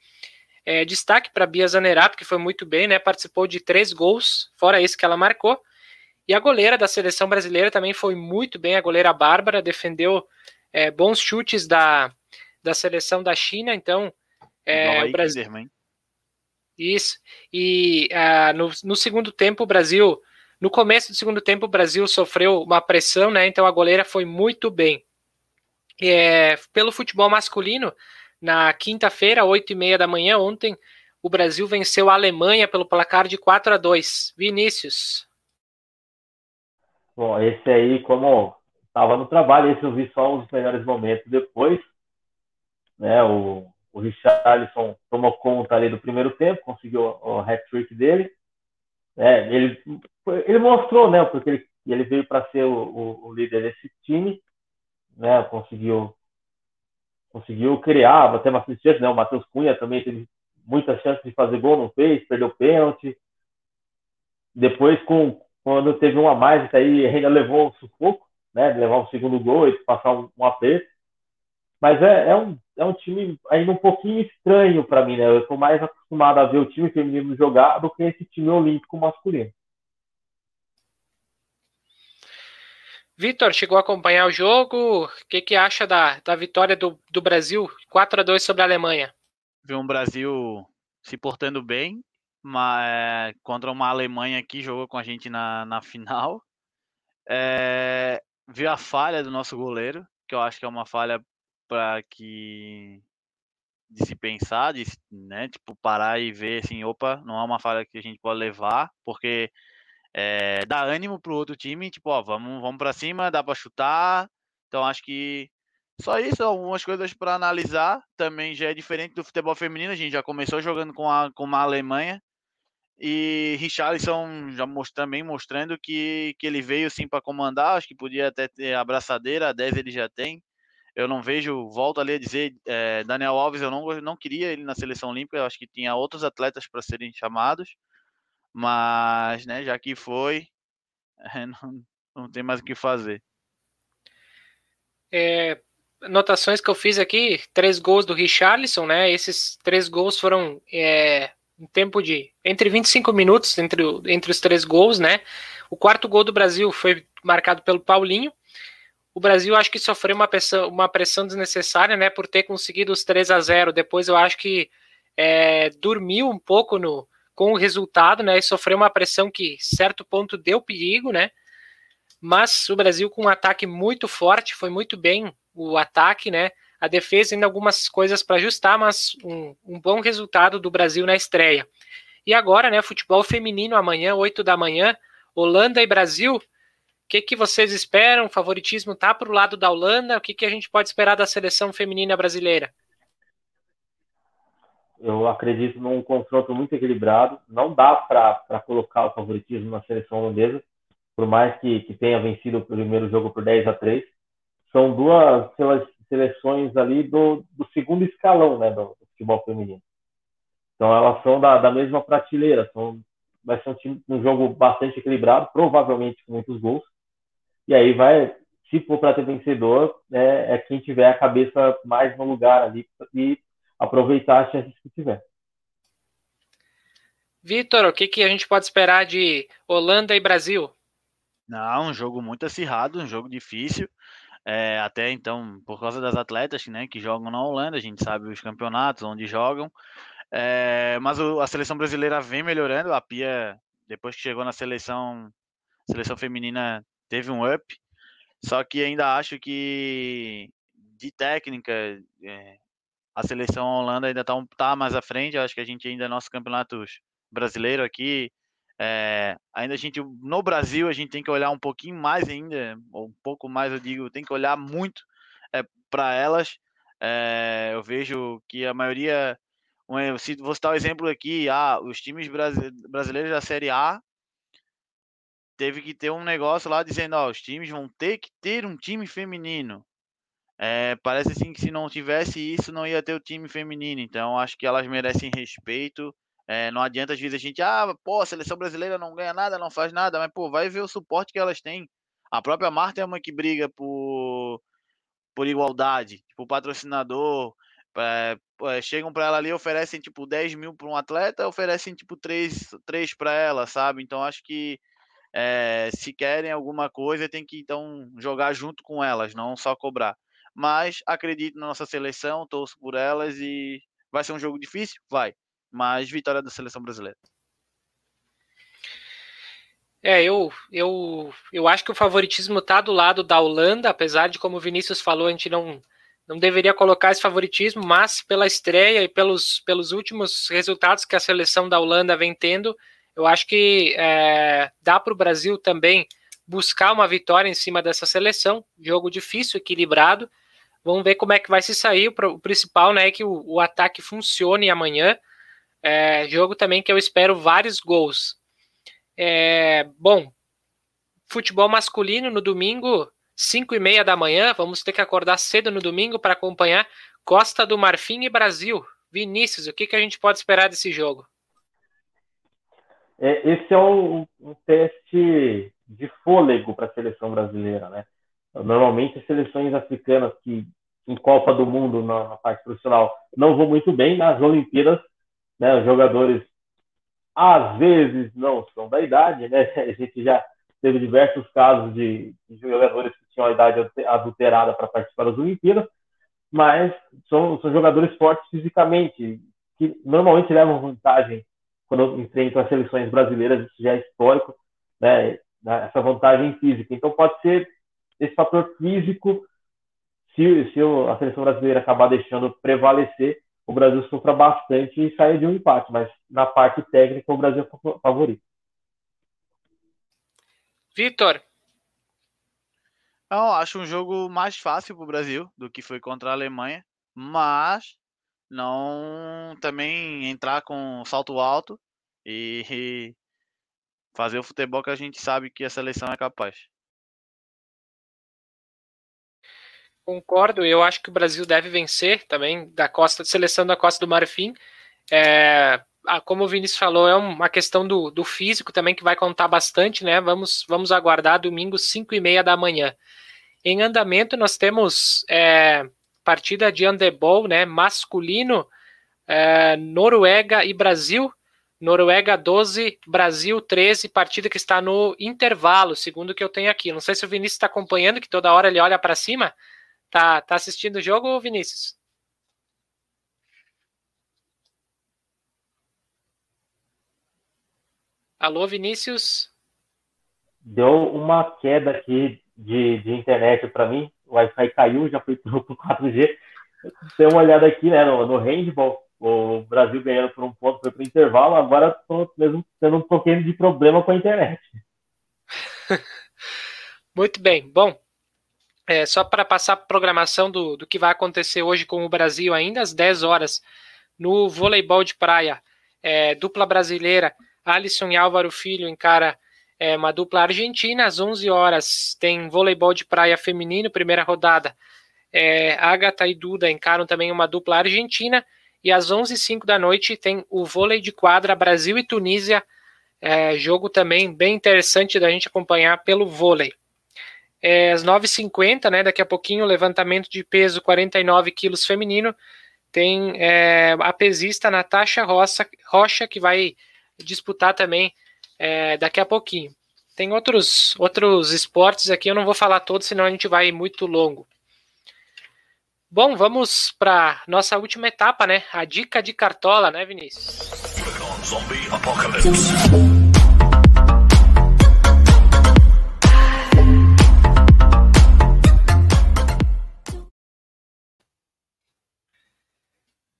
[SPEAKER 1] É, destaque para Bia Zanerato, que foi muito bem, né? Participou de três gols, fora esse que ela marcou. E a goleira da seleção brasileira também foi muito bem, a goleira Bárbara defendeu é, bons chutes da, da seleção da China, então. É, o Brasil... Isso. E uh, no, no segundo tempo, o Brasil. No começo do segundo tempo, o Brasil sofreu uma pressão, né? Então a goleira foi muito bem. É, pelo futebol masculino, na quinta-feira, 8 e meia da manhã, ontem, o Brasil venceu a Alemanha pelo placar de 4 a 2 Vinícius.
[SPEAKER 2] Bom, esse aí, como estava no trabalho, esse eu vi só os melhores momentos depois. Né, o, o Richarlison tomou conta ali do primeiro tempo, conseguiu o, o hat-trick dele. É, ele, ele mostrou, né, porque ele, ele veio para ser o, o, o, líder desse time, né, conseguiu conseguiu criar até bastante chance, né? O Matheus Cunha também teve muitas chances de fazer gol, não fez, perdeu pênalti. Depois, com, quando teve um a mais, aí ainda levou um sufoco, né? De levar um segundo gol e passar um, um aperto. Mas é, é, um, é um time ainda um pouquinho estranho para mim, né? Eu estou mais acostumado a ver o time feminino jogar do que esse time olímpico masculino.
[SPEAKER 1] Vitor, chegou a acompanhar o jogo? O que, que acha da, da vitória do, do Brasil 4 a 2 sobre a Alemanha?
[SPEAKER 3] Viu um Brasil se portando bem, mas, contra uma Alemanha que jogou com a gente na, na final. É, viu a falha do nosso goleiro, que eu acho que é uma falha para que de se pensar, de né, tipo parar e ver assim, opa, não é uma falha que a gente pode levar, porque é, dá ânimo pro outro time, tipo, ó, vamos, vamos para cima, dá para chutar. Então acho que só isso, algumas coisas para analisar. Também já é diferente do futebol feminino, a gente já começou jogando com a com a Alemanha. E Richarlison já most, também mostrando que, que ele veio sim para comandar, acho que podia até ter abraçadeira, a 10 ele já tem. Eu não vejo, volto ali a dizer, é, Daniel Alves, eu não, não queria ele na seleção olímpica, eu acho que tinha outros atletas para serem chamados. Mas, né, já que foi, (laughs) não, não tem mais o que fazer.
[SPEAKER 1] É, anotações que eu fiz aqui, três gols do Richarlison, né? Esses três gols foram é, em tempo de entre 25 minutos entre, entre os três gols, né? O quarto gol do Brasil foi marcado pelo Paulinho. O Brasil acho que sofreu uma pressão, uma pressão desnecessária, né? Por ter conseguido os 3 a 0 Depois eu acho que é, dormiu um pouco no, com o resultado, né? E sofreu uma pressão que, certo ponto, deu perigo, né? Mas o Brasil com um ataque muito forte, foi muito bem o ataque, né? A defesa ainda algumas coisas para ajustar, mas um, um, bom resultado do Brasil na estreia. E agora, né, futebol feminino amanhã, 8 da manhã, Holanda e Brasil. O que, que vocês esperam? O favoritismo tá para o lado da Holanda? O que, que a gente pode esperar da seleção feminina brasileira?
[SPEAKER 2] Eu acredito num confronto muito equilibrado. Não dá para colocar o favoritismo na seleção holandesa, por mais que, que tenha vencido o primeiro jogo por 10 a 3. São duas seleções ali do, do segundo escalão né, do, do, futebol feminino. Então elas são da, da mesma prateleira. São, vai ser um, time, um jogo bastante equilibrado, provavelmente com muitos gols. E aí vai, se for para ter vencedor, é, é quem tiver a cabeça mais no lugar ali e aproveitar as chances que tiver.
[SPEAKER 1] Vitor, o que, que a gente pode esperar de Holanda e Brasil?
[SPEAKER 3] Não, um jogo muito acirrado, um jogo difícil. É, até então, por causa das atletas né, que jogam na Holanda, a gente sabe os campeonatos onde jogam. É, mas o, a seleção brasileira vem melhorando. A Pia, depois que chegou na seleção, seleção feminina, teve um up. Só que ainda acho que de técnica, é, a seleção Holanda ainda está tá mais à frente. Eu acho que a gente ainda, nosso campeonato brasileiro aqui, é, ainda a gente, no Brasil, a gente tem que olhar um pouquinho mais ainda, ou um pouco mais, eu digo, tem que olhar muito é, para elas. É, eu vejo que a maioria, um, se vou citar o um exemplo aqui, ah, os times brasileiros da Série A teve que ter um negócio lá dizendo, ó, os times vão ter que ter um time feminino. É, parece assim que se não tivesse isso, não ia ter o time feminino. Então, acho que elas merecem respeito. É, não adianta às vezes a gente, ah, pô, a seleção brasileira não ganha nada, não faz nada, mas pô, vai ver o suporte que elas têm. A própria Marta é uma que briga por, por igualdade, tipo, patrocinador. É, chegam para ela ali, oferecem tipo 10 mil para um atleta, oferecem tipo 3, 3 para ela, sabe? Então acho que é, se querem alguma coisa, tem que então jogar junto com elas, não só cobrar. Mas acredito na nossa seleção, torço por elas e vai ser um jogo difícil? Vai mas vitória da seleção brasileira.
[SPEAKER 1] É, eu, eu, eu acho que o favoritismo está do lado da Holanda, apesar de, como o Vinícius falou, a gente não, não deveria colocar esse favoritismo, mas pela estreia e pelos, pelos últimos resultados que a seleção da Holanda vem tendo, eu acho que é, dá para o Brasil também buscar uma vitória em cima dessa seleção. Jogo difícil, equilibrado. Vamos ver como é que vai se sair. O principal né, é que o, o ataque funcione amanhã. É, jogo também que eu espero vários gols. É, bom, futebol masculino no domingo, 5 e meia da manhã. Vamos ter que acordar cedo no domingo para acompanhar Costa do Marfim e Brasil. Vinícius, o que, que a gente pode esperar desse jogo?
[SPEAKER 2] É, esse é um, um, teste de fôlego para a seleção brasileira, né? Normalmente as seleções africanas que em Copa do Mundo na, na parte profissional não vão muito bem, nas Olimpíadas né? Os jogadores às vezes não são da idade, né? (laughs) A gente já teve diversos casos de, de jogadores que tinham a idade adulterada para participar das Olimpíadas, mas são, são jogadores fortes fisicamente, que normalmente levam vantagem quando enfrentam as seleções brasileiras, isso já é histórico, né? Essa vantagem física. Então pode ser esse fator físico, se, se a seleção brasileira acabar deixando prevalecer, o Brasil sofra bastante e saia de um empate, mas na parte técnica o Brasil é favorito.
[SPEAKER 1] Vitor.
[SPEAKER 3] Não, acho um jogo mais fácil para o Brasil do que foi contra a Alemanha, mas não também entrar com salto alto e (laughs) fazer o futebol que a gente sabe que a seleção é capaz.
[SPEAKER 1] Concordo, eu acho que o Brasil deve vencer também da Costa, seleção da Costa do Marfim. É, como o Vinícius falou, é uma questão do, do físico também que vai contar bastante, né? Vamos, vamos aguardar domingo, 5 e meia da manhã. Em andamento, nós temos é, partida de handebol, né? Masculino, é, Noruega e Brasil. Noruega 12, Brasil 13, partida que está no intervalo, segundo o que eu tenho aqui. Não sei se o Vinícius está acompanhando, que toda hora ele olha para cima. Tá, tá assistindo o jogo, Alô, Vinícius?
[SPEAKER 2] Deu uma queda aqui de, de internet para mim. O Wi-Fi caiu, já foi pro 4G. Dê uma olhada aqui né, no, no handball. O Brasil ganhando por um ponto, foi para o intervalo. Agora estou mesmo tendo um pouquinho de problema com a internet. (laughs)
[SPEAKER 1] Muito bem. Bom, é, só para passar a programação do, do que vai acontecer hoje com o Brasil, ainda às 10 horas, no voleibol de praia, é, dupla brasileira, Alisson e Álvaro Filho encara é, uma dupla argentina. Às 11 horas tem voleibol de praia feminino, primeira rodada. É, Agatha e Duda encaram também uma dupla argentina. E às 11h05 da noite tem o vôlei de quadra Brasil e Tunísia. É, jogo também bem interessante da gente acompanhar pelo vôlei. É, às 9h50, né, daqui a pouquinho, levantamento de peso 49 quilos feminino. Tem é, a pesista Natasha Rocha, Rocha, que vai disputar também é, daqui a pouquinho. Tem outros, outros esportes aqui, eu não vou falar todos, senão a gente vai muito longo. Bom, vamos para nossa última etapa, né? A dica de cartola, né, Vinícius?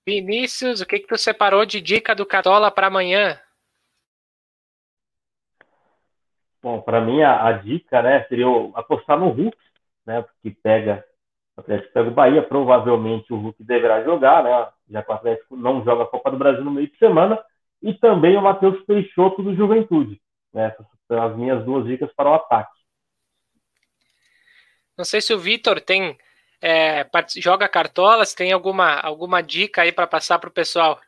[SPEAKER 1] Vinícius, o que que tu separou de dica do cartola para amanhã?
[SPEAKER 2] Bom, para mim a, a, dica, né, seria apostar no Hulk, né, porque pega o Atlético pega o Bahia, provavelmente o Hulk deverá jogar, né, já que o Atlético não joga a Copa do Brasil no meio de semana, e também o Matheus Peixoto do Juventude. Né, essas são as minhas duas dicas para o ataque.
[SPEAKER 1] Não sei se o Vitor tem é, joga cartolas, tem alguma, alguma dica aí para passar para o pessoal?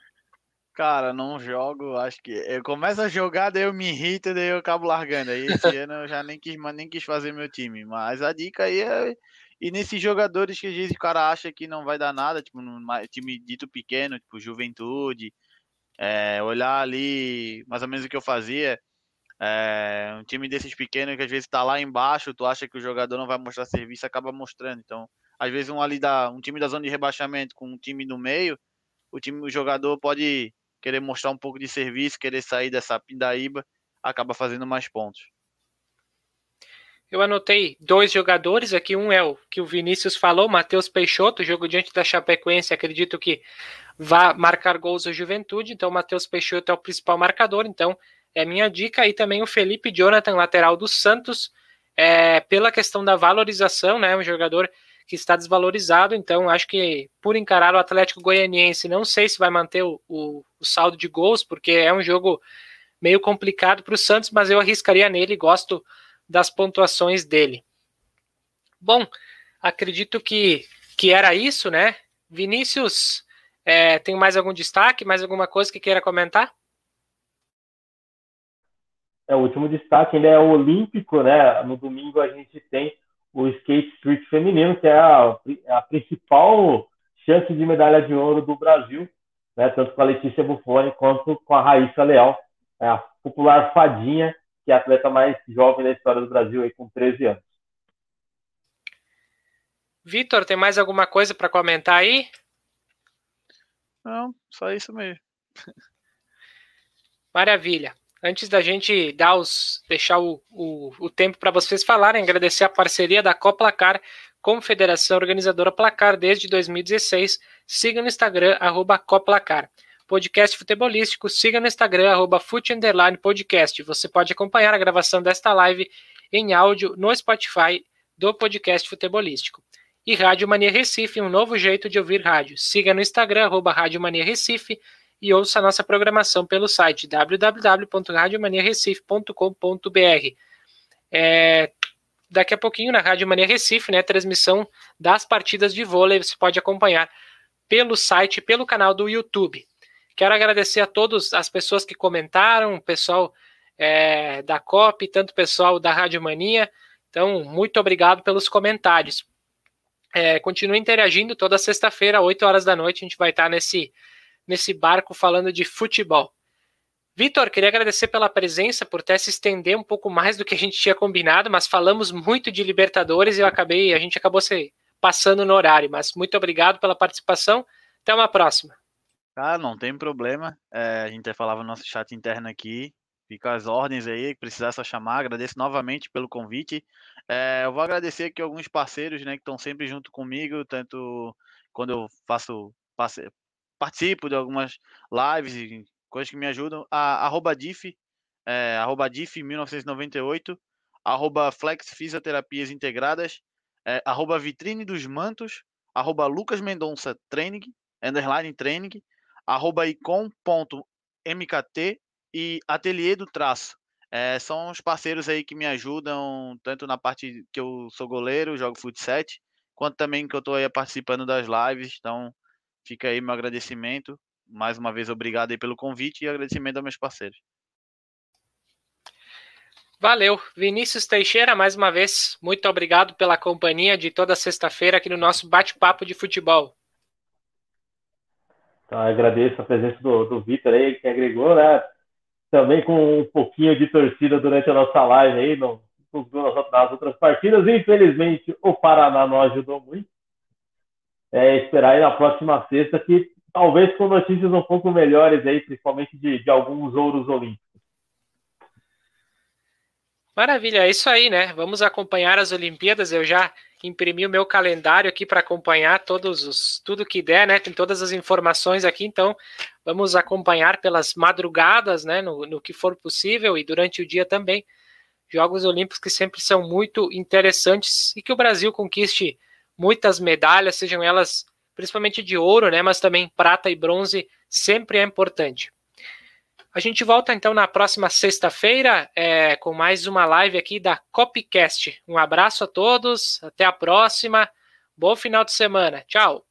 [SPEAKER 3] Cara, não jogo, acho que. Eu começo a jogar, daí eu me irrito, daí eu acabo largando. Aí esse (laughs) ano eu já nem quis, nem quis fazer meu time. Mas a dica aí é. E nesses jogadores que às vezes o cara acha que não vai dar nada, tipo, num time dito pequeno, tipo, juventude, é, olhar ali, mais ou menos o que eu fazia. É, um time desses pequenos que às vezes tá lá embaixo, tu acha que o jogador não vai mostrar serviço, acaba mostrando. Então, às vezes um ali da um time da zona de rebaixamento com um time no meio, o time o jogador pode querer mostrar um pouco de serviço, querer sair dessa pindaíba, acaba fazendo mais pontos.
[SPEAKER 1] Eu anotei dois jogadores aqui, um é o que o Vinícius falou, Matheus Peixoto, jogo diante da Chapecoense, acredito que vai marcar gols da Juventude, então Matheus Peixoto é o principal marcador, então é minha dica, e também o Felipe Jonathan, lateral do Santos, é, pela questão da valorização, né, um jogador que está desvalorizado, então acho que por encarar o Atlético Goianiense, não sei se vai manter o, o, o saldo de gols, porque é um jogo meio complicado para o Santos, mas eu arriscaria nele, gosto das pontuações dele. Bom, acredito que, que era isso, né? Vinícius, é, tem mais algum destaque, mais alguma coisa que queira comentar?
[SPEAKER 2] É, o último destaque ele é olímpico, né? No domingo a gente tem o skate street feminino, que é a, a principal chance de medalha de ouro do Brasil, né, tanto com a Letícia Buffoni quanto com a Raíssa Leal, é a popular fadinha, que é a atleta mais jovem da história do Brasil, aí, com 13 anos.
[SPEAKER 1] Vitor, tem mais alguma coisa para comentar aí?
[SPEAKER 3] Não, só isso mesmo.
[SPEAKER 1] Maravilha. Antes da gente dar os, deixar o, o, o tempo para vocês falarem, agradecer a parceria da Coplacar como Federação Organizadora Placar desde 2016. Siga no Instagram, arroba Coplacar. Podcast futebolístico, siga no Instagram, arroba Podcast. Você pode acompanhar a gravação desta live em áudio no Spotify do podcast futebolístico. E Rádio Mania Recife, um novo jeito de ouvir rádio. Siga no Instagram, arroba Rádio Mania Recife e ouça a nossa programação pelo site www.radiomaniarecife.com.br. É, daqui a pouquinho na Rádio Mania Recife, né, transmissão das partidas de vôlei, você pode acompanhar pelo site, pelo canal do YouTube. Quero agradecer a todas as pessoas que comentaram, o pessoal é, da COP, tanto o pessoal da Rádio Mania. Então, muito obrigado pelos comentários. É, continue interagindo toda sexta-feira, 8 horas da noite, a gente vai estar nesse nesse barco falando de futebol. Vitor, queria agradecer pela presença, por até se estender um pouco mais do que a gente tinha combinado, mas falamos muito de Libertadores e eu acabei, a gente acabou se passando no horário, mas muito obrigado pela participação. Até uma próxima.
[SPEAKER 3] Ah, não tem problema. É, a gente falava no nosso chat interno aqui. Fica as ordens aí, precisar só chamar. Agradeço novamente pelo convite. É, eu vou agradecer aqui alguns parceiros, né, que estão sempre junto comigo, tanto quando eu faço participo de algumas lives e coisas que me ajudam. A arroba diff, é, arroba diff 1998, arroba flex fisioterapias integradas, é, arroba vitrine dos mantos, arroba lucas mendonça training, underline training, arroba icon.mkt e Ateliê do Traço. É, são os parceiros aí que me ajudam, tanto na parte que eu sou goleiro, jogo futsal, quanto também que eu estou aí participando das lives. Então, fica aí meu agradecimento. Mais uma vez, obrigado aí pelo convite e agradecimento aos meus parceiros.
[SPEAKER 1] Valeu. Vinícius Teixeira, mais uma vez, muito obrigado pela companhia de toda sexta-feira aqui no nosso bate-papo de futebol.
[SPEAKER 2] Então, agradeço a presença do, do Vitor aí, que agregou, né? também com um pouquinho de torcida durante a nossa live aí, não nas outras partidas. Infelizmente, o Paraná não ajudou muito. É esperar aí na próxima sexta que talvez com notícias um pouco melhores aí, principalmente de, de alguns ouros olímpicos.
[SPEAKER 1] Maravilha, é isso aí, né? Vamos acompanhar as Olimpíadas. Eu já imprimi o meu calendário aqui para acompanhar todos os tudo que der, né? Tem todas as informações aqui, então vamos acompanhar pelas madrugadas, né? No, no que for possível e durante o dia também. Jogos Olímpicos que sempre são muito interessantes e que o Brasil conquiste muitas medalhas, sejam elas principalmente de ouro, né? Mas também prata e bronze sempre é importante. A gente volta então na próxima sexta-feira é, com mais uma live aqui da Copycast. Um abraço a todos, até a próxima. Bom final de semana. Tchau.